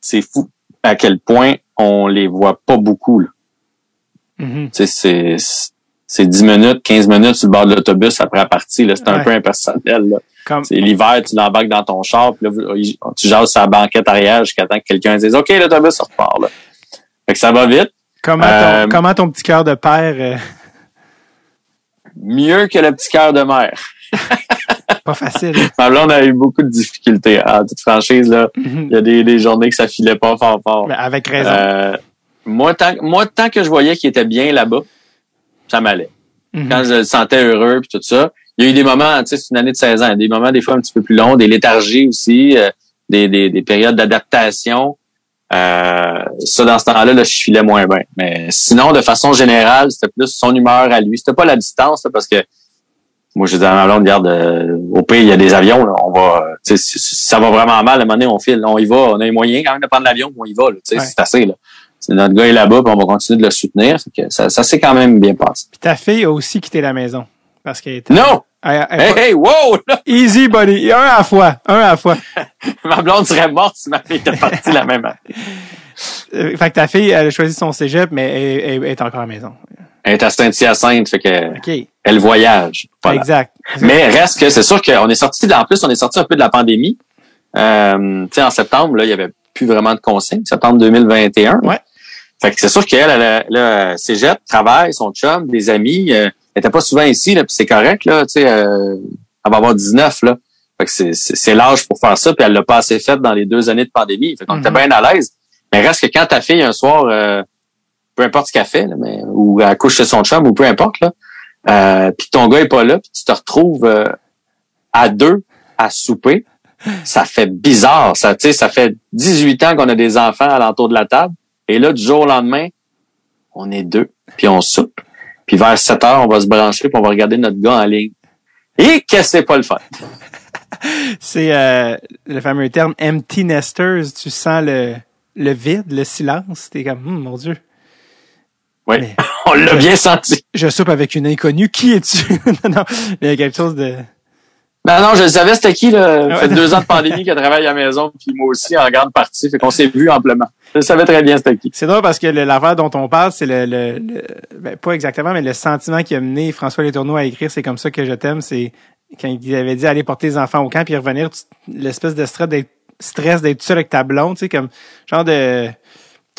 c'est fou à quel point on les voit pas beaucoup. Là. Mm-hmm. C'est c'est 10 minutes, 15 minutes sur le bord de l'autobus après la partie. C'est un peu impersonnel. Là. C'est l'hiver, tu l'embarques dans ton char, puis là, tu jases sa banquette arrière jusqu'à temps que quelqu'un dise OK, l'autobus repart. Là. Fait que ça va vite. Comment, ton, euh, comment ton petit cœur de père? Euh? Mieux que le petit cœur de mère. [LAUGHS] Pas facile. Ma blonde a eu beaucoup de difficultés. En toute franchise, là, Mhm. il y a des, des journées que ça filait pas fort fort. Mais avec raison. Euh, moi, tant, moi, tant que je voyais qu'il était bien là-bas, ça m'allait. Mhm. Quand je le sentais heureux puis tout ça, il y a eu des moments, tu sais, c'est une année de 16 ans, des moments des fois un petit peu plus longs, des léthargies aussi, euh, des, des, des périodes d'adaptation. Euh, ça, dans ce temps-là, là, je filais moins bien. Mais sinon, de façon générale, c'était plus son humeur à lui. C'était pas la distance, là, parce que moi, je disais à ma blonde, regarde, euh, au pays, il y a des avions, là, on va, euh, si, ça va vraiment mal, à un moment donné, on file, on y va, on a les moyens quand même de prendre l'avion, on y va, Ouais. c'est assez, là. C'est notre gars est là-bas, puis on va continuer de le soutenir. Ça, ça s'est quand même bien passé. Puis ta fille a aussi quitté la maison. Parce qu'elle était. Non! Hey, hey, wow! là! [LAUGHS] Easy, buddy. Un à la fois. Un à la fois. [LAUGHS] Ma blonde serait morte si ma fille était partie la même année. Euh, fait que ta fille, elle a choisi son cégep, mais elle, est encore à la maison. Elle est à Saint-Hyacinthe, fait que elle voyage. Voilà. Exact. Mais reste que c'est sûr qu'on est sorti de, en plus, on est sorti un peu de la pandémie. Euh, tu sais, en septembre, là, il y avait plus vraiment de consignes. Septembre 2021. Ouais. Fait que c'est sûr qu'elle, elle, cégep, travail, son chum, des amis, euh, elle était pas souvent ici, là, puis c'est correct, là, tu sais, euh, elle va avoir 19, là. Fait que c'est, l'âge pour faire ça, puis elle l'a pas assez fait dans les deux années de pandémie. Fait qu'on était Mhm. bien à l'aise. Mais reste que quand ta fille, un soir, euh, peu importe ce qu'elle fait, là, mais, ou elle couche chez son chum, ou peu importe, là, euh, puis ton gars est pas là, puis tu te retrouves euh, à deux à souper, ça fait bizarre. Ça, tu sais, ça fait 18 ans qu'on a des enfants à l'entour de la table, et là, du jour au lendemain, on est deux, puis on soupe. Puis vers 7 heures, on va se brancher, puis on va regarder notre gars en ligne. Et qu'est-ce que c'est pas le fun? [LAUGHS] C'est euh, le fameux terme empty nesters. Tu sens le, le vide, le silence. T'es comme, Hum, mon Dieu. Oui, Mais- [LAUGHS] on l'a bien senti. Je soupe avec une inconnue. Qui es-tu? [LAUGHS] non, non. Mais il y a quelque chose de. Non, non, je le savais, c'était qui, là? Ça Ouais. fait deux ans de pandémie qu'elle travaille à la maison, puis moi aussi, en grande partie. Fait qu'on s'est vu amplement. Je savais très bien c'était qui. C'est drôle parce que le- l'affaire dont on parle, c'est le, le, le- ben, pas exactement, mais le sentiment qui a mené François Letourneau à écrire C'est comme ça que je t'aime, c'est quand il avait dit aller porter les enfants au camp puis revenir, l'espèce de stress d'être stress d'être seul avec ta blonde, tu sais, comme genre de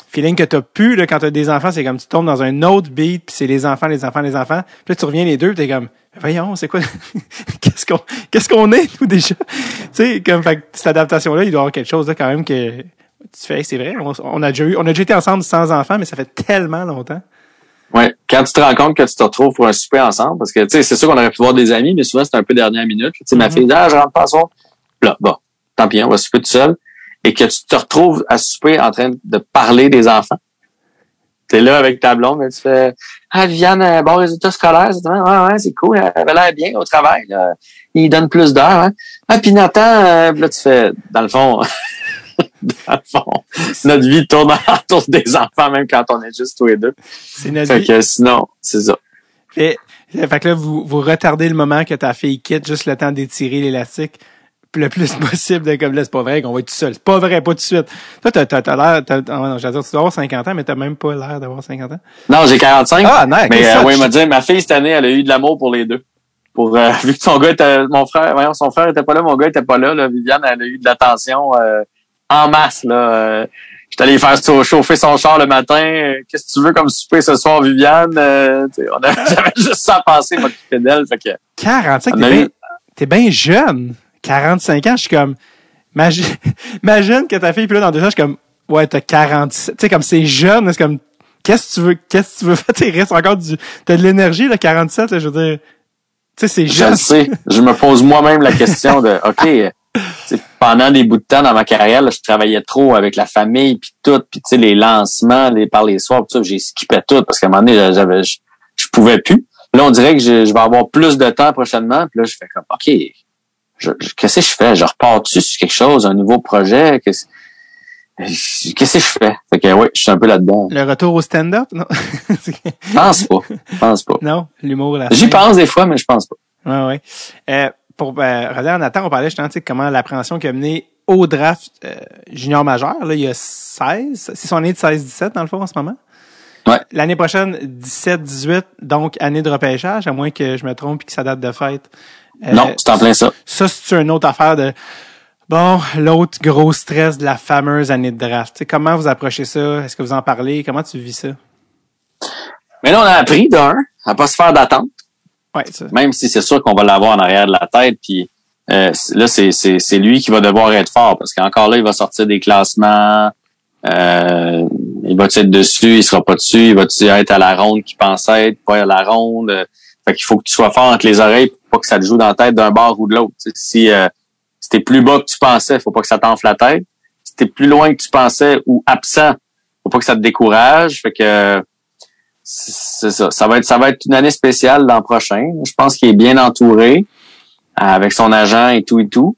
feeling que t'as pu là, quand t'as des enfants, c'est comme tu tombes dans un autre beat, puis c'est les enfants, les enfants, les enfants. Puis là, tu reviens les deux, t'es comme voyons, c'est quoi [LAUGHS] qu'est-ce qu'on qu'est-ce qu'on est nous déjà? Tu sais, comme fait cette adaptation là, il doit y avoir quelque chose là quand même que tu fais, Hey, c'est vrai, on, on a déjà eu, on a déjà été ensemble sans enfants, mais ça fait tellement longtemps. Ouais. Quand tu te rends compte que tu te retrouves pour un souper ensemble, parce que, tu sais, c'est sûr qu'on aurait pu voir des amis, mais souvent, c'est un peu dernière minute. Tu sais, ma Mhm. fille ah, je rentre pas soir. Là, bon, tant pis, on va souper tout seul. Et que tu te retrouves à souper en train de parler des enfants. T'es là avec ta blonde, et tu fais, ah, Viviane, euh, bon résultat scolaire, c'est ouais, ouais, c'est cool, elle avait l'air bien au travail, là. Il donne plus d'heures, hein. Ah, puis Nathan, euh, là, tu fais, dans le fond, [LAUGHS] dans le fond, notre vie tourne [LAUGHS] autour des enfants, même quand on est juste tous les deux. C'est notre Fait vie. que sinon, c'est ça. Et, fait que là, vous, vous retardez le moment que ta fille quitte, juste le temps d'étirer l'élastique le plus [LAUGHS] possible de comme là, c'est pas vrai qu'on va être tout seul. C'est pas vrai, pas tout de suite. Toi, t'as, t'as, t'as l'air, t'as, oh non, j'allais dire, tu dois avoir 50 ans, mais t'as même pas l'air d'avoir 50 ans. Non, j'ai 45. Ah, nice. mais euh, oui, il m'a dit, ma fille, cette année, elle a eu de l'amour pour les deux. Pour, euh, [LAUGHS] vu que son gars était, mon frère, voyons, son frère était pas là, mon gars était pas là, là Viviane, elle a eu de l'attention, euh, en masse, là. Euh, J'étais allé faire chauffer son char le matin. Euh, Qu'est-ce que tu veux comme souper ce soir, Viviane? Euh, on a- [LAUGHS] J'avais juste ça à penser, m'occuper d'elle. Fait que, 45, On t'es bien, t'es bien jeune. 45 ans, je suis comme, imagine, [LAUGHS] imagine que ta fille, puis là, dans deux ans, je suis comme, ouais, t'as 47. Tu sais, comme c'est jeune, c'est comme, qu'est-ce que tu veux, qu'est-ce que tu veux faire? [LAUGHS] Tu restes encore du, t'as de l'énergie, là, 47, là, je veux dire. Tu sais, c'est je jeune. le sais. Je me pose moi-même la question de, [LAUGHS] OK, euh, pendant des bouts de temps dans ma carrière, là, je travaillais trop avec la famille puis tout, puis tu sais les lancements, les par les soirs, tout ça, j'ai skippé tout parce qu'à un moment donné, j'avais je, je pouvais plus. Là, on dirait que je, je vais avoir plus de temps prochainement, puis là je fais comme OK, je- je- qu'est-ce que je fais? Je repars-tu sur quelque chose, un nouveau projet? Qu'est-ce qu'est-ce que je fais? Fait que oui, je suis un peu là-dedans. Le retour au stand-up, non? Je pense pas. Pense pas. non, l'humour, la J'y pense des fois, mais je pense pas. Ouais, ouais. Euh, pour euh, revenir en attente, on parlait justement tu sais, comment l'appréhension qui a mené au draft euh, junior majeur, là, il y a 16. C'est son année de 16-17 dans le fond en ce moment. Ouais. L'année prochaine, 17-18, donc année de repêchage, à moins que je me trompe et que ça date de fête. Euh, non, c'est en plein ça. Ça, c'est une autre affaire de bon, l'autre gros stress de la fameuse année de draft. Comment vous approchez ça? Est-ce que vous en parlez? Comment tu vis ça? Mais là, on a appris d'un, à pas se faire d'attente. Ouais, ça. Même si c'est sûr qu'on va l'avoir en arrière de la tête, puis euh, là, c'est, c'est, c'est lui qui va devoir être fort parce qu'encore là, il va sortir des classements. Euh, il va être dessus, il sera pas dessus, il va être à la ronde qui pense être, pas à la ronde. Fait qu'il faut que tu sois fort entre les oreilles pour pas que ça te joue dans la tête d'un bord ou de l'autre. Si euh, si t'es plus bas que tu pensais, faut pas que ça t'enfle la tête. Si t'es plus loin que tu pensais ou absent, faut pas que ça te décourage. Fait que c'est ça. Ça va être ça va être une année spéciale l'an prochain. Je pense qu'il est bien entouré avec son agent et tout et tout.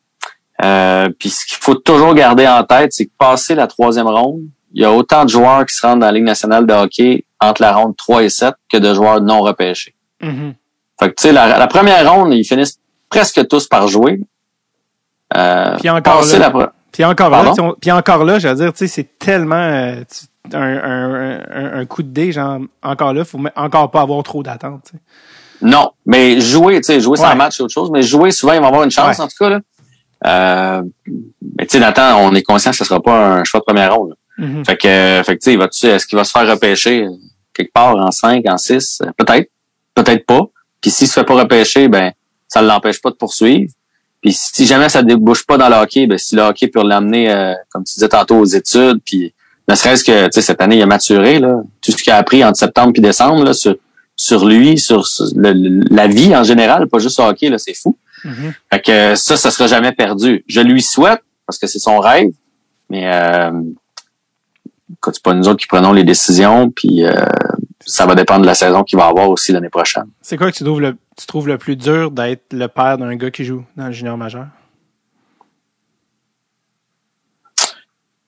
Euh, puis ce qu'il faut toujours garder en tête, c'est que passer la troisième ronde, il y a autant de joueurs qui se rendent dans la Ligue nationale de hockey entre la ronde 3 et 7 que de joueurs non repêchés. Mhm. Fait que tu sais, la, la première ronde, ils finissent presque tous par jouer. Euh, Puis encore là, la puis encore Pardon? on- puis encore là, je veux dire, tu sais, c'est tellement euh, un, un, un, un coup de dé, genre encore là, faut encore pas avoir trop d'attente. Non, mais jouer, tu sais, jouer sans Ouais. match, c'est autre chose, mais jouer, souvent, ils vont avoir une chance, Ouais. en tout cas, là. Euh, mais tu sais, Nathan, on est conscient que ce sera pas un choix de première ronde. Mhm. Fait que, euh, fait que tu sais, est-ce qu'il va se faire repêcher euh, quelque part en 5, en 6? Peut-être, peut-être pas. Puis s'il se fait pas repêcher, ben, ça ne l'empêche pas de poursuivre. Puis si jamais ça débouche pas dans le hockey, ben, si le hockey peut l'amener, euh, comme tu disais tantôt, aux études, puis ne serait-ce que, tu sais, cette année, il a maturé, là, tout ce qu'il a appris entre septembre puis décembre, là, sur, sur lui, sur, sur le- la vie en général, pas juste le hockey, là, c'est fou. Mhm. Fait que ça, ça sera jamais perdu. Je lui souhaite, parce que c'est son rêve, mais euh, c'est pas nous autres qui prenons les décisions, puis euh, ça va dépendre de la saison qu'il va avoir aussi l'année prochaine. C'est quoi que tu trouves le, tu trouves le plus dur d'être le père d'un gars qui joue dans le junior majeur?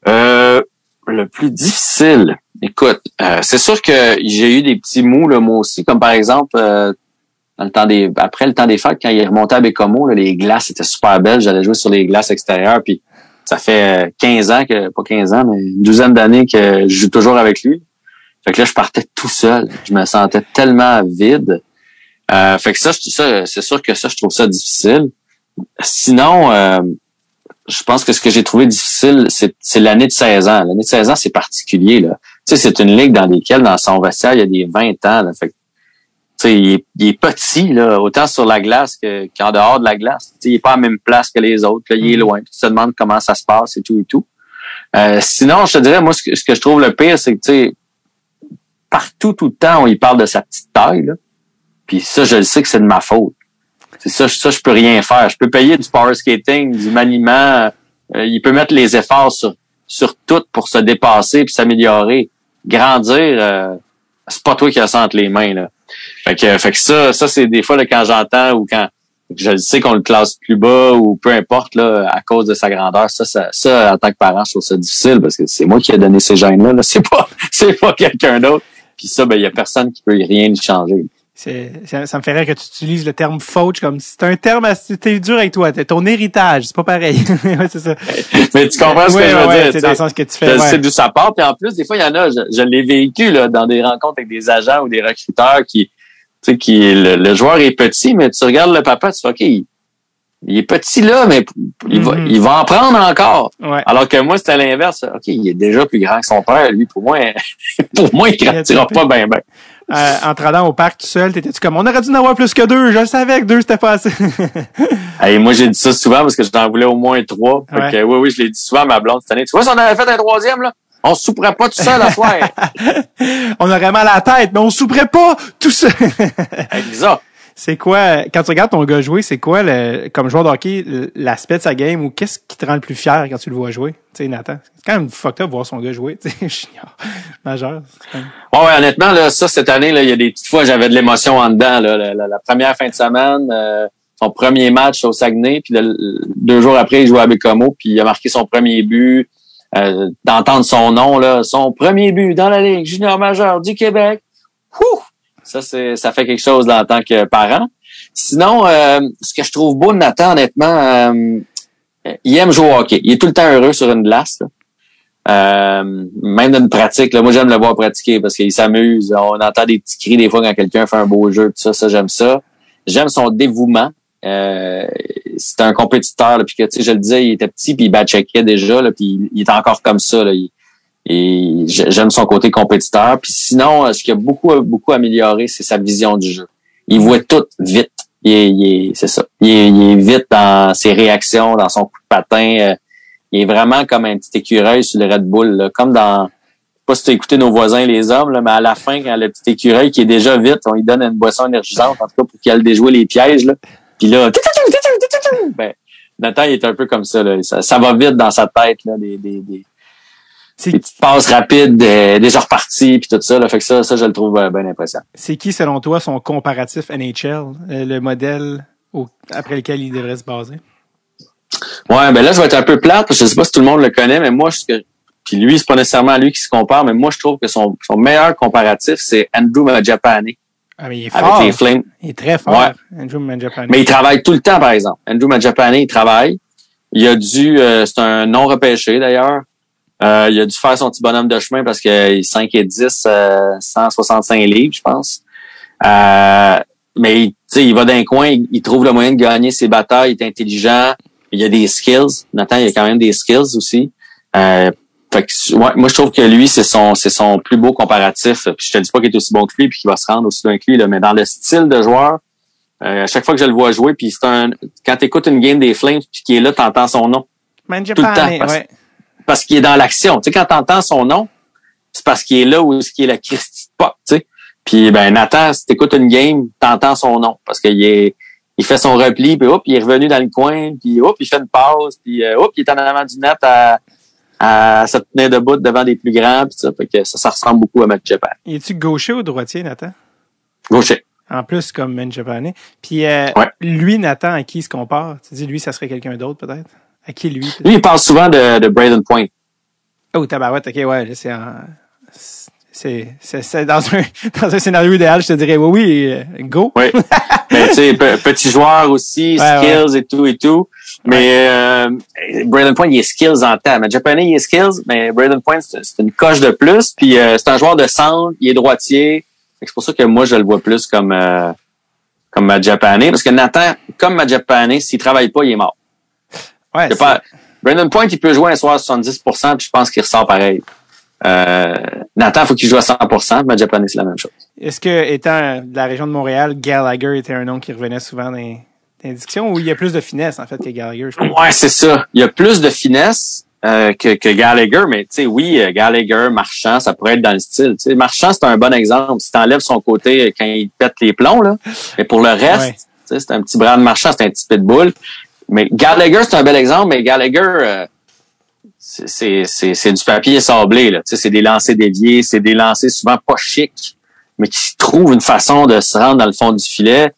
Euh, le plus difficile, écoute, euh, c'est sûr que j'ai eu des petits mous là, moi aussi, comme par exemple euh, dans le temps des après le temps des fêtes quand il est remonté à Bécomo, là, les glaces étaient super belles, j'allais jouer sur les glaces extérieures, puis ça fait euh, 15 ans que pas 15 ans, mais une douzaine d'années que je joue toujours avec lui. Fait que là, je partais tout seul. Je me sentais tellement vide. Euh, fait que ça, ça c'est sûr que ça, je trouve ça difficile. Sinon, euh, je pense que ce que j'ai trouvé difficile, c'est, l'année de 16 ans. L'année de 16 ans, c'est particulier. Là. Tu sais, c'est une ligue dans laquelle, dans son vestiaire, il y a des 20 ans. Là. Fait que, tu sais, il est, il est petit, là, autant sur la glace que, qu'en dehors de la glace. Tu sais, il est pas à la même place que les autres. Là, il est Mhm. loin. Tu te demandes comment ça se passe et tout et tout. Euh, sinon, je te dirais, moi, ce que, ce que je trouve le pire, c'est que, tu sais, partout, tout le temps, on y parle de sa petite taille. Là. Puis ça, je le sais que c'est de ma faute. C'est ça, ça, je peux rien faire. Je peux payer du power skating, du maniement. euh, il peut mettre les efforts sur, sur tout pour se dépasser puis s'améliorer. Grandir, euh, c'est pas toi qui as ça les mains. Là. Fait que, fait que ça, ça c'est des fois là, quand j'entends ou quand je le sais qu'on le classe plus bas ou peu importe là, à cause de sa grandeur, ça, ça, ça, en tant que parent, je trouve ça difficile parce que c'est moi qui ai donné ces gènes-là. Là. [LAUGHS] C'est pas, c'est pas quelqu'un d'autre. Puis ça, ben, il y a personne qui peut rien y changer. C'est, ça, ça me fait rire que tu utilises le terme fauche comme si c'est un terme assez, t'es dur avec toi, ton héritage, c'est pas pareil. [LAUGHS] ouais, c'est ça. Mais tu comprends ce Ouais, que je veux ouais, dire? c'est dans le sens que tu fais. ouais. d'où ça part. Puis en plus, des fois, il y en a, je, je l'ai vécu là, dans des rencontres avec des agents ou des recruteurs qui, tu sais, qui le, le joueur est petit, mais tu regardes le papa, tu fais OK, il, est petit là, mais il, va, Mhm. il va en prendre encore. Ouais. Alors que moi, c'était l'inverse. OK, il est déjà plus grand que son père. Lui, pour moi, [LAUGHS] pour moi, il grandira pas bien, bien. Euh, en te rendant au parc tout seul, t'étais-tu comme, on aurait dû en avoir plus que deux, je le savais que deux c'était pas assez. [LAUGHS] Hey, moi, j'ai dit ça souvent parce que j'en voulais au moins trois. Fait Ouais. que, oui, oui, je l'ai dit souvent à ma blonde cette année. Tu vois, si on avait fait un troisième, là, on souperait pas tout seul à soir. [LAUGHS] on aurait mal à la tête, mais on souperait pas tout seul. Exact. C'est quoi, quand tu regardes ton gars jouer, c'est quoi, le, comme joueur de hockey, l'aspect de sa game ou qu'est-ce qui te rend le plus fier quand tu le vois jouer? Tu sais, Nathan, c'est quand même fucked up voir son gars jouer, [LAUGHS] tu sais, junior, majeur. même- Ouais, ouais, honnêtement, là, ça, cette année, là, il y a des petites fois, j'avais de l'émotion en dedans. Là, la, première fin de semaine, euh, son premier match au Saguenay, puis deux jours après, il jouait à Bécomo, puis il a marqué son premier but. Euh, D'entendre son nom, là, son premier but dans la Ligue junior majeure du Québec. Ouh! Ça, c'est, ça fait quelque chose en tant que parent. Sinon, euh, ce que je trouve beau de Nathan, honnêtement, euh, il aime jouer au hockey. Il est tout le temps heureux sur une glace. Euh, même dans une pratique, là, moi j'aime le voir pratiquer parce qu'il s'amuse. On entend des petits cris des fois quand quelqu'un fait un beau jeu, tout ça, ça j'aime ça. J'aime son dévouement. Euh, c'est un compétiteur, puis que tu sais, je le disais, il était petit, puis il backcheckait déjà, puis il, il est encore comme ça. Là, et j'ai- j'aime son côté compétiteur. Puis sinon, euh, ce qui a beaucoup, beaucoup amélioré, c'est sa vision du jeu. Il voit tout vite. Il est, il est- c'est ça. Il est, il est vite dans ses réactions, dans son coup de patin. euh, il est vraiment comme un petit écureuil sur le Red Bull, là, comme dans. Pas si tu as écouté nos voisins les hommes, là, mais à la fin, quand le petit écureuil qui est déjà vite, on lui donne une boisson énergisante, en tout cas pour qu'il aille déjouer les pièges. Là. Puis là, ben, Nathan, il est un peu comme ça. Là. Ça, ça va vite dans sa tête, là, des, des, des petites passes rapides, des- déjà reparties, puis tout ça. Là. Fait que ça, ça, je le trouve euh, bien impressionnant. c'est qui, selon toi, son comparatif NHL, euh, le modèle au- après lequel il devrait se baser? Ouais, ben là, je vais être un peu plate, parce que je sais pas si tout le monde le connaît, mais moi, je, puis lui, c'est pas nécessairement lui qui se compare, mais moi, je trouve que son, son meilleur comparatif, c'est Andrew Majapane Ah, mais il est avec fort. les Flames. Il est très fort, Andrew Mangiapane. Mais il travaille tout le temps, par exemple. Andrew Majapane, il travaille. Il a dû, euh, c'est un non repêché d'ailleurs. Euh, il a dû faire son petit bonhomme de chemin parce qu'il est 5 et 10, euh, 165 livres, je pense. Euh, mais tu sais, il va d'un coin, il, il trouve le moyen de gagner ses batailles, il est intelligent, il a des skills. Nathan, il a quand même des skills aussi. Euh, fait que, ouais, moi, je trouve que lui, c'est son, c'est son plus beau comparatif. Puis je te dis pas qu'il est aussi bon que lui, puis qu'il va se rendre aussi bien que lui, là, mais dans le style de joueur, euh, à chaque fois que je le vois jouer, puis c'est un, quand tu écoutes une game des Flames, puis qu'il est là, t'entends son nom, Mangiapane, tout le temps, parce- ouais. Parce qu'il est dans l'action. Tu sais, quand t'entends son nom, c'est parce qu'il est là où ce qui est la Christie de pop, tu sais. Puis ben Nathan, si t'écoutes une game, t'entends son nom parce qu'il est il fait son repli, puis hop, il est revenu dans le coin, puis hop, il fait une pause, puis euh, hop, il est en avant du net à, à se tenir debout devant des plus grands, puis ça, fait que ça, ça ressemble beaucoup à Matt Japan. Il est-tu gaucher ou droitier, Nathan? Gaucher. En plus, comme Mangiapane. Puis euh, Ouais. lui, Nathan, à qui il se compare? Tu dis, lui, ça serait quelqu'un d'autre, peut-être? À qui, lui? Lui, il parle souvent de, de Braden Point. Oh, tabarouette, ok, ouais, c'est en... C'est, dans un, [LAUGHS] dans un scénario idéal, je te dirais, oui, oui, euh, go. Oui. [LAUGHS] Mais tu sais, pe- petit joueur aussi, Ouais, skills et tout et tout. Mais euh, Braden Point, il est skills en temps. Mais Japonais, il est skills, mais Braden Point, c'est une coche de plus. Puis euh, c'est un joueur de centre, il est droitier. C'est pour ça que moi, je le vois plus comme euh, comme ma Japonais. Parce que Nathan, comme ma Japonais, s'il travaille pas, il est mort. Ouais, pas, Brandon Point, il peut jouer un soir à 70 puis je pense qu'il ressort pareil. Euh, Nathan, il faut qu'il joue à 100% Ma Japonais, c'est la même chose. Est-ce que, étant de la région de Montréal, Gallagher était un nom qui revenait souvent dans les, dans les discussions ou il y a plus de finesse, en fait, que Gallagher, je? Ouais, c'est ça. Il y a plus de finesse euh, que, que Gallagher, mais tu sais, oui, euh, Gallagher, Marchand, ça pourrait être dans le style. Marchand, c'est un bon exemple. Si t'enlèves son côté quand il pète les plombs, là. Mais pour le reste, Ouais. c'est un petit Brad Marchand, c'est un petit pitbull. Mais Gallagher, c'est un bel exemple, mais Gallagher, euh, c'est- c'est c'est- du papier sablé. Là. C'est des lancers déviés, c'est des lancers souvent pas chics, mais qui trouvent une façon de se rendre dans le fond du filet.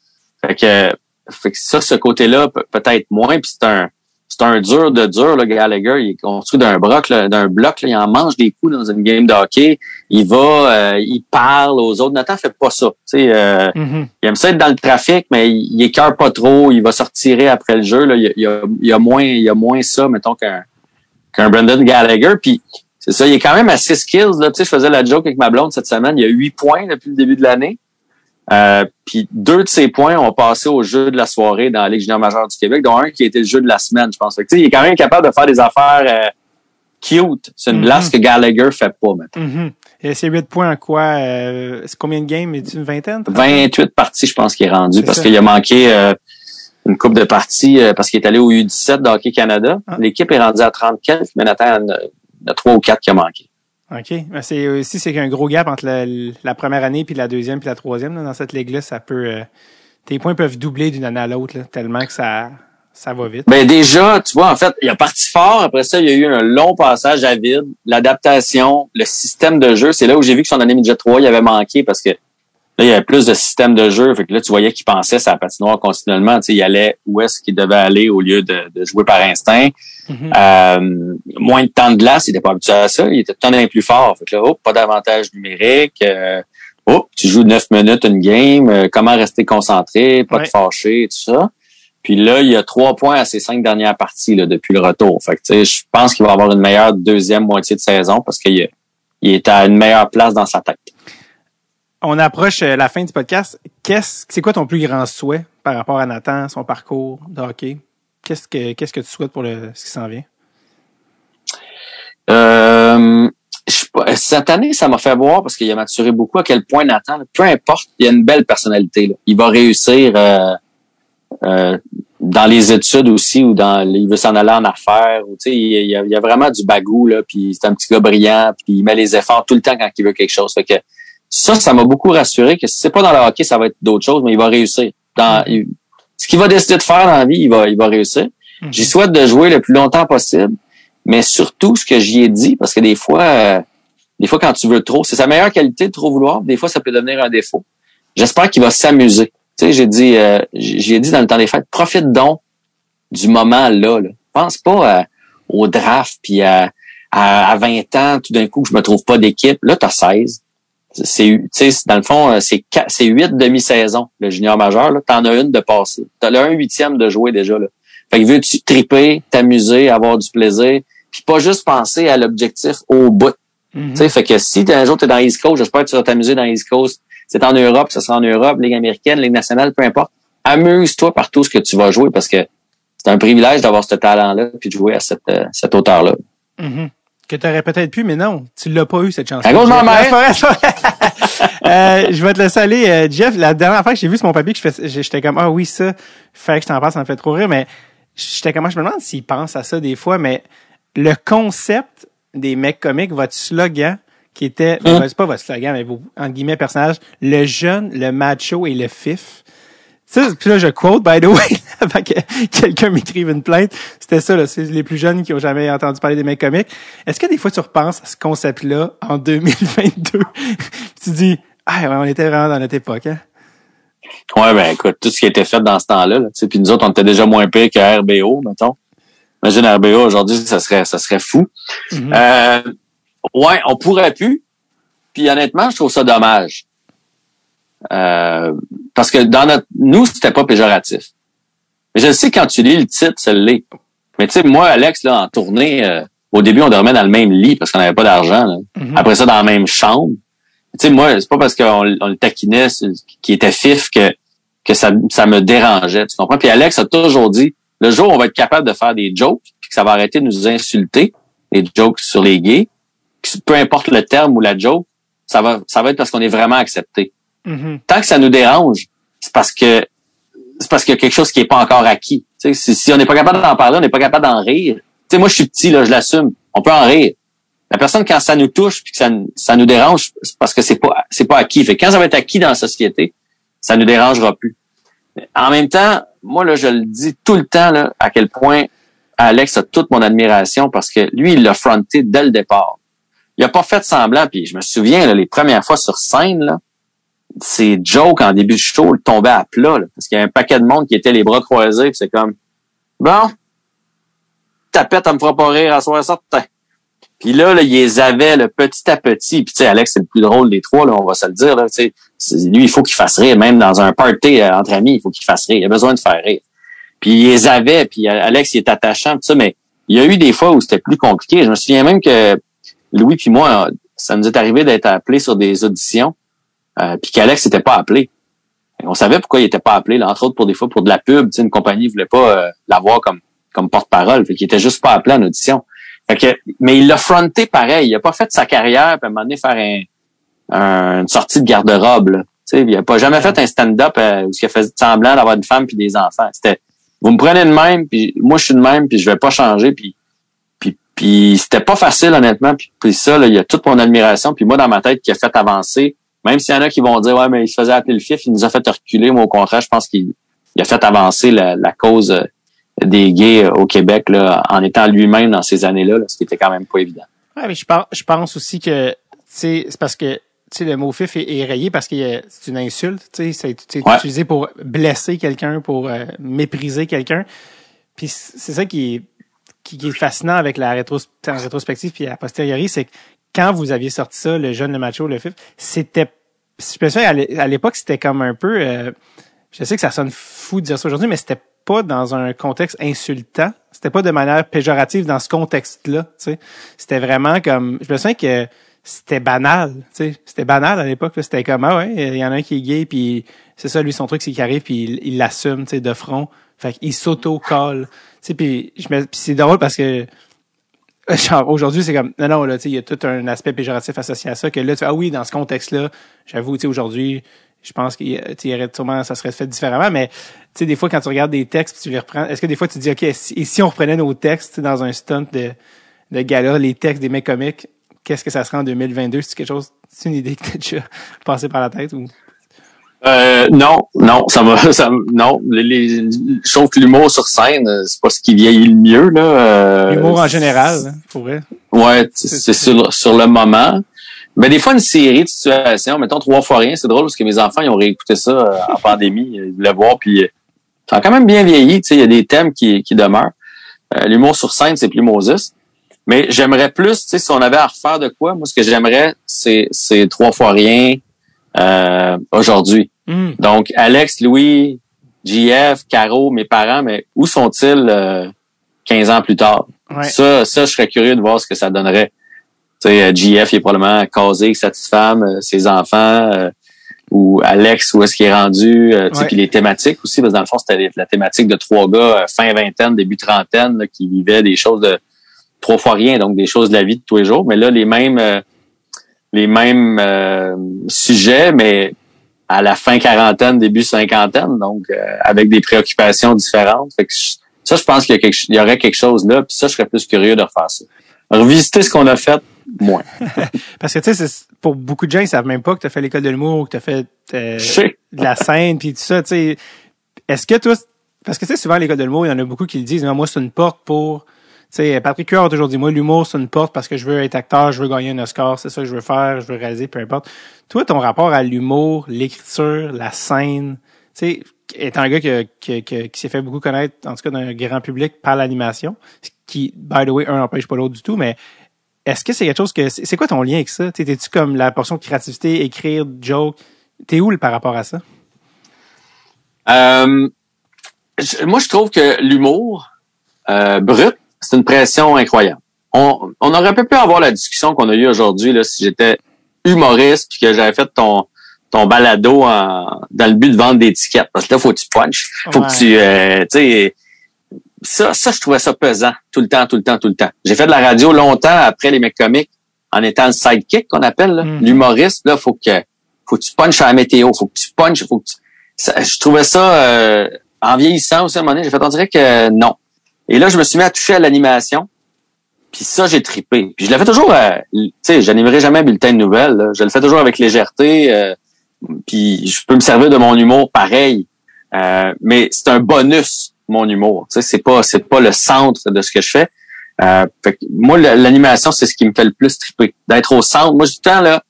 Fait que, fait que ça, ce côté-là, peut- peut-être moins. Puis c'est un c'est un dur de dur, le Gallagher. Il est construit d'un bloc, là, d'un bloc. Là, il en mange des coups dans une game de hockey. Il va, euh, il parle aux autres. Nathan fait pas ça. Tu sais, euh, Mhm. il aime ça être dans le trafic, mais il, écœure pas trop. Il va se retirer après le jeu. Là. Il, y a, il a- il a moins, il y a moins ça, mettons, qu'un qu'un Brendan Gallagher. Puis c'est ça, il est quand même assez skills. Là. Tu sais, je faisais la joke avec ma blonde cette semaine. Il y a huit points depuis le début de l'année. Euh, puis deux de ces points ont passé au jeu de la soirée dans la Ligue junior majeure du Québec, dont un qui été le jeu de la semaine, je pense. Que, tu sais, il est quand même capable de faire des affaires euh, cute. C'est une glace que Gallagher fait pas maintenant. Mhm. Et c'est 8 points en quoi? Euh, c'est combien de games? Est-ce une vingtaine? 28 parties, je pense qu'il est rendu parce qu'il a manqué euh, une coupe de parties euh, parce qu'il est allé au U17 de Hockey Canada. Ah. L'équipe est rendue à 30 quelques, mais Nathan, il y en a- a trois ou quatre qui a manqué. OK. Mais c'est aussi c'est qu'il y a un gros gap entre la, première année puis la deuxième puis la troisième. là. Dans cette ligue-là, ça peut euh, tes points peuvent doubler d'une année à l'autre, tellement que ça ça va vite. Ben déjà, tu vois, en fait, il a parti fort. Après ça, il y a eu un long passage à vide. L'adaptation, le système de jeu, c'est là où j'ai vu que son année midget 3, il avait manqué parce que là, il y avait plus de système de jeu. Fait que là, tu voyais qu'il pensait sa patinoire continuellement. Tu sais, il allait où est-ce qu'il devait aller au lieu de, de jouer par instinct. Mhm. Euh, moins de temps de glace, il était pas habitué à ça. Il était tout le temps plus fort. Fait que là, hop, pas d'avantage numérique. Euh, hop, tu joues neuf minutes une game. euh, comment rester concentré, pas Ouais. te fâcher, tout ça. Puis là, il y a trois points à ses cinq dernières parties là, depuis le retour. Fait que, tu sais, je pense qu'il va avoir une meilleure deuxième moitié de saison parce qu'il est- il est à une meilleure place dans sa tête. On approche euh, la fin du podcast. Qu'est-ce c'est quoi ton plus grand souhait par rapport à Nathan, son parcours de hockey? Qu'est-ce que qu'est-ce que tu souhaites pour le ce qui s'en vient? Euh, cette année, ça m'a fait voir parce qu'il a maturé beaucoup à quel point Nathan, peu importe, il a une belle personnalité. Il va réussir euh, euh, dans les études aussi ou dans il veut s'en aller en affaires. Ou, il, a, il y a vraiment du bagou, là, puis c'est un petit gars brillant, puis il met les efforts tout le temps quand il veut quelque chose. Fait que ça, ça m'a beaucoup rassuré que si c'est pas dans le hockey, ça va être d'autres choses, mais il va réussir. Dans, ce qu'il va décider de faire dans la vie, il va, il va réussir. Mm-hmm. J'y souhaite de jouer le plus longtemps possible, mais surtout ce que j'y ai dit, parce que des fois, euh, des fois quand tu veux trop, c'est sa meilleure qualité de trop vouloir. Des fois, ça peut devenir un défaut. J'espère qu'il va s'amuser. Tu sais, j'ai dit, euh, j'ai dit dans le temps des fêtes, profite donc du moment là. là. Pense pas euh, au draft puis à, à, 20 ans, tout d'un coup, je me trouve pas d'équipe. Là, tu as 16 c'est dans le fond euh, c'est c'est huit demi-saisons le junior majeur là. T'en as une de passer. T'as le un huitième de jouer déjà là. Fait que veux-tu triper t'amuser avoir du plaisir puis pas juste penser à l'objectif au bout? Tu sais fait que si un jour t'es dans East Coast j'espère que tu vas t'amuser dans East Coast. C'est en Europe ça sera en Europe ligue américaine ligue nationale peu importe. Amuse-toi par tout ce que tu vas jouer parce que c'est un privilège d'avoir ce talent là puis de jouer à cette euh, cette hauteur là mm-hmm. Que tu aurais peut-être pu, mais non, tu l'as pas eu cette chance. À cause de ma mère. euh, je vais te laisser aller, euh, Jeff. La dernière fois que j'ai vu sur mon papier, que j'étais comme ah oui ça, fait que je t'en passe, ça me fait trop rire, mais j'étais comme je me demande s'il pense à ça des fois, mais le concept des mecs comiques, votre slogan qui était, hum. c'est pas votre slogan, mais vos en guillemets personnages, le jeune, le macho et le fif. Puis là, je quote, by the way, [LAUGHS] avant que quelqu'un m'écrive une plainte. C'était ça, là. C'est les plus jeunes qui ont jamais entendu parler des mecs comiques. Est-ce que des fois, tu repenses à ce concept-là en [LAUGHS] 2022? tu dis, ah, ouais, on était vraiment dans notre époque, hein? Ouais, ben, écoute, tout ce qui a été fait dans ce temps-là, là, puis nous autres, on était déjà moins pire que RBO, mettons. Imagine RBO aujourd'hui, ça serait, ça serait fou. Mm-hmm. euh, ouais, on pourrait plus. Puis honnêtement, je trouve ça dommage. Euh, parce que dans notre, nous, c'était pas péjoratif. Je sais quand tu lis le titre, ça l'est. Mais tu sais, moi, Alex, là, en tournée, euh, au début, on dormait dans le même lit parce qu'on n'avait pas d'argent. Mm-hmm. Après ça, dans la même chambre. Tu sais, moi, c'est pas parce qu'on le taquinait, qui était fif, que que ça, ça me dérangeait. Tu comprends? Puis Alex a toujours dit, le jour où on va être capable de faire des jokes, puis que ça va arrêter de nous insulter, les jokes sur les gays, peu importe le terme ou la joke, ça va, ça va être parce qu'on est vraiment accepté. Mm-hmm. Tant que ça nous dérange, c'est parce que c'est parce qu'il y a quelque chose qui est pas encore acquis. Si, si on n'est pas capable d'en parler, on n'est pas capable d'en rire. moi, je suis petit, là, je l'assume. On peut en rire. La personne, quand ça nous touche puis que ça, nous dérange, c'est parce que c'est pas c'est pas acquis. Fait quand ça va être acquis dans la société, ça nous dérangera plus. En même temps, moi, là, je le dis tout le temps, là, à quel point Alex a toute mon admiration parce que lui, il l'a fronté dès le départ. Il a pas fait semblant, puis je me souviens, là, les premières fois sur scène, là, ces jokes en début de show tombaient à plat, parce qu'il y a un paquet de monde qui était les bras croisés, c'est comme Bon, tapette, elle me fera pas rire à soir certain. Puis là, là, ils les avaient le petit à petit. Puis tu sais, Alex, c'est le plus drôle des trois, là, on va se le dire. Là, lui, il faut qu'il fasse rire. Même dans un party euh, entre amis, il faut qu'il fasse rire. Il a besoin de faire rire. Puis il les avait, puis Alex, il est attachant, mais il y a eu des fois où c'était plus compliqué. Je me souviens même que Louis puis moi, ça nous est arrivé d'être appelés sur des auditions euh, puis qu'Alex n'était pas appelé. on savait pourquoi il était pas appelé, là, entre autres pour des fois pour de la pub. Une compagnie voulait pas euh, l'avoir comme comme porte-parole. Fait qu'il était juste pas appelé en audition. Fait que, mais il l'a fronté pareil. Il a pas fait sa carrière, puis à un moment donné, faire un, une sortie de garde-robe. Il a pas jamais fait un stand-up euh, où il a fait semblant d'avoir une femme puis des enfants. C'était vous me prenez de même, puis moi je suis de même, puis je vais pas changer, puis puis, c'était pas facile honnêtement. Puis, puis ça, là, il y a toute mon admiration. Puis moi dans ma tête qui a fait avancer même s'il y en a qui vont dire, ouais, mais il se faisait appeler le FIF, il nous a fait reculer. Moi, au contraire, je pense qu'il a fait avancer la, cause euh, des gays euh, au Québec là, en étant lui-même dans ces années-là, ce qui était quand même pas évident. Ouais, mais je pense, je pense aussi que c'est parce que tu le mot fif est, rayé parce que c'est une insulte. C'est utilisé pour blesser quelqu'un, pour euh, mépriser quelqu'un. Puis c'est ça qui est, qui, est fascinant avec la rétrospective puis la posteriori, c'est que quand vous aviez sorti ça, le jeune, le macho, le fif, c'était, je pense à l'époque, c'était comme un peu, euh, je sais que ça sonne fou de dire ça aujourd'hui, mais c'était pas dans un contexte insultant. C'était pas de manière péjorative dans ce contexte-là, tu sais. C'était vraiment comme, je me souviens que c'était banal, tu sais. C'était banal à l'époque, C'était comme, ah ouais, il y en a un qui est gay, puis c'est ça, lui, son truc, c'est qu'il arrive, puis il l'assume, tu sais, de front. Fait qu'il s'auto-colle. Tu sais, puis, je puis c'est drôle parce que [LAUGHS] genre aujourd'hui c'est comme non non là tu sais il y a tout un aspect péjoratif associé à ça que là tu ah oui dans ce contexte là j'avoue tu sais aujourd'hui je pense qu'il y tu aurait sûrement ça serait fait différemment mais tu sais des fois quand tu regardes des textes tu les reprends est-ce que des fois tu dis ok et si on reprenait nos textes tu dans un stunt de de gala les textes des mecs comiques qu'est-ce que ça serait en 2022 c'est quelque chose c'est une idée que t'as déjà [LAUGHS] passé par la tête ou? Euh, non, non, ça va, [LAUGHS] ça, non. Les, les, je trouve que l'humour sur scène, euh, c'est pas ce qui vieillit le mieux là. Euh, l'humour en général hein, pour vrai Ouais, c'est sur, sur le moment. Mais des fois, une série de situations, mettons trois fois rien, c'est drôle parce que mes enfants, ils ont réécouté ça euh, en pandémie, ils voulaient voir, puis euh, ça a quand même bien vieilli. Tu sais, il y a des thèmes qui, qui demeurent. Euh, L'humour sur scène, c'est plus Moses. Mais j'aimerais plus, tu sais, si on avait à refaire de quoi, moi, ce que j'aimerais, c'est, c'est trois fois rien euh, aujourd'hui. Hum, Donc, Alex, Louis, JF, Caro, mes parents, mais où sont-ils euh, 15 ans plus tard? ouais Ça, ça, je serais curieux de voir ce que ça donnerait. Tu sais, euh, JF, il est probablement casé avec sa petite femme, euh, ses enfants, euh, ou Alex, où est-ce qu'il est rendu, euh, tu sais, puis les thématiques aussi, parce que dans le fond, c'était la thématique de trois gars, euh, fin vingtaine, début trentaine, là, qui vivaient des choses de trois fois rien, donc des choses de la vie de tous les jours. Mais là, les mêmes, euh, les mêmes euh, sujets, mais à la fin quarantaine, début cinquantaine, donc euh, avec des préoccupations différentes. Fait que je- ça, je pense qu'il y, a quelque, il y aurait quelque chose là, puis ça, je serais plus curieux de refaire ça. Revisiter ce qu'on a fait, moins. [LAUGHS] parce que tu sais pour beaucoup de gens ils savent même pas que t'as fait l'école de l'humour que t'as fait euh, de la scène puis tout ça tu sais est-ce que toi parce que tu sais souvent l'école de l'humour il y en a beaucoup qui le disent Non, moi c'est une porte pour tu sais Patrick Huard a toujours dit moi l'humour c'est une porte parce que je veux être acteur je veux gagner un Oscar c'est ça que je veux faire je veux réaliser peu importe toi ton rapport à l'humour l'écriture la scène tu sais étant un gars qui, qui, qui, s'est fait beaucoup connaître en tout cas d'un grand public par l'animation qui by the way un n'empêche pas l'autre du tout mais est-ce que c'est quelque chose que c'est quoi ton lien avec ça? T'es- T'es-tu comme la portion de créativité, écrire, joke? T'es où par rapport à ça? Euh, moi, je trouve que l'humour euh, brut, c'est une pression incroyable. On, on aurait pas pu avoir la discussion qu'on a eue aujourd'hui là, si j'étais humoriste puis que j'avais fait ton ton balado en- dans le but de vendre des tickets. Parce que là, faut que tu punches. Faut Ouais. que tu... euh, tu sais, ça, ça, je trouvais ça pesant tout le temps, tout le temps, tout le temps. J'ai fait de la radio longtemps après les mecs comiques en étant le sidekick qu'on appelle, là. Mhm. l'humoriste. Là, faut que faut que tu punches à la météo, faut que tu punches, faut que tu... ça- je trouvais ça euh, en vieillissant aussi à un moment donné, j'ai fait on dirait que non. Et là, je me suis mis à toucher à l'animation. Puis ça, j'ai tripé. Puis je le fais toujours, euh, tu sais, j'animerai jamais un bulletin de nouvelles. là. Je le fais toujours avec légèreté. euh, puis je peux me servir de mon humour pareil. Euh, mais c'est un bonus, mon humour. Tu sais, c'est pas, c'est pas le centre de ce que je fais. Euh, fait que moi, l'animation, c'est ce qui me fait le plus triper. D'être au centre. Moi, du temps, là,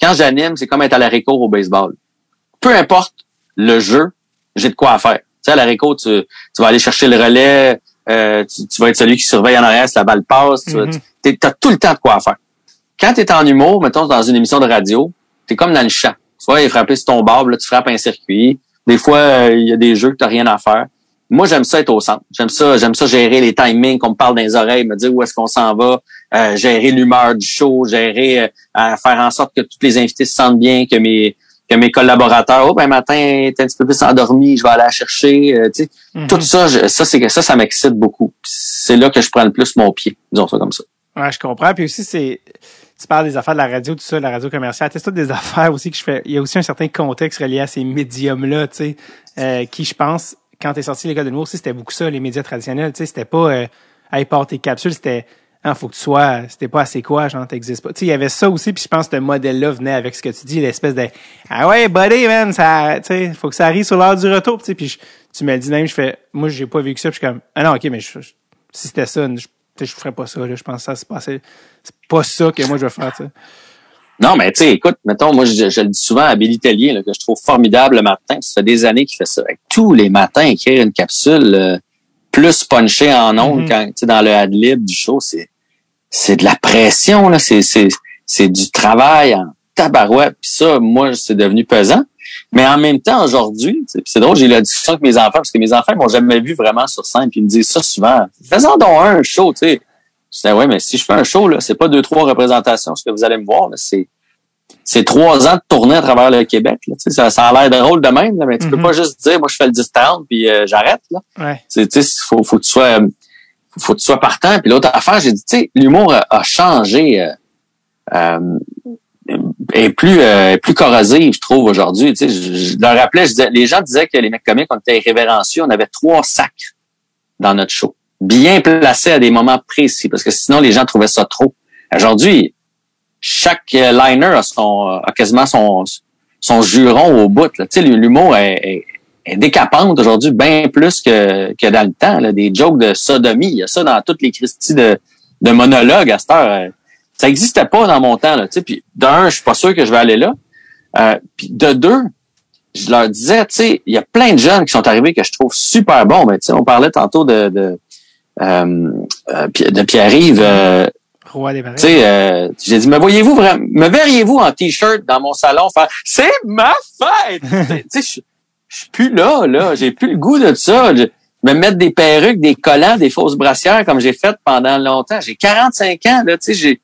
quand j'anime, c'est comme être à la réco au baseball. Peu importe le jeu, j'ai de quoi faire. Tu sais, à la réco, tu, tu vas aller chercher le relais, euh, tu, tu vas être celui qui surveille en arrière si la balle passe. Tu Mhm. as tout le temps de quoi faire. Quand tu es en humour, mettons, dans une émission de radio, tu es comme dans le champ. Tu vois, il est frappé sur ton barbe, là, tu frappes un circuit. Des fois, euh, il y a des jeux que tu rien à faire. Moi, j'aime ça être au centre. J'aime ça, j'aime ça gérer les timings, qu'on me parle dans les oreilles, me dire où est-ce qu'on s'en va, euh, gérer l'humeur du show, gérer, euh, faire en sorte que tous les invités se sentent bien, que mes que mes collaborateurs, oh ben matin, t'es un petit peu plus endormi, je vais aller la chercher. euh, tu sais, Mhm. tout ça, je- ça c'est que ça, ça m'excite beaucoup. C'est là que je prends le plus mon pied, disons ça comme ça. Ouais, je comprends. Puis aussi, c'est. Tu parles des affaires de la radio, tout ça, la radio commerciale. C'est toutes des affaires aussi que je fais. Il y a aussi un certain contexte relié à ces médiums-là, tu sais, euh, qui, je pense, quand t'es sorti de l'école de l'humour, aussi, c'était beaucoup ça, les médias traditionnels, tu sais, c'était pas, euh, hey, part tes capsules, c'était, ah, faut que tu sois, c'était pas assez quoi, genre, t'existes pas. Tu sais, il y avait ça aussi, puis je pense que ce modèle-là venait avec ce que tu dis, l'espèce de, ah ouais, buddy, man, ça, tu sais, faut que ça arrive sur l'heure du retour, tu sais, puis tu me le dis même, je fais, moi, j'ai pas vécu ça, puis je suis comme, ah non, ok, mais je- je- si c'était ça, je, je ferais pas ça, là, je pense que ça se passait, c'est pas ça que moi je veux faire, tu sais. Non, mais tu sais, écoute, mettons, moi, je, je le dis souvent à Billy Tellier, là, que je trouve formidable le matin. Ça fait des années qu'il fait ça. Avec tous les matins, écrire une capsule euh, plus punchée en ondes Mhm. quand, tu dans le ad-lib du show, c'est, c'est de la pression, là. C'est, c'est, c'est du travail en tabarouette. Puis ça, moi, c'est devenu pesant. Mais en même temps, aujourd'hui, c'est drôle, j'ai eu la discussion avec mes enfants, parce que mes enfants m'ont jamais vu vraiment sur scène, puis ils me disent ça souvent. Faisons donc un show, tu sais. Je disais, ouais, mais si je fais un show, là, c'est pas deux, trois représentations, ce que vous allez me voir, là, c'est, c'est trois ans de tournée à travers le Québec, là. Ça, ça a l'air drôle de même, là, mais tu peux Mhm. pas juste dire, moi, je fais le 10-30 puis euh, j'arrête, là. Ouais. Sais, faut, faut que tu sois, euh, faut que tu sois partant. Puis l'autre affaire, j'ai dit, tu sais, l'humour a, changé. Euh, euh, est plus euh, plus corrosive, je trouve, aujourd'hui. Tu sais, je, je leur rappelais, je disais, les gens disaient que les mecs comiques, on était irrévérencieux. On avait trois sacs dans notre show. Bien placés à des moments précis, parce que sinon, les gens trouvaient ça trop. Aujourd'hui, chaque euh, liner a, son, a quasiment son, son juron au bout. Là. Tu sais, l'humour est, est, est décapante aujourd'hui, bien plus que, que dans le temps. Là. Des jokes de sodomie, il y a ça dans toutes les Christies de, de monologues à cette heure. Ça n'existait pas dans mon temps. Là, puis d'un, je suis pas sûr que je vais aller là. Euh, puis de deux, je leur disais, tu sais, il y a plein de jeunes qui sont arrivés que je trouve super bons. Mais tu sais, on parlait tantôt de de, euh, euh de Pierre-Yves. Euh, tu sais, euh, j'ai dit, me voyez-vous vraiment, me verriez-vous en t-shirt dans mon salon faire, c'est ma fête. [LAUGHS] tu sais, je suis plus là, là. J'ai plus le goût de ça. Je, me mettre des perruques, des collants, des fausses brassières comme j'ai fait pendant longtemps. J'ai 45 ans, là, tu sais, j'ai.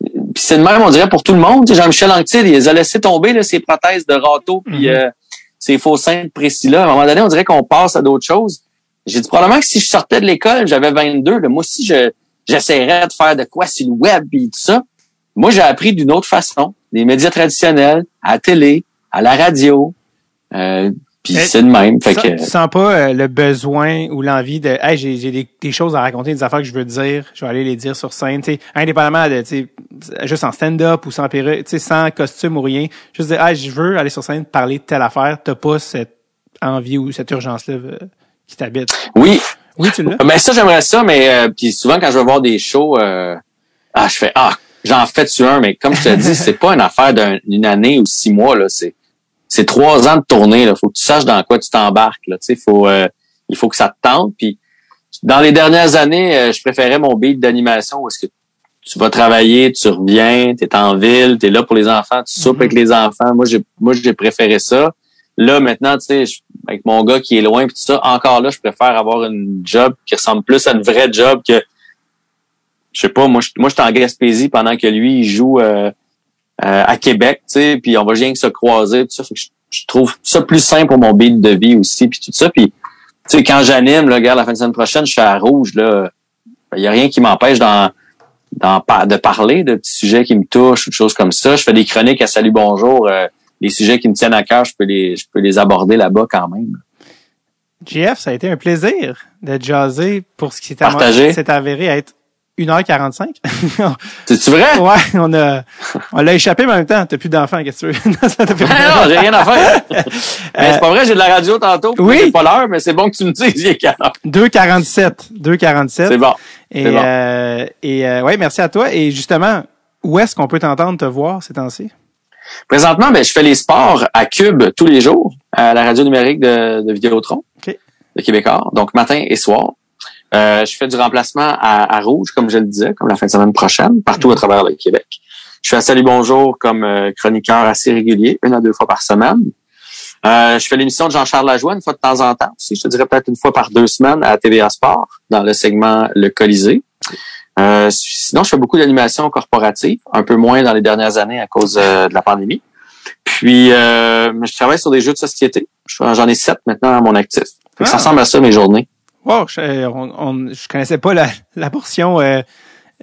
Puis c'est de même, on dirait pour tout le monde. Tu sais, Jean-Michel Anctil, il les a laissé tomber là, ses prothèses de râteau puis Mhm. euh, ses faux seins précis là. À un moment donné, on dirait qu'on passe à d'autres choses. J'ai dit probablement que si je sortais de l'école, j'avais 22, là, moi aussi je j'essaierais de faire de quoi sur le web et tout ça. Moi, j'ai appris d'une autre façon, des médias traditionnels, à la télé, à la radio. Euh, puis Mais c'est de même. Fait que, sens- tu sens pas euh, le besoin ou l'envie de hey, j'ai j'ai des, des choses à raconter, des affaires que je veux dire, je vais aller les dire sur scène, sais, indépendamment de juste en stand-up ou sans perruque, sans costume ou rien, juste dire hey, je veux aller sur scène parler de telle affaire, t'as pas cette envie ou cette urgence là qui t'habite. oui, Oui, tu l'as. mais ça j'aimerais ça, mais euh, puis souvent quand je vais voir des shows, euh, ah je fais ah j'en fais tu un, mais comme je te [LAUGHS] dis, c'est pas une affaire d'un- d'une année ou six mois là, c'est c'est trois ans de tournée là. Faut que tu saches dans quoi tu t'embarques là. Faut euh, il faut que ça te tente. Puis dans les dernières années, euh, je préférais mon beat d'animation où est-ce que tu vas travailler, tu reviens, tu es en ville, tu es là pour les enfants, tu soupes avec les enfants. Moi, j'ai moi j'ai préféré ça. Là, maintenant, tu sais, avec mon gars qui est loin puis tout ça, encore là, je préfère avoir une job qui ressemble plus à une vraie job que je sais pas, moi je moi en Gaspésie pendant que lui il joue euh, à Québec, tu sais, puis on va rien que se croiser, tout ça. Fait que je, je trouve ça plus simple pour mon beat de vie aussi, puis tout ça. Puis, tu sais, quand j'anime, là, regarde, la fin de semaine prochaine, je suis à Rouge, là. Il y a rien qui m'empêche d'en, d'en par- de parler de petits sujets qui me touchent ou de choses comme ça. Je fais des chroniques à Salut Bonjour. euh, les sujets qui me tiennent à cœur, je peux les, je peux les aborder là-bas quand même. JF, ça a été un plaisir de jaser pour ce qui s'est avéré être 1h45. [LAUGHS] C'est-tu vrai? ouais, on a on l'a échappé mais en même temps, t'as plus d'enfants, qu'est-ce que tu veux? [LAUGHS] Fait- non, j'ai rien à faire. [LAUGHS] Mais c'est pas vrai, j'ai de la radio tantôt. oui. C'est pas l'heure, mais c'est bon que tu me dises, il est quelle heure. 2,47. 2,47. C'est bon. Et, c'est bon. euh, et euh, ouais, merci à toi. Et justement, où est-ce qu'on peut t'entendre te voir ces temps-ci? Présentement, ben, je fais les sports à Cube tous les jours, à la radio numérique de, de Vidéotron, OK. de Québécois, donc matin et soir. Euh, je fais du remplacement à, à Rouge, comme je le disais, comme la fin de semaine prochaine, partout à travers le Québec. Je fais à Salut Bonjour comme euh, chroniqueur assez régulier, une à deux fois par semaine. Euh, je fais l'émission de Jean-Charles Lajoie une fois de temps en temps aussi. Je te dirais peut-être une fois par deux semaines à TVA Sport, dans le segment Le Colisée. Euh, sinon, je fais beaucoup d'animation corporative, un peu moins dans les dernières années à cause euh, de la pandémie. Puis, euh, je travaille sur des jeux de société. Je- J'en ai sept maintenant à mon actif. Ça Ah. ressemble à ça mes journées. Wow, je, euh, on, on- je connaissais pas la, la portion euh,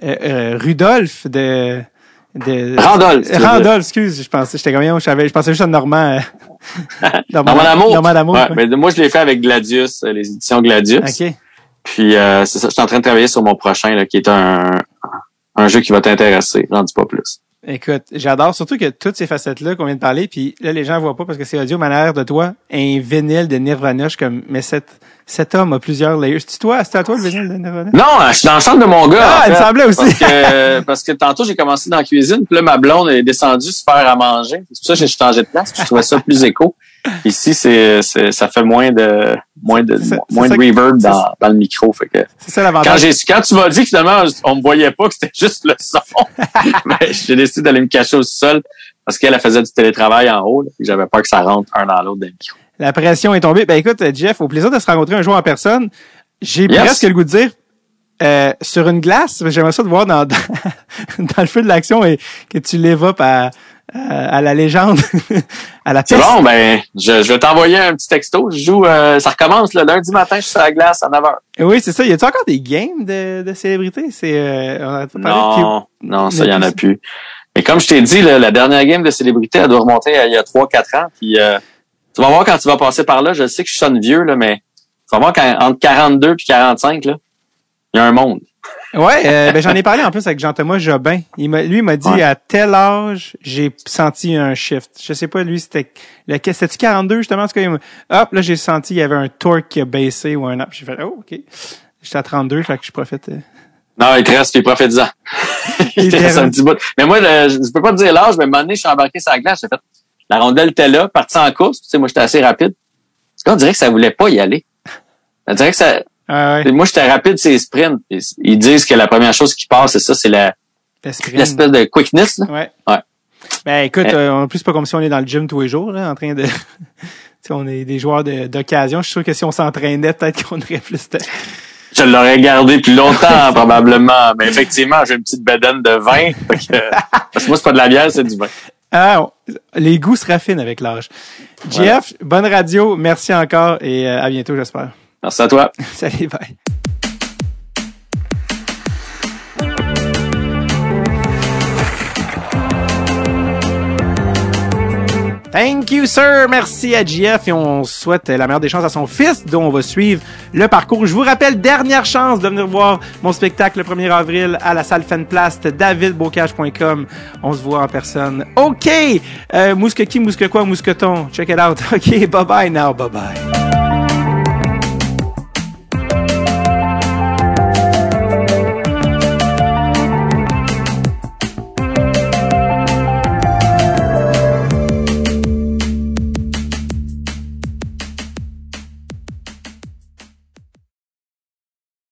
euh, euh, Rudolph de, de Randolph. Randolph, excuse, je pensais, j'étais comme, je savais, je pensais juste à Normand. euh, [LAUGHS] Normand D'Amour. Normand d'Amour. Ouais, mais moi, je l'ai fait avec Gladius, euh, les éditions Gladius. OK. Puis, euh, c'est ça, je suis en train de travailler sur mon prochain, là, qui est un, un jeu qui va t'intéresser. J'en dis pas plus. Écoute, j'adore surtout que toutes ces facettes-là qu'on vient de parler, puis là, les gens voient pas parce que c'est audio, mais de toi, un vinyle de Nirvana, je comme, mais cet, cet homme a plusieurs layers. C'est toi, c'est à toi le vinyle de Nirvana? Non, je suis dans le chambre de mon gars. Ah, en il me semblait aussi. Parce que, [LAUGHS] parce que tantôt, j'ai commencé dans la cuisine, puis là, ma blonde est descendue se faire à manger. C'est pour ça que j'ai changé de place, puis je trouvais ça plus écho. Ici, c'est, c'est, ça fait moins de, moins de, ça- moins de reverb dans, dans le micro. Fait que, C'est ça quand l'avantage. j'ai, quand tu m'as dit que finalement, on me voyait pas, que c'était juste le son, [LAUGHS] ben, j'ai décidé d'aller me cacher au sol parce qu'elle elle faisait du télétravail en haut, là, j'avais peur que ça rentre un dans l'autre dans le micro. La pression est tombée. Ben écoute, Jeff, au plaisir de se rencontrer un jour en personne. J'ai Yes. presque le goût de dire euh, sur une glace, j'aimerais ça te voir dans, dans, [LAUGHS] dans le feu de l'action et que tu l'évopes à, à la légende, [LAUGHS] à la bon, ben, je, je vais t'envoyer un petit texto. Je joue, euh, ça recommence le lundi matin, je suis sur la glace à 9h. Oui, c'est ça. Y a-tu encore des games de, de célébrités? C'est, euh, on de Non, non, ça, il y en a plus-. Mais comme je t'ai dit, là, la dernière game de célébrité, elle doit remonter à il y a 3-4 ans. Puis, euh, tu vas voir quand tu vas passer par là, je sais que je sonne vieux, là, mais tu vas voir qu'entre 42 puis 45, là, il y a un monde. Ouais, euh, ben j'en ai [LAUGHS] parlé en plus avec Jean-Thomas Jobin. Il m'a, lui il m'a dit Ouais. à tel âge j'ai senti un shift. Je sais pas lui c'était lequel c'était 42 justement? En tout cas, il m'a- hop là j'ai senti il y avait un torque qui a baissé ou un up. J'ai fait oh ok. J'étais à 32 fait que je profite. euh. Non, il te reste, puis profite-en. [LAUGHS] il te reste un petit bout. Mais moi, le- je je peux pas te dire l'âge, mais à un moment donné, je suis embarqué sur la glace, j'ai fait, la rondelle était là, parti en course, tu sais, moi, j'étais assez rapide. Qu'on dirait que ça voulait pas y aller. On dirait que ça, Ah ouais, moi, j'étais rapide, c'est sprint. Ils disent que la première chose qui passe, c'est ça, c'est la, l'espèce de quickness, là. Ouais. Ouais. Ben écoute, Eh. euh, en plus c'est pas comme si on est dans le gym tous les jours là, en train de. [LAUGHS] tu sais, on est des joueurs de- d'occasion. Je suis sûr que si on s'entraînait, peut-être qu'on aurait plus de. [LAUGHS] Je l'aurais gardé plus longtemps, [LAUGHS] probablement. Mais effectivement, j'ai une petite bedaine de vin. que- parce que moi, c'est pas de la bière, c'est du vin. Ah, les goûts se raffinent avec l'âge. Jeff, bonne radio, merci encore et euh, à bientôt, j'espère. Merci à toi. [LAUGHS] Salut, bye. Thank you, sir. Merci à JF et on souhaite la meilleure des chances à son fils dont on va suivre le parcours. Je vous rappelle, dernière chance de venir voir mon spectacle le 1er avril à la salle Fenplast, davidbocage.com. On se voit en personne. OK! Euh, mousquequi, mousque quoi, mousqueton. Check it out. [LAUGHS] OK, bye bye now, bye bye.